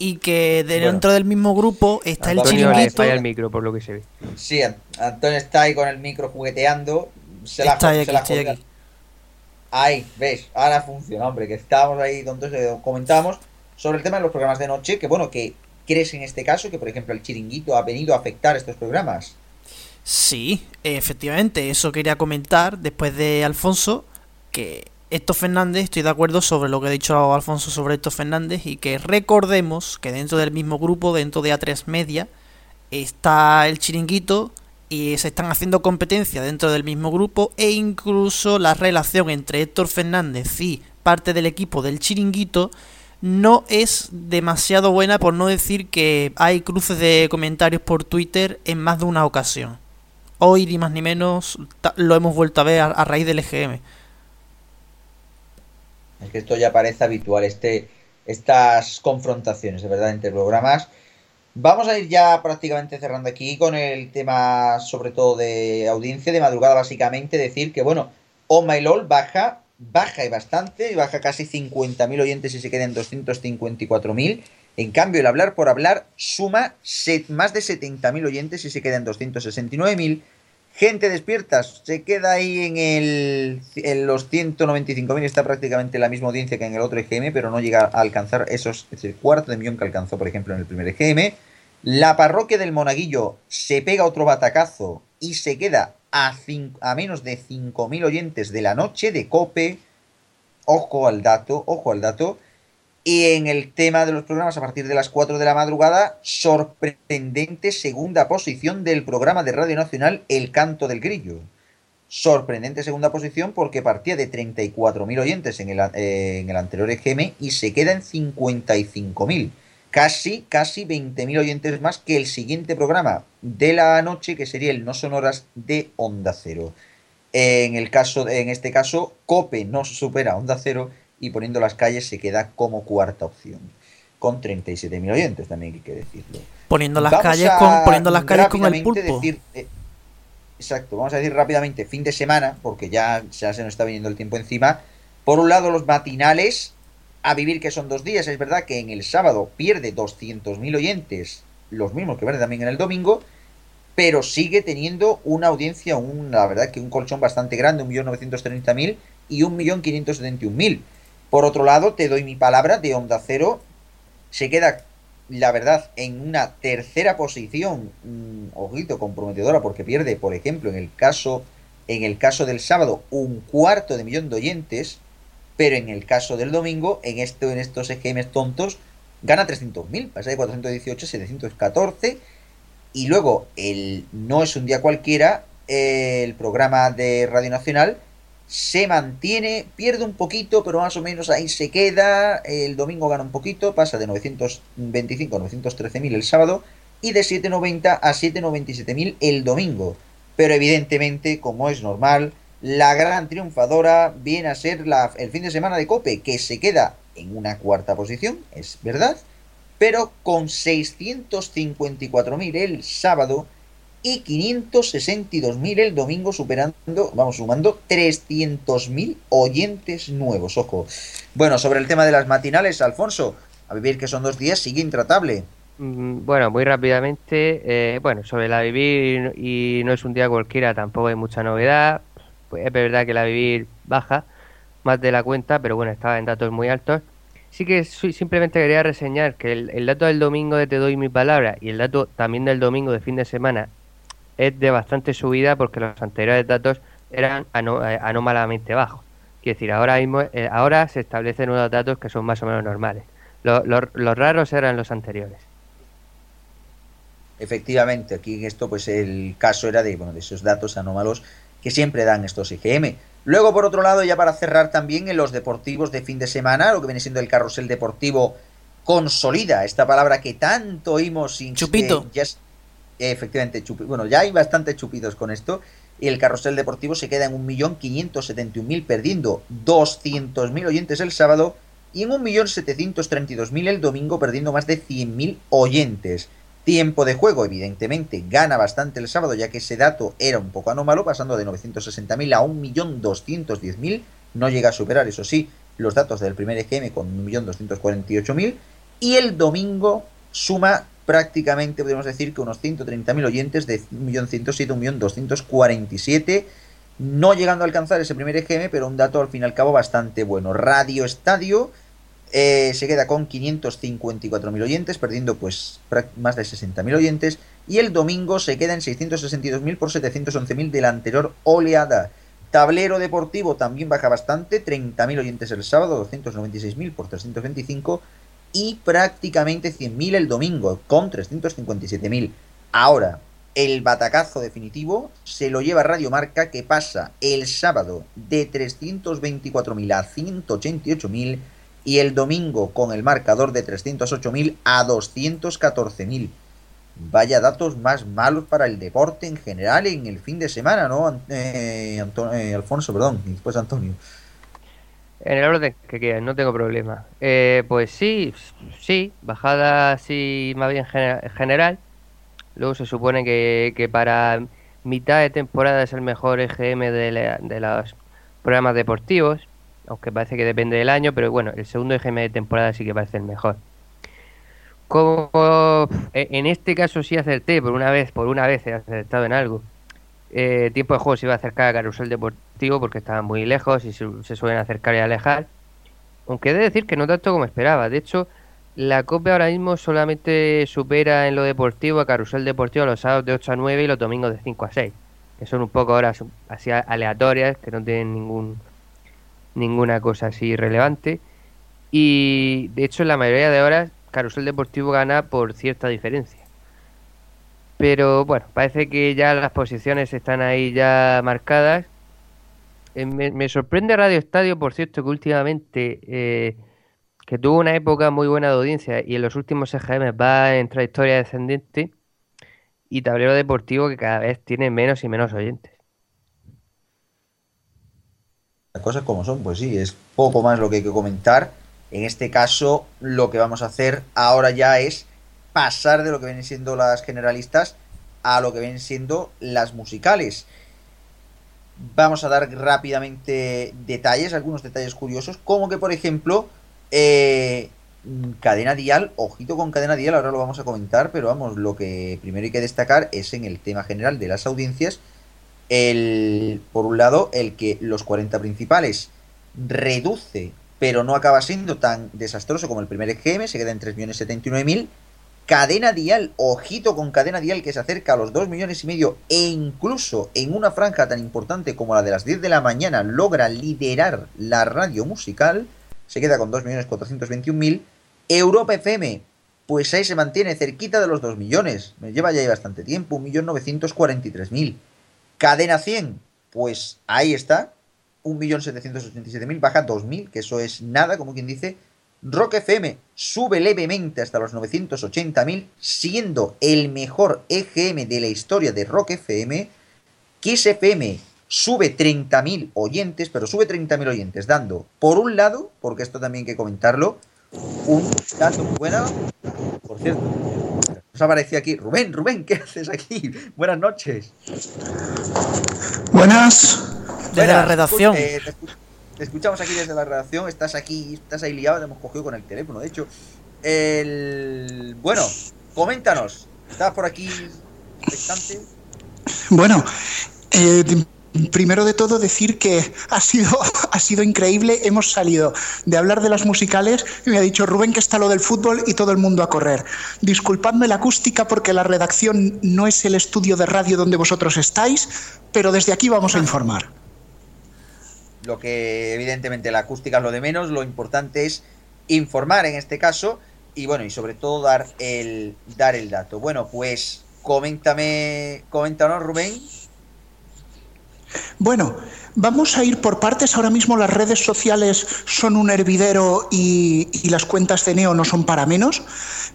y que dentro del mismo grupo está el chiringuito. Le el micro, por lo que se ve. Sí, Antonio está ahí con el micro jugueteando. Se la, aquí, aquí. Ahí, ves, ahora funciona, hombre, que estábamos ahí donde eh, comentábamos sobre el tema de los programas de noche, que bueno, que crees en este caso que, por ejemplo, el chiringuito ha venido a afectar estos programas. Sí, efectivamente, eso quería comentar después de Alfonso, que Héctor Fernández, estoy de acuerdo sobre lo que ha dicho Alfonso sobre Héctor Fernández y que recordemos que dentro del mismo grupo, dentro de A3 Media, está el chiringuito y se están haciendo competencia dentro del mismo grupo e incluso la relación entre Héctor Fernández y parte del equipo del chiringuito no es demasiado buena por no decir que hay cruces de comentarios por Twitter en más de una ocasión. Hoy ni más ni menos lo hemos vuelto a ver a raíz del EGM. Es que esto ya parece habitual, este, estas confrontaciones, de verdad, entre programas. Vamos a ir ya prácticamente cerrando aquí con el tema, sobre todo de audiencia, de madrugada, básicamente. Decir que, bueno, Oh My LOL baja, baja y bastante, baja casi 50.000 oyentes y se queda en 254.000. En cambio, el hablar por hablar suma más de 70.000 oyentes y se queda en 269.000. Gente despierta, se queda ahí en, el, en los 195.000, está prácticamente la misma audiencia que en el otro EGM, pero no llega a alcanzar esos, el cuarto de millón que alcanzó, por ejemplo, en el primer EGM. La parroquia del Monaguillo se pega otro batacazo y se queda a, a menos de 5.000 oyentes de la noche de Cope. Ojo al dato, ojo al dato. Y en el tema de los programas, a partir de las 4 de la madrugada, sorprendente segunda posición del programa de Radio Nacional El Canto del Grillo. Sorprendente segunda posición porque partía de 34.000 oyentes en el, eh, en el anterior EGM y se queda en 55.000. Casi, casi 20.000 oyentes más que el siguiente programa de la noche, que sería el No Sonoras de Onda Cero. En, el caso, en este caso, COPE no supera Onda Cero y poniendo las calles se queda como cuarta opción con 37.000 oyentes también hay que decirlo. Poniendo las calles con poniendo las calles con el pulpo. Decir, eh, exacto, vamos a decir rápidamente fin de semana porque ya, ya se nos está viniendo el tiempo encima. Por un lado los matinales a vivir que son dos días, es verdad que en el sábado pierde 200.000 oyentes, los mismos que pierde también en el domingo, pero sigue teniendo una audiencia, un, la verdad que un colchón bastante grande, 1.930.000 y 1.571.000. Por otro lado, te doy mi palabra de Onda Cero. Se queda, la verdad, en una tercera posición, mm, ojito, comprometedora, porque pierde, por ejemplo, en el caso, en el caso del sábado, un cuarto de millón de oyentes, pero en el caso del domingo, en esto, en estos EGMs tontos, gana 300.000, pasa de 418 a 714. Y luego, el No es un día cualquiera, el programa de Radio Nacional se mantiene, pierde un poquito, pero más o menos ahí se queda. El domingo gana un poquito, pasa de 925 a 913 mil el sábado y de 790 a 797 mil el domingo. Pero evidentemente, como es normal, la gran triunfadora viene a ser la, el fin de semana de Cope, que se queda en una cuarta posición, es verdad, pero con 654 mil el sábado y 562.000 el domingo, superando, vamos, sumando 300.000 oyentes nuevos, ojo. Bueno, sobre el tema de las matinales, Alfonso, a vivir que son dos días, sigue intratable. Mm, bueno, muy rápidamente, eh, bueno, sobre la vivir y no es un día cualquiera, tampoco hay mucha novedad. Pues es verdad que la vivir baja más de la cuenta, pero bueno, estaba en datos muy altos. Sí que simplemente quería reseñar que el, dato del domingo de Te Doy Mi Palabra y el dato también del domingo de fin de semana es de bastante subida porque los anteriores datos eran eh, anómalamente bajos. Quiero decir, ahora mismo, eh, ahora se establecen unos datos que son más o menos normales. los raros eran los anteriores. Efectivamente, aquí en esto, pues el caso era de, bueno, de esos datos anómalos que siempre dan estos IGM. Luego, por otro lado, ya para cerrar también en los deportivos de fin de semana, lo que viene siendo el carrusel deportivo consolida, esta palabra que tanto oímos sin Chupito. Efectivamente, bueno, ya hay bastantes chupidos con esto. Y el carrusel deportivo se queda en 1.571.000, perdiendo 200.000 oyentes el sábado y en 1.732.000 el domingo, perdiendo más de 100.000 oyentes. Tiempo de juego, evidentemente, gana bastante el sábado, ya que ese dato era un poco anómalo, pasando de 960.000 a 1.210.000. No llega a superar, eso sí, los datos del primer EGM con 1.248.000. Y el domingo suma prácticamente, podemos decir, que unos 130.000 oyentes de 1.107 a 1.247. No llegando a alcanzar ese primer EGM, pero un dato al fin y al cabo bastante bueno. Radio Estadio eh, se queda con 554.000 oyentes, perdiendo pues más de 60.000 oyentes. Y el domingo se queda en 662.000 por 711.000 de la anterior oleada. Tablero deportivo también baja bastante, 30.000 oyentes el sábado, 296.000 por 325 y prácticamente 100.000 el domingo, con 357.000. Ahora, el batacazo definitivo se lo lleva Radio Marca, que pasa el sábado de 324.000 a 188.000 y el domingo con el marcador de 308.000 a 214.000. Vaya datos más malos para el deporte en general en el fin de semana, ¿no? Eh, eh, Alfonso, perdón, y después Antonio. En el orden que quieras, no tengo problema. Eh, pues sí, sí, bajada así más bien general. Luego se supone que, para mitad de temporada es el mejor EGM de, de los programas deportivos aunque parece que depende del año, pero bueno, el segundo EGM de temporada sí que parece el mejor. Como e, en este caso sí acerté, por una vez, por una vez he acertado en algo. Eh, tiempo de juego se iba a acercar a Carusel Deportivo porque estaban muy lejos y se, suelen acercar y alejar. Aunque he de decir que no tanto como esperaba. De hecho, la Copa ahora mismo solamente supera en lo deportivo a Carusel Deportivo los sábados de 8 a 9 y los domingos de 5 a 6. Que son un poco horas así aleatorias, que no tienen ningún ninguna cosa así relevante. Y de hecho, en la mayoría de horas, Carusel Deportivo gana por cierta diferencia. Pero bueno, parece que ya las posiciones están ahí ya marcadas. Eh, me, sorprende Radio Estadio, por cierto, que últimamente, eh, que tuvo una época muy buena de audiencia y en los últimos EGM va en trayectoria descendente. Y Tablero Deportivo que cada vez tiene menos y menos oyentes cosas como son, pues sí, es poco más lo que hay que comentar. En este caso, lo que vamos a hacer ahora ya es pasar de lo que vienen siendo las generalistas a lo que vienen siendo las musicales. Vamos a dar rápidamente detalles, algunos detalles curiosos, como que por ejemplo, eh, cadena dial, ojito con cadena dial, ahora lo vamos a comentar, pero vamos, lo que primero hay que destacar es en el tema general de las audiencias, el, por un lado, el que los 40 principales reduce, pero no acaba siendo tan desastroso como el primer EGM, se queda en 3.079.000. Cadena dial, ojito con cadena dial que se acerca a los 2 millones y medio e incluso en una franja tan importante como la de las 10 de la mañana logra liderar la radio musical, se queda con 2.421.000. Europa FM, pues ahí se mantiene cerquita de los 2 millones, me lleva ya bastante tiempo, 1.943.000. Cadena 100, pues ahí está, 1.787.000, baja 2.000, que eso es nada, como quien dice. Rock FM sube levemente hasta los 980.000, siendo el mejor EGM de la historia de Rock FM. Kiss FM sube 30.000 oyentes, pero sube 30.000 oyentes, dando, por un lado, porque esto también hay que comentarlo, un dato muy bueno, por cierto, nos apareció aquí. Rubén, Rubén, ¿qué haces aquí? Buenas noches. Buenas. Desde la redacción. Eh, te, escuchamos aquí desde la redacción. Estás aquí, estás ahí liado, te hemos cogido con el teléfono. De hecho, el. Bueno, coméntanos. ¿Estás por aquí expectante? Bueno, eh, Primero de todo decir que ha sido, ha sido increíble. Hemos salido de hablar de las musicales y me ha dicho Rubén que está lo del fútbol y todo el mundo a correr. Disculpadme la acústica porque la redacción no es el estudio de radio donde vosotros estáis, pero desde aquí vamos a informar. Lo que evidentemente la acústica es lo de menos, lo importante es informar en este caso y bueno, y sobre todo dar el, dar el dato. Bueno, pues coméntame, coméntanos Rubén Bueno, vamos a ir por partes. Ahora mismo las redes sociales son un hervidero y, las cuentas de Neo no son para menos.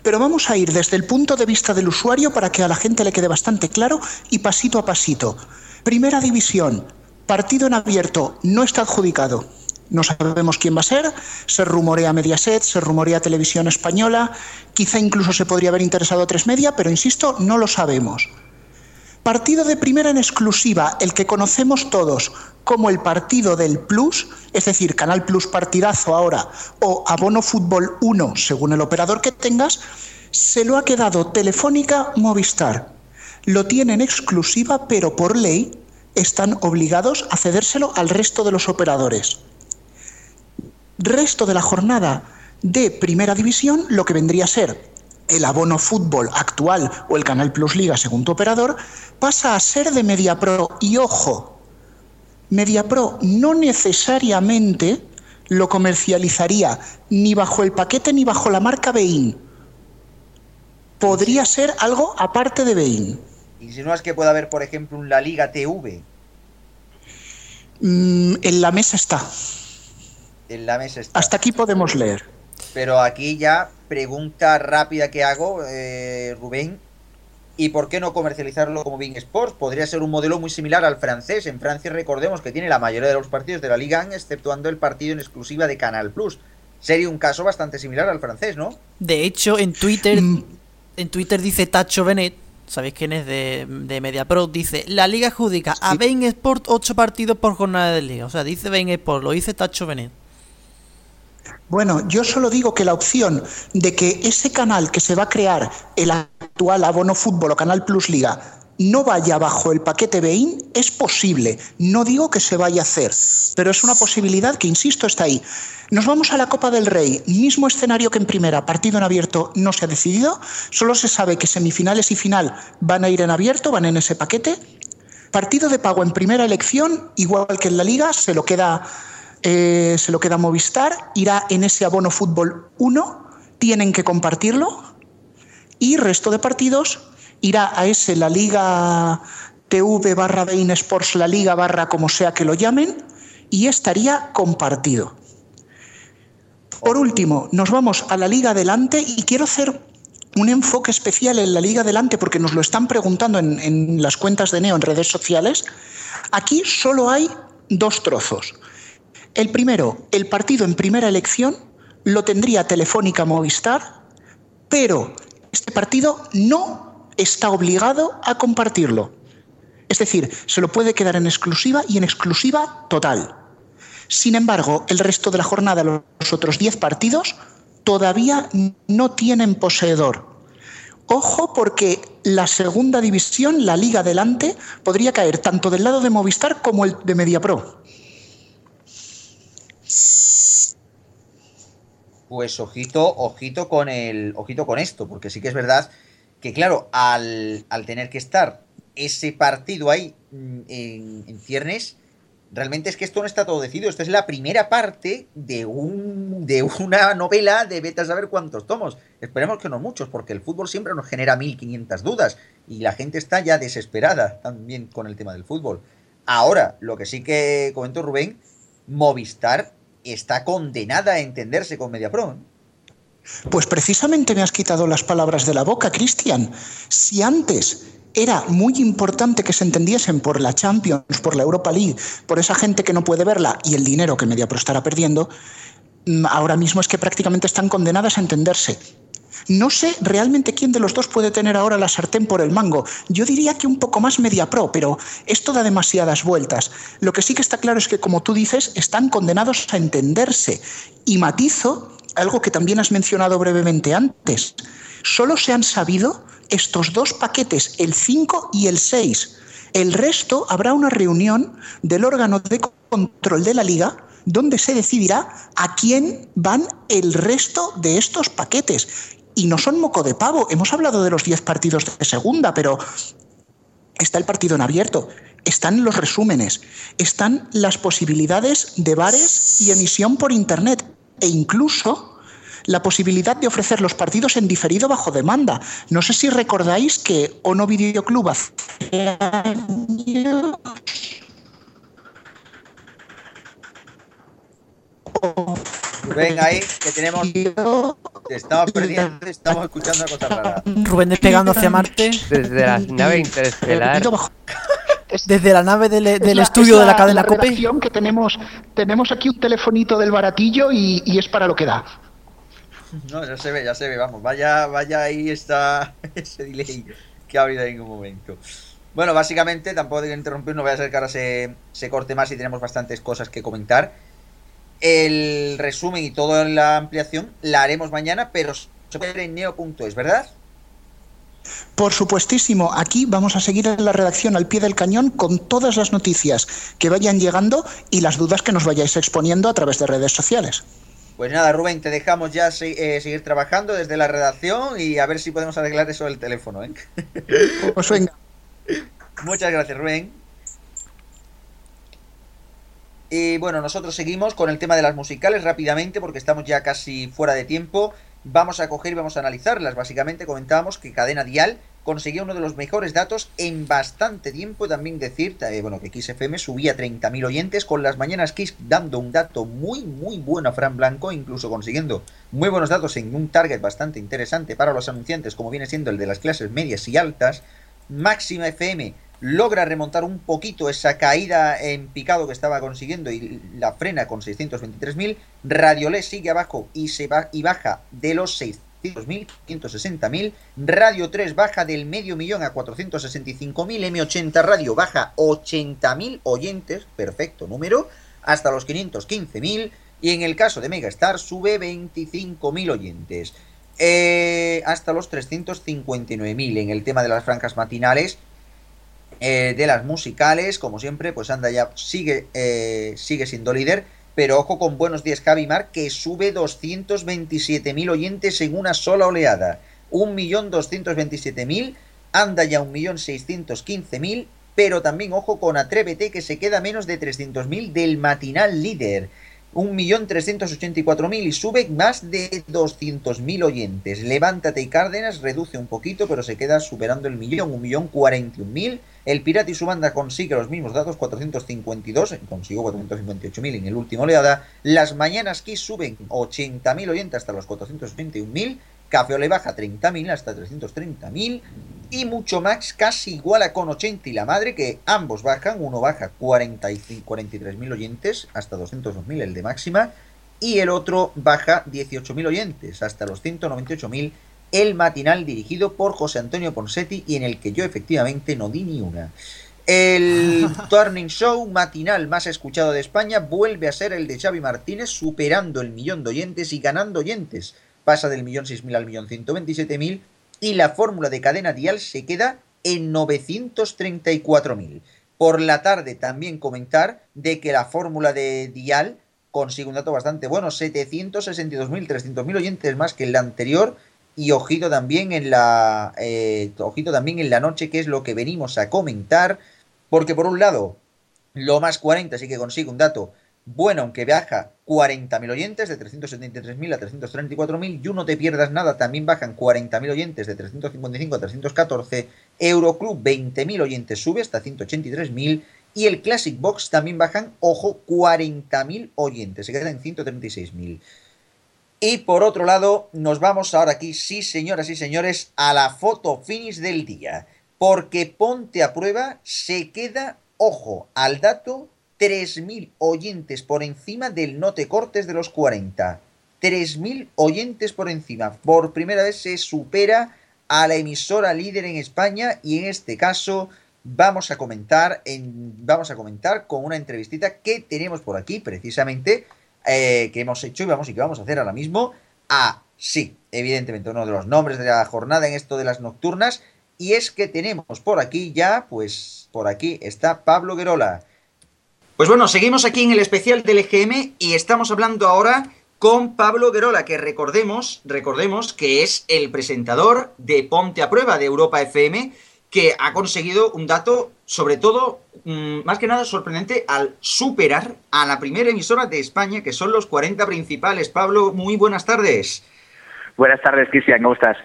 Pero vamos a ir desde el punto de vista del usuario para que a la gente le quede bastante claro y pasito a pasito. Primera división, partido en abierto, no está adjudicado. No sabemos quién va a ser, se rumorea Mediaset, se rumorea Televisión Española, quizá incluso se podría haber interesado a Tres Media, pero insisto, no lo sabemos. Partido de primera en exclusiva, el que conocemos todos como el partido del Plus, es decir, Canal Plus Partidazo ahora o Abono Fútbol 1, según el operador que tengas, se lo ha quedado Telefónica Movistar. Lo tienen exclusiva, pero por ley están obligados a cedérselo al resto de los operadores. Resto de la jornada de Primera División, lo que vendría a ser el abono fútbol actual o el Canal Plus Liga, según tu operador, pasa a ser de MediaPro. Y ojo, MediaPro no necesariamente lo comercializaría ni bajo el paquete ni bajo la marca Bein. Podría ser algo aparte de Bein. ¿Insinúas que puede haber, por ejemplo, un La Liga TV? Mm, en la mesa está. En la mesa está. Hasta aquí podemos leer. Pero aquí ya, pregunta rápida que hago, eh, Rubén. ¿Y por qué no comercializarlo como Bing Sports? Podría ser un modelo muy similar al francés. En Francia recordemos que tiene la mayoría de los partidos de la Liga 1, exceptuando el partido en exclusiva de Canal Plus. Sería un caso bastante similar al francés, ¿no? De hecho, en Twitter, en Twitter dice Tacho Benet, ¿sabéis quién es de, de MediaPro? Dice, la Liga adjudica a Bein Sport 8 partidos por jornada de liga. O sea, dice Bein Sport, lo dice Tacho Benet. Bueno, yo solo digo que la opción de que ese canal que se va a crear, el actual Abono Fútbol o Canal Plus Liga, no vaya bajo el paquete Bein es posible. No digo que se vaya a hacer, pero es una posibilidad que, insisto, está ahí. Nos vamos a la Copa del Rey, mismo escenario que en primera, partido en abierto no se ha decidido, solo se sabe que semifinales y final van a ir en abierto, van en ese paquete. Partido de pago en primera elección, igual que en la liga, se lo queda eh, se lo queda Movistar, irá en ese abono fútbol 1, tienen que compartirlo y resto de partidos irá a ese la Liga TV barra Bein Sports, la Liga barra como sea que lo llamen, y estaría compartido. Por último, nos vamos a la Liga Adelante y quiero hacer un enfoque especial en la Liga Adelante porque nos lo están preguntando en, en las cuentas de Neo en redes sociales. Aquí solo hay dos trozos. El primero, el partido en primera elección lo tendría Telefónica Movistar, pero este partido no está obligado a compartirlo. Es decir, se lo puede quedar en exclusiva y en exclusiva total. Sin embargo, el resto de la jornada, los otros 10 partidos, todavía no tienen poseedor. Ojo porque la segunda división, la Liga Adelante, podría caer tanto del lado de Movistar como el de MediaPro. Pues ojito, ojito con el. Ojito con esto, porque sí que es verdad que, claro, al, al tener que estar ese partido ahí en, en, ciernes, realmente es que esto no está todo decidido. Esta es la primera parte de, un, de una novela de vete a saber cuántos tomos. Esperemos que no muchos, porque el fútbol siempre nos genera 1500 dudas y la gente está ya desesperada también con el tema del fútbol. Ahora, lo que sí que comentó Rubén, Movistar está condenada a entenderse con MediaPro. Pues precisamente me has quitado las palabras de la boca, Cristian. Si antes era muy importante que se entendiesen por la Champions, por la Europa League, por esa gente que no puede verla y el dinero que MediaPro estará perdiendo, mm, ahora mismo es que prácticamente están condenadas a entenderse. No sé realmente quién de los dos puede tener ahora la sartén por el mango. Yo diría que un poco más media pro, pero esto da demasiadas vueltas. Lo que sí que está claro es que, como tú dices, están condenados a entenderse. Y matizo algo que también has mencionado brevemente antes. Solo se han sabido estos dos paquetes, el 5 y el 6. El resto habrá una reunión del órgano de control de la liga donde se decidirá a quién van el resto de estos paquetes y no son moco de pavo. Hemos hablado de los 10 partidos de segunda, pero está el partido en abierto, están los resúmenes, están las posibilidades de bares y emisión por Internet e incluso la posibilidad de ofrecer los partidos en diferido bajo demanda. No sé si recordáis que Ono Videoclub hace años Rubén, ahí que tenemos. Te estamos perdiendo, estamos escuchando una cosa rara. Rubén despegando hacia Marte. Desde la nave interestelar. Desde la nave del, del Es la- estudio es de la cadena la COPE. que tenemos, tenemos aquí un telefonito del baratillo y, y es para lo que da. No, ya se ve, ya se ve, vamos. Vaya, vaya ahí está ese delay que ha habido en un momento. Bueno, básicamente, tampoco de interrumpir, no voy a ser que ahora se, se corte más y tenemos bastantes cosas que comentar. El resumen y toda la ampliación la haremos mañana, pero se puede ver en neo.es, ¿verdad? Por supuestísimo, aquí vamos a seguir en la redacción al pie del cañón con todas las noticias que vayan llegando y las dudas que nos vayáis exponiendo a través de redes sociales. Pues nada, Rubén, te dejamos ya eh, seguir trabajando desde la redacción y a ver si podemos arreglar eso del teléfono, ¿eh? Pues venga. Muchas gracias, Rubén. Y bueno, nosotros seguimos con el tema de las musicales rápidamente porque estamos ya casi fuera de tiempo. Vamos a coger y vamos a analizarlas. Básicamente comentábamos que Cadena Dial conseguía uno de los mejores datos en bastante tiempo. También decir, eh, bueno, que XFM subía 30.000 oyentes con las mañanas Kiss dando un dato muy, muy bueno a Fran Blanco, incluso consiguiendo muy buenos datos en un target bastante interesante para los anunciantes, como viene siendo el de las clases medias y altas. Máxima FM logra remontar un poquito esa caída en picado que estaba consiguiendo y la frena con 623.000. Radiolé sigue abajo y se va y baja de los 600.000, 560.000. Radio 3 baja del medio millón a 465.000. M80 Radio baja 80.000 oyentes, perfecto número, hasta los 515.000. Y en el caso de Megastar sube 25.000 oyentes. Eh, hasta los 359.000 en el tema de las francas matinales eh, de las musicales, como siempre, pues anda ya, sigue, eh, sigue siendo líder, pero ojo con Buenos Días Javimar, que sube 227.000 oyentes en una sola oleada. 1.227.000, anda ya 1.615.000, pero también ojo con Atrévete, que se queda menos de 300.000 del matinal líder. 1.384.000 y sube más de 200.000 oyentes. Levántate y Cárdenas reduce un poquito, pero se queda superando el millón, 1.041.000. El Pirata y su banda consigue los mismos datos, 452, consiguió 458.000 en el último oleada. Las Mañanas Kiss suben 80.000 oyentes hasta los 421.000. Café Ole baja 30.000 hasta 330.000. Y mucho más, casi igual a con 80 y la madre, que ambos bajan. Uno baja 45, 43.000 oyentes hasta 202.000, el de máxima. Y el otro baja 18.000 oyentes hasta los 198.000, el matinal dirigido por José Antonio Ponsetti y en el que yo efectivamente no di ni una. El Turning Show matinal más escuchado de España vuelve a ser el de Xavi Martínez, superando el millón de oyentes y ganando oyentes. Pasa del millón seis mil al millón ciento veintisiete mil y la fórmula de cadena dial se queda en 934.000. Por la tarde también comentar de que la fórmula de dial consigue un dato bastante bueno, 762.000, 300.000 oyentes más que el anterior y ojito también en la eh, ojito también en la noche que es lo que venimos a comentar porque por un lado lo más 40 sí que consigue un dato bueno aunque baja 40.000 oyentes de 373.000 a 334.000 y no te pierdas nada también bajan 40.000 oyentes de 355 a 314 Euroclub 20.000 oyentes sube hasta 183.000 y el Classic Box también bajan, ojo, 40.000 oyentes, se quedan en 136.000. Y por otro lado, nos vamos ahora aquí, sí señoras y señores, a la foto finish del día. Porque Ponte a Prueba se queda, ojo, al dato, 3.000 oyentes por encima del No Te Cortes de los 40. 3.000 oyentes por encima. Por primera vez se supera a la emisora líder en España y en este caso vamos a comentar en, vamos a comentar con una entrevistita que tenemos por aquí precisamente eh, que hemos hecho y vamos y que vamos a hacer ahora mismo a sí evidentemente uno de los nombres de la jornada en esto de las nocturnas y es que tenemos por aquí ya pues por aquí está Pablo Guerola pues bueno seguimos aquí en el especial del EGM y estamos hablando ahora con Pablo Guerola, que recordemos, recordemos que es el presentador de Ponte a Prueba de Europa FM, que ha conseguido un dato, sobre todo, mmm, más que nada sorprendente, al superar a la primera emisora de España, que son los 40 principales. Pablo, muy buenas tardes. Buenas tardes, Cristian, ¿cómo estás?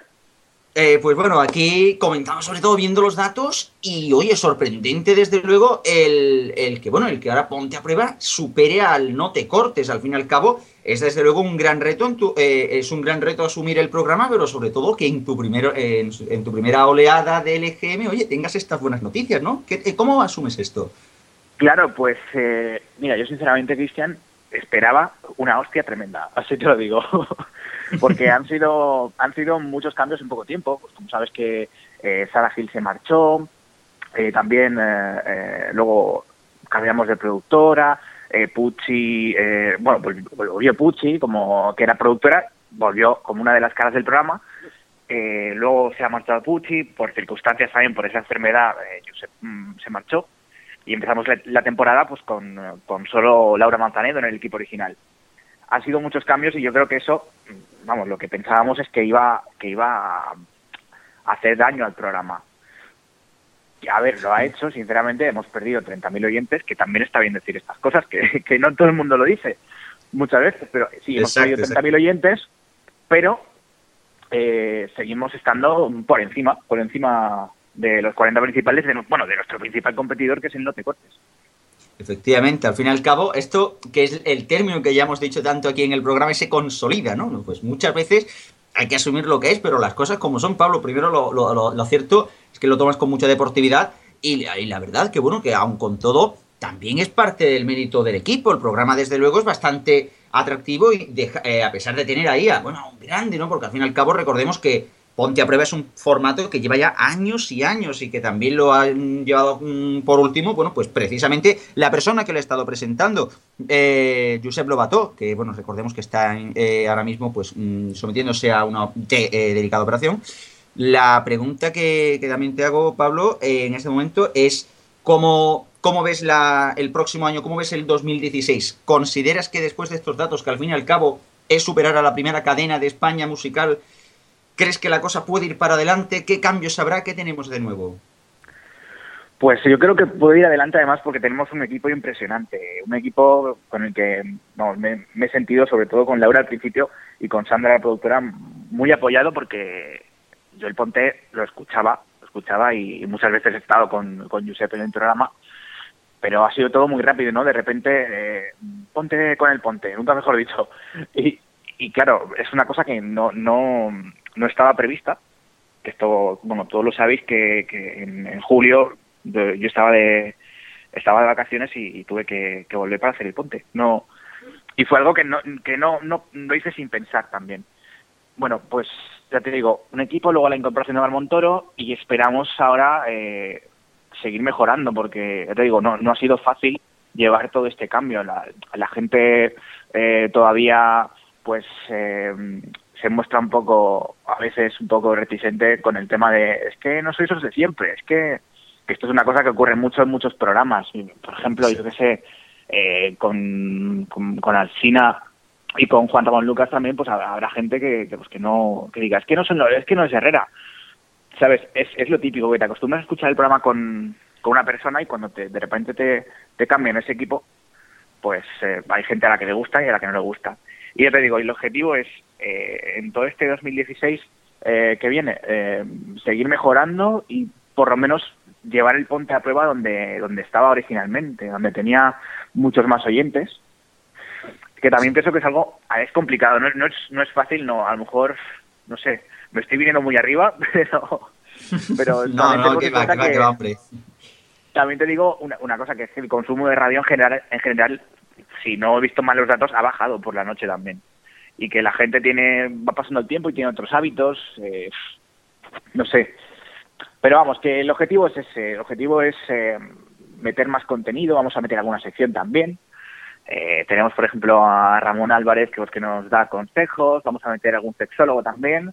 Eh, pues bueno, aquí comentamos sobre todo viendo los datos y oye, sorprendente desde luego el, el, que, bueno, el que ahora ponte a prueba supere al no te cortes, al fin y al cabo es desde luego un gran reto, en tu, eh, es un gran reto asumir el programa, pero sobre todo que en tu, primero, en, en, tu primera oleada del EGM, oye, tengas estas buenas noticias, ¿no? ¿Qué, eh, ¿Cómo asumes esto? Claro, pues eh, mira, yo sinceramente, Cristian, esperaba una hostia tremenda, así te lo digo. porque han sido han sido muchos cambios en poco tiempo. Pues como sabes que eh, Sarah Hill se marchó, eh, también eh, eh luego cambiamos de productora, eh, Pucci, eh, bueno, volvió Pucci como que era productora, volvió como una de las caras del programa. luego se ha marchado Pucci, por circunstancias también, por esa enfermedad, mm, se marchó. Y empezamos la, temporada pues con, con solo Laura Manzanedo en el equipo original ha sido muchos cambios y yo creo que eso, vamos, lo que pensábamos es que iba, que iba a hacer daño al programa. Y a ver, lo ha hecho, sinceramente, hemos perdido 30.000 oyentes, que también está bien decir estas cosas, que, que no todo el mundo lo dice muchas veces, pero sí, hemos exacto, perdido 30.000 oyentes, pero eh, seguimos estando por encima, por encima de los 40 principales, de, bueno, de nuestro principal competidor, que es el No Te Cortes. Efectivamente, al fin y al cabo, esto que es el término que ya hemos dicho tanto aquí en el programa, se consolida, ¿no? Pues muchas veces hay que asumir lo que es, pero las cosas como son, Pablo, primero lo, lo, lo, cierto es que lo tomas con mucha deportividad y, y, la verdad que bueno, que aun con todo, también es parte del mérito del equipo. El programa, desde luego, es bastante atractivo y deja, eh, a pesar de tener ahí a, bueno, a un grande, ¿no? Porque al fin y al cabo recordemos que Ponte a prueba es un formato que lleva ya años y años y que también lo han llevado por último, bueno, pues precisamente la persona que lo ha estado presentando, eh, Josep Lobato, que bueno, recordemos que está eh, ahora mismo pues mmm, sometiéndose a una eh, delicada operación. La pregunta que, que, también te hago, Pablo, en este momento es cómo, cómo ves la, el próximo año, cómo ves el 2016. ¿Consideras que después de estos datos, que al fin y al cabo es superar a la primera cadena de España musical, ¿Crees que la cosa puede ir para adelante? ¿Qué cambios habrá? ¿Qué tenemos de nuevo? Pues yo creo que puede ir adelante además porque tenemos un equipo impresionante, un equipo con el que vamos, me, he sentido, sobre todo con Laura al principio y con Sandra, la productora, muy apoyado porque yo el Ponte lo escuchaba, lo escuchaba y, y muchas veces he estado con, con Giuseppe en el programa, pero ha sido todo muy rápido, ¿no? De repente, eh, ponte con el Ponte, nunca mejor dicho. Y, y claro, es una cosa que no, no, no estaba prevista. Que esto, bueno, todos lo sabéis que, que en, en, julio yo estaba de estaba de vacaciones y, tuve que, que, volver para hacer el ponte. No y fue algo que no que no no lo hice sin pensar también. Bueno, pues ya te digo, un equipo, luego la incorporación de Mar Montoro y esperamos ahora eh, seguir mejorando porque ya te digo, no no ha sido fácil llevar todo este cambio. La, la gente eh, todavía pues eh, se muestra un poco, a veces un poco reticente con el tema de, es que no sois los de siempre, es que, que, esto es una cosa que ocurre mucho en muchos programas. Por ejemplo, sí. yo que sé, eh, con, con, con Alcina y con Juan Ramón Lucas también, pues habrá gente que, que, pues que no, que diga, es que no son, es que no es Herrera. ¿Sabes? Es, es lo típico, que te acostumbras a escuchar el programa con, con una persona y cuando te, de repente te, te cambian ese equipo, pues eh, hay gente a la que le gusta y a la que no le gusta. Y ya te digo, y el objetivo es, eh, en todo este 2016 eh, que viene, eh, seguir mejorando y por lo menos llevar el Ponte a prueba donde, donde estaba originalmente, donde tenía muchos más oyentes, que también pienso que es algo, es complicado, no, no, es, no es fácil, no, a lo mejor, no sé, me estoy viniendo muy arriba, pero... pero no, no, que va, que va, que va, hombre. También te digo una, una cosa, que es que el consumo de radio en general, en general si no he visto mal los datos, ha bajado por la noche también. Y que la gente tiene va pasando el tiempo y tiene otros hábitos, eh, no sé. Pero vamos, que el objetivo es ese, el objetivo es eh, meter más contenido, vamos a meter alguna sección también. Eh, tenemos, por ejemplo, a Ramón Álvarez, que, que nos da consejos, vamos a meter algún sexólogo también,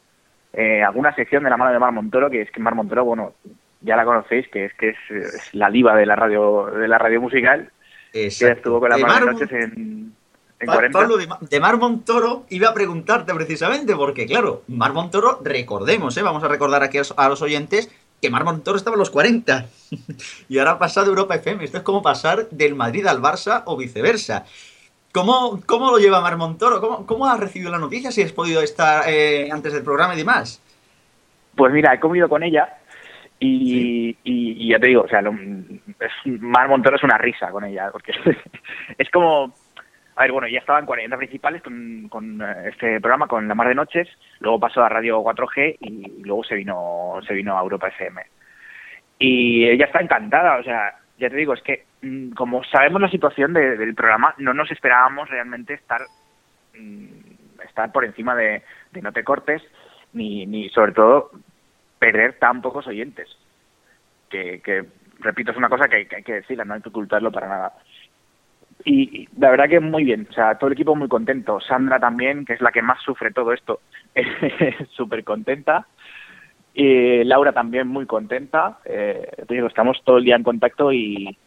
eh, alguna sección de la mano de Mar Montoro, que es que Mar Montoro, bueno, ya la conocéis, que es que es, es la diva de la radio de la radio musical, Exacto. que estuvo con la mano de noches en, en pa 40. Pablo, de, de, Mar Montoro iba a preguntarte precisamente, porque claro, Mar Montoro, recordemos, ¿eh? vamos a recordar aquí a, a los oyentes que Mar Montoro estaba en los 40 y ahora ha pasado de Europa FM. Esto es como pasar del Madrid al Barça o viceversa. ¿Cómo, cómo lo lleva Mar Montoro? ¿Cómo, ¿Cómo has recibido la noticia? Si has podido estar eh, antes del programa y demás. Pues mira, he comido con ella y, y, ya te digo, o sea, lo, es, Mar Montoro es una risa con ella, porque es como... A ver, bueno, ya estaba en 40 principales con, con eh, este programa, con La Mar de Noches, luego pasó a Radio 4G y luego se vino, se vino a Europa FM. Y ella está encantada, o sea, ya te digo, es que mm, como sabemos la situación del programa, no nos esperábamos realmente estar, mm, estar por encima de, No Te Cortes, ni, ni sobre todo perder tan pocos oyentes. Que, repito, es una cosa que, hay que decirla, no hay que ocultarlo para nada. Y, la verdad que muy bien, o sea, todo el equipo muy contento. Sandra también, que es la que más sufre todo esto, súper contenta. Y Laura también muy contenta. Eh, estamos todo el día en contacto y,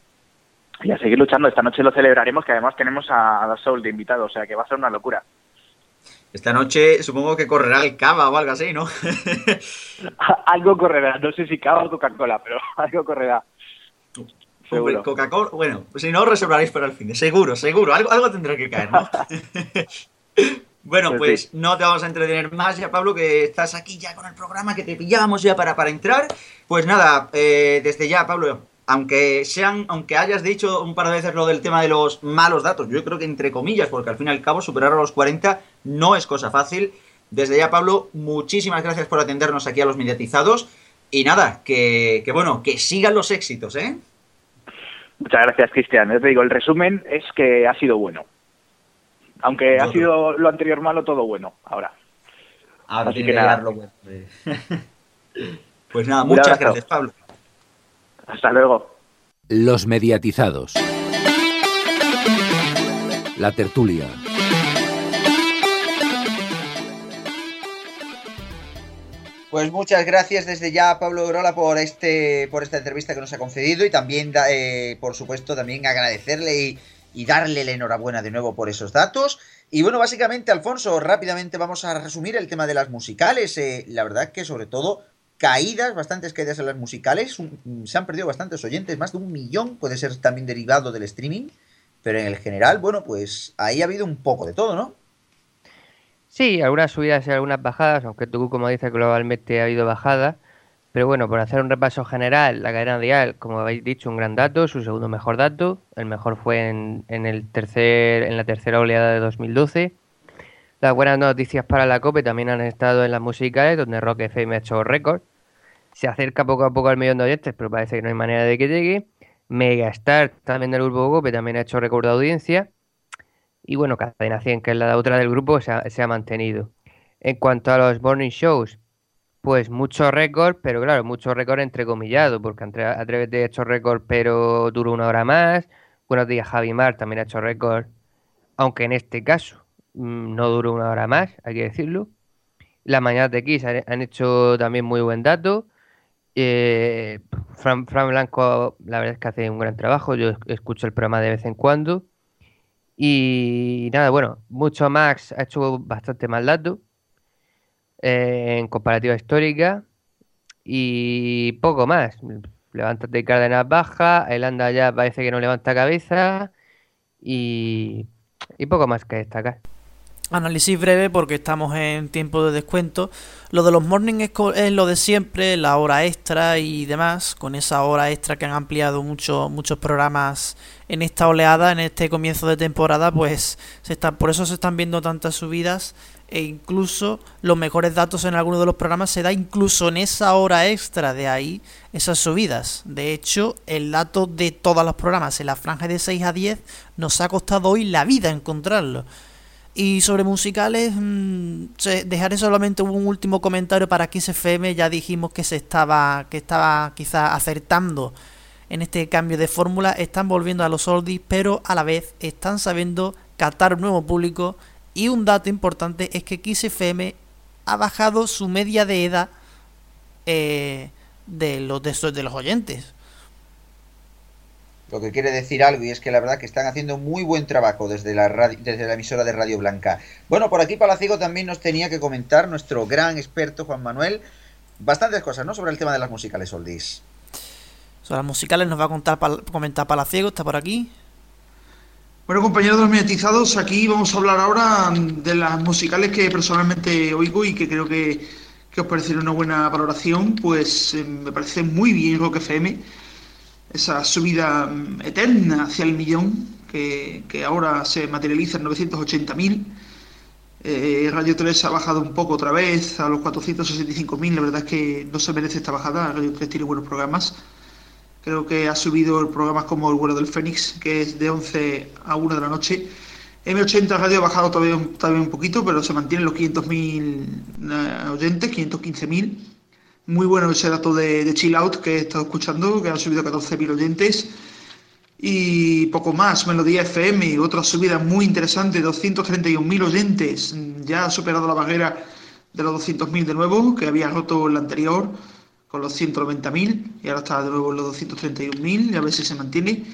y, a seguir luchando. Esta noche lo celebraremos, que además tenemos a, a Soul de invitado, o sea que va a ser una locura. Esta noche supongo que correrá el cava o algo así, ¿no? algo correrá, no sé si cava o Coca-Cola, pero algo correrá. Coca-Cola, bueno, si no, reservaréis para el fin de seguro, seguro, algo, algo tendrá que caer, ¿no? bueno, pues, pues no te vamos a entretener más ya, Pablo, que estás aquí ya con el programa, que te pillábamos ya para, para entrar. Pues nada, eh, desde ya, Pablo, aunque sean, aunque hayas dicho un par de veces lo del tema de los malos datos, yo creo que entre comillas, porque al fin y al cabo superar a los 40 no es cosa fácil. Desde ya, Pablo, muchísimas gracias por atendernos aquí a los mediatizados. Y nada, que, bueno, que sigan los éxitos, ¿eh? Muchas gracias, Cristian. te digo, el resumen es que ha sido bueno. Aunque ha sido lo anterior malo, todo bueno ahora. Ahora Así que nada. bueno. pues nada, muchas gracias, Pablo. Hasta luego. Los mediatizados. La tertulia. Pues muchas gracias desde ya Pablo Orola por este por esta entrevista que nos ha concedido y también eh, por supuesto también agradecerle y, darle la enhorabuena de nuevo por esos datos. Y bueno, básicamente Alfonso, rápidamente vamos a resumir el tema de las musicales. Eh, la verdad que sobre todo caídas, bastantes caídas en las musicales, se han perdido bastantes oyentes, más de un millón, puede ser también derivado del streaming, pero en el general, bueno, pues ahí ha habido un poco de todo, ¿no? Sí, algunas subidas y algunas bajadas, aunque tú, como dices, globalmente ha habido bajadas. Pero bueno, por hacer un repaso general, la cadena dial, como habéis dicho, un gran dato, su segundo mejor dato. El mejor fue en, en el tercer, en la tercera oleada de 2012. Las buenas noticias para la COPE también han estado en las musicales, donde Rock FM ha hecho récord. Se acerca poco a poco al millón de oyentes, pero parece que no hay manera de que llegue. Megastar, también del grupo COPE, también ha hecho récord de audiencia. Y bueno, Cadena 100, que es la otra del grupo, se ha, mantenido. En cuanto a los morning shows, pues mucho récord, pero claro, mucho récord entrecomillado, porque Atrévete ha hecho récord, pero duró una hora más. Buenos días, Javi Mar también ha hecho récord, aunque en este caso no duró una hora más, hay que decirlo. Las mañanas de Kiss han, hecho también muy buen dato. Eh, Fran, Blanco, la verdad es que hace un gran trabajo. Yo escucho el programa de vez en cuando. Y nada, bueno, mucho Max ha hecho bastante mal dato eh, en comparativa histórica. Y poco más. Levántate Cárdenas baja, el anda ya parece que no levanta cabeza. Y, y poco más que destacar. Análisis breve porque estamos en tiempo de descuento. Lo de los morning es, lo de siempre, la hora extra y demás. Con esa hora extra que han ampliado mucho, muchos programas en esta oleada, en este comienzo de temporada, pues se está, por eso se están viendo tantas subidas e incluso los mejores datos en algunos de los programas se da incluso en esa hora extra de ahí esas subidas. De hecho, el dato de todos los programas en la franja de 6 a 10 nos ha costado hoy la vida encontrarlo. Y sobre musicales, mm, dejaré solamente un último comentario para Kiss. Ya dijimos que se estaba, que estaba quizás acertando en este cambio de fórmula. Están volviendo a los oldies, pero a la vez están sabiendo captar un nuevo público. Y un dato importante es que Kiss ha bajado su media de edad eh, de los de, de los oyentes lo que quiere decir algo y es que la verdad que están haciendo muy buen trabajo desde la, desde la emisora de Radio Blanca. Bueno, por aquí Palaciego también nos tenía que comentar nuestro gran experto Juan Manuel bastantes cosas, ¿no? Sobre el tema de las musicales oldies. Sobre las musicales nos va a contar comentar Palaciego, está por aquí. Bueno, compañeros de los mediatizados, aquí vamos a hablar ahora de las musicales que personalmente oigo y que creo que que os pareciera una buena valoración, pues eh, me parece muy bien Rock FM, esa subida mm, eterna hacia el millón, que, ahora se materializa en 980.000. Eh, Radio 3 ha bajado un poco otra vez a los 465.000, la verdad es que no se merece esta bajada, Radio 3 tiene buenos programas. Creo que ha subido programas como El vuelo del Fénix, que es de 11 a 1 de la noche. M80 Radio ha bajado todavía, un- todavía un poquito, pero se mantienen los 500.000 eh, oyentes, 515.000. Muy bueno ese dato de, Chill Out que he estado escuchando, que han subido 14.000 oyentes. Y poco más, Melodía FM, otra subida muy interesante, 231.000 oyentes. Ya ha superado la barrera de los 200.000 de nuevo, que había roto la anterior con los 190.000 y ahora está de nuevo en los 231.000 y a ver si se mantiene.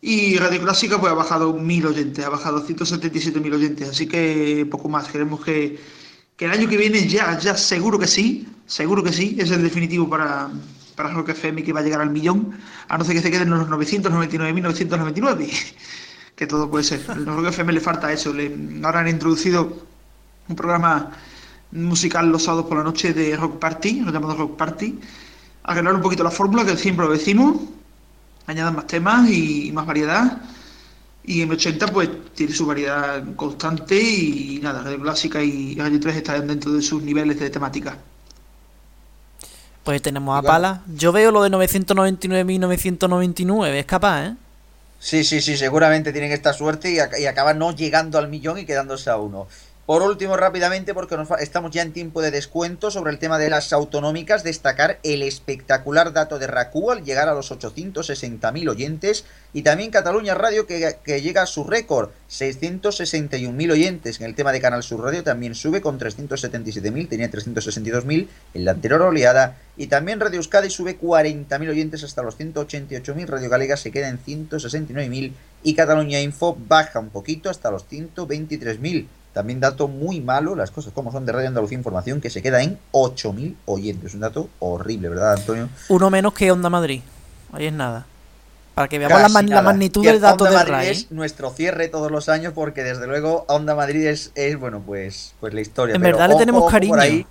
Y Radio Clásica pues ha bajado 1.000 oyentes, ha bajado 177.000 oyentes, así que poco más. Queremos que, que el año que viene ya, ya seguro que sí, seguro que sí, es el definitivo para, para Rock FM que va a llegar al millón, a no ser que se queden en los 999.999, que todo puede ser. Al Rock FM le falta eso, le, ahora han introducido un programa musical los sábados por la noche de Rock Party, lo llamado Rock Party, arreglar un poquito la fórmula que siempre lo decimos, añadan más temas y más variedad. Y M80 pues tiene su variedad constante y nada, Radio Clásica y Radio 3 están dentro de sus niveles de temática. Pues tenemos a Pala. Yo veo lo de 999.999, es capaz, ¿eh? Sí, sí, sí, seguramente tienen esta suerte y, ac- y acaban no llegando al millón y quedándose a uno. Por último, rápidamente, porque nos estamos ya en tiempo de descuento sobre el tema de las autonómicas, destacar el espectacular dato de RACU al llegar a los 860.000 oyentes y también Cataluña Radio que, que llega a su récord, 661.000 oyentes. En el tema de Canal Sur Radio también sube con 377.000, tenía 362.000 en la anterior oleada. Y también Radio Euskadi sube 40.000 oyentes hasta los 188.000, Radio Galega se queda en 169.000 y Cataluña Info baja un poquito hasta los 123.000. También dato muy malo, las cosas como son de Radio Andalucía Información, que se queda en 8.000 oyentes. Un dato horrible, ¿verdad, Antonio? Uno menos que Onda Madrid. Ahí es nada. Para que veamos la, magnitud del dato Onda del Madrid RAI. es nuestro cierre todos los años porque desde luego Onda Madrid es, es, bueno, pues, pues la historia. En Pero verdad le ojo, tenemos cariño. ahí.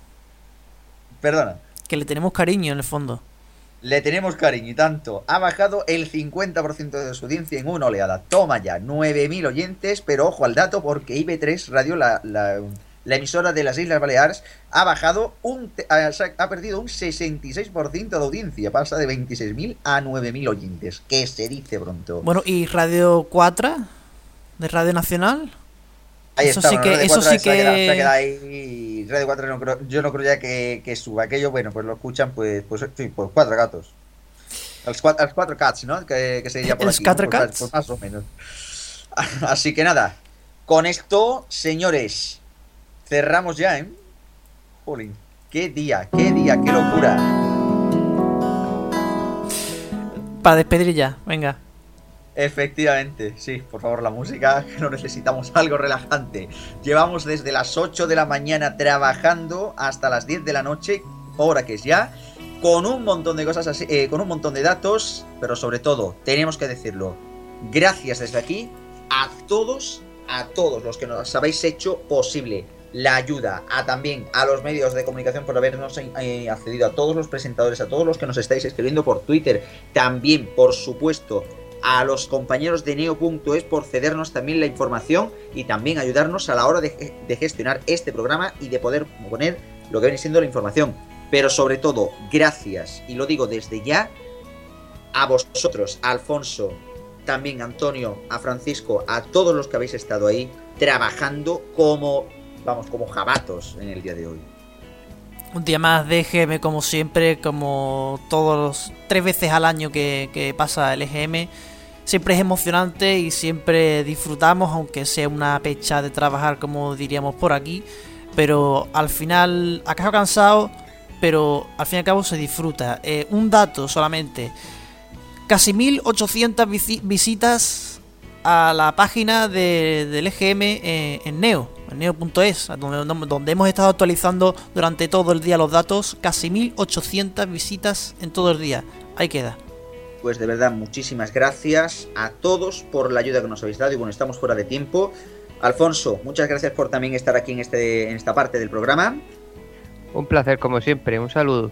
Perdona. Que le tenemos cariño en el fondo. Le tenemos cariño y tanto. Ha bajado el 50% de su audiencia en una oleada. Toma ya, 9.000 oyentes, pero ojo al dato porque IB3 Radio, la, la- emisora de las Islas Baleares, ha bajado un... ha perdido un 66% de audiencia. Pasa de 26.000 a 9.000 oyentes. Que se dice pronto. Bueno, ¿y Radio 4? ¿De Radio Nacional? Ahí eso está, sí bueno, que... Eso 4 sí se ha quedado- se ha quedado que... ahí. Radio 4 no creo- yo no creo ya que, que suba aquello. Bueno, pues lo escuchan, pues, pues sí, pues cuatro gatos. Los cuatro, los cuatro cats, ¿no? Que, que se diría por ¿Els aquí. ¿no? quatre Pues, cats? pues más o menos. Así que nada, con esto, señores, cerramos ya, ¿eh? Jolín, qué día, qué día, qué locura. Para despedir ya, venga. Efectivamente, sí, por favor, la música, que no necesitamos algo relajante. Llevamos desde las 8 de la mañana trabajando hasta las 10 de la noche, hora que es ya, con un montón de cosas así, eh, con un montón de datos, pero sobre todo, tenemos que decirlo, gracias desde aquí a todos, a todos los que nos habéis hecho posible la ayuda, a también a los medios de comunicación por habernos eh, accedido, a todos los presentadores, a todos los que nos estáis escribiendo por Twitter, también, por supuesto, a los compañeros de Neo.es por cedernos también la información y también ayudarnos a la hora de, gestionar este programa y de poder poner lo que viene siendo la información. Pero sobre todo, gracias, y lo digo desde ya, a vosotros, a Alfonso, también Antonio, a Francisco, a todos los que habéis estado ahí trabajando como, vamos, como jabatos en el día de hoy. Un día más de EGM como siempre, como todos los tres veces al año que, que pasa el EGM. Siempre es emocionante y siempre disfrutamos, aunque sea una pecha de trabajar como diríamos por aquí. Pero al final acabo cansado, pero al fin y al cabo se disfruta. Eh, un dato solamente. Casi 1800 visi- visitas a la página de- del EGM eh, en Neo, en neo.es, donde, donde hemos estado actualizando durante todo el día los datos. Casi 1800 visitas en todo el día. Ahí queda. Pues de verdad, muchísimas gracias a todos por la ayuda que nos habéis dado. Y bueno, estamos fuera de tiempo. Alfonso, muchas gracias por también estar aquí en, este, en esta parte del programa. Un placer como siempre, un saludo.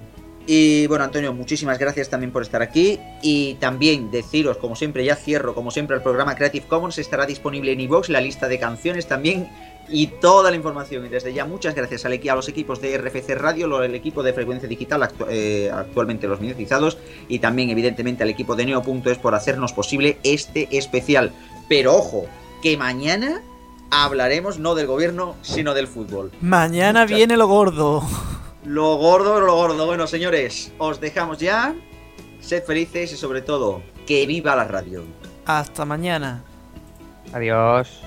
Y bueno, Antonio, muchísimas gracias también por estar aquí. Y también deciros, como siempre, ya cierro, como siempre, el programa Creative Commons estará disponible en iVoox, la lista de canciones también y toda la información. Y desde ya, muchas gracias a los equipos de RFC Radio, el equipo de Frecuencia Digital, actu- eh, actualmente los minutizados, y también, evidentemente, al equipo de Neo.es por hacernos posible este especial. Pero ojo, que mañana hablaremos no del gobierno, sino del fútbol. Mañana Muchas- viene lo gordo. Lo gordo, lo gordo. Bueno, señores, os dejamos ya. Sed felices y sobre todo, que viva la radio. Hasta mañana. Adiós.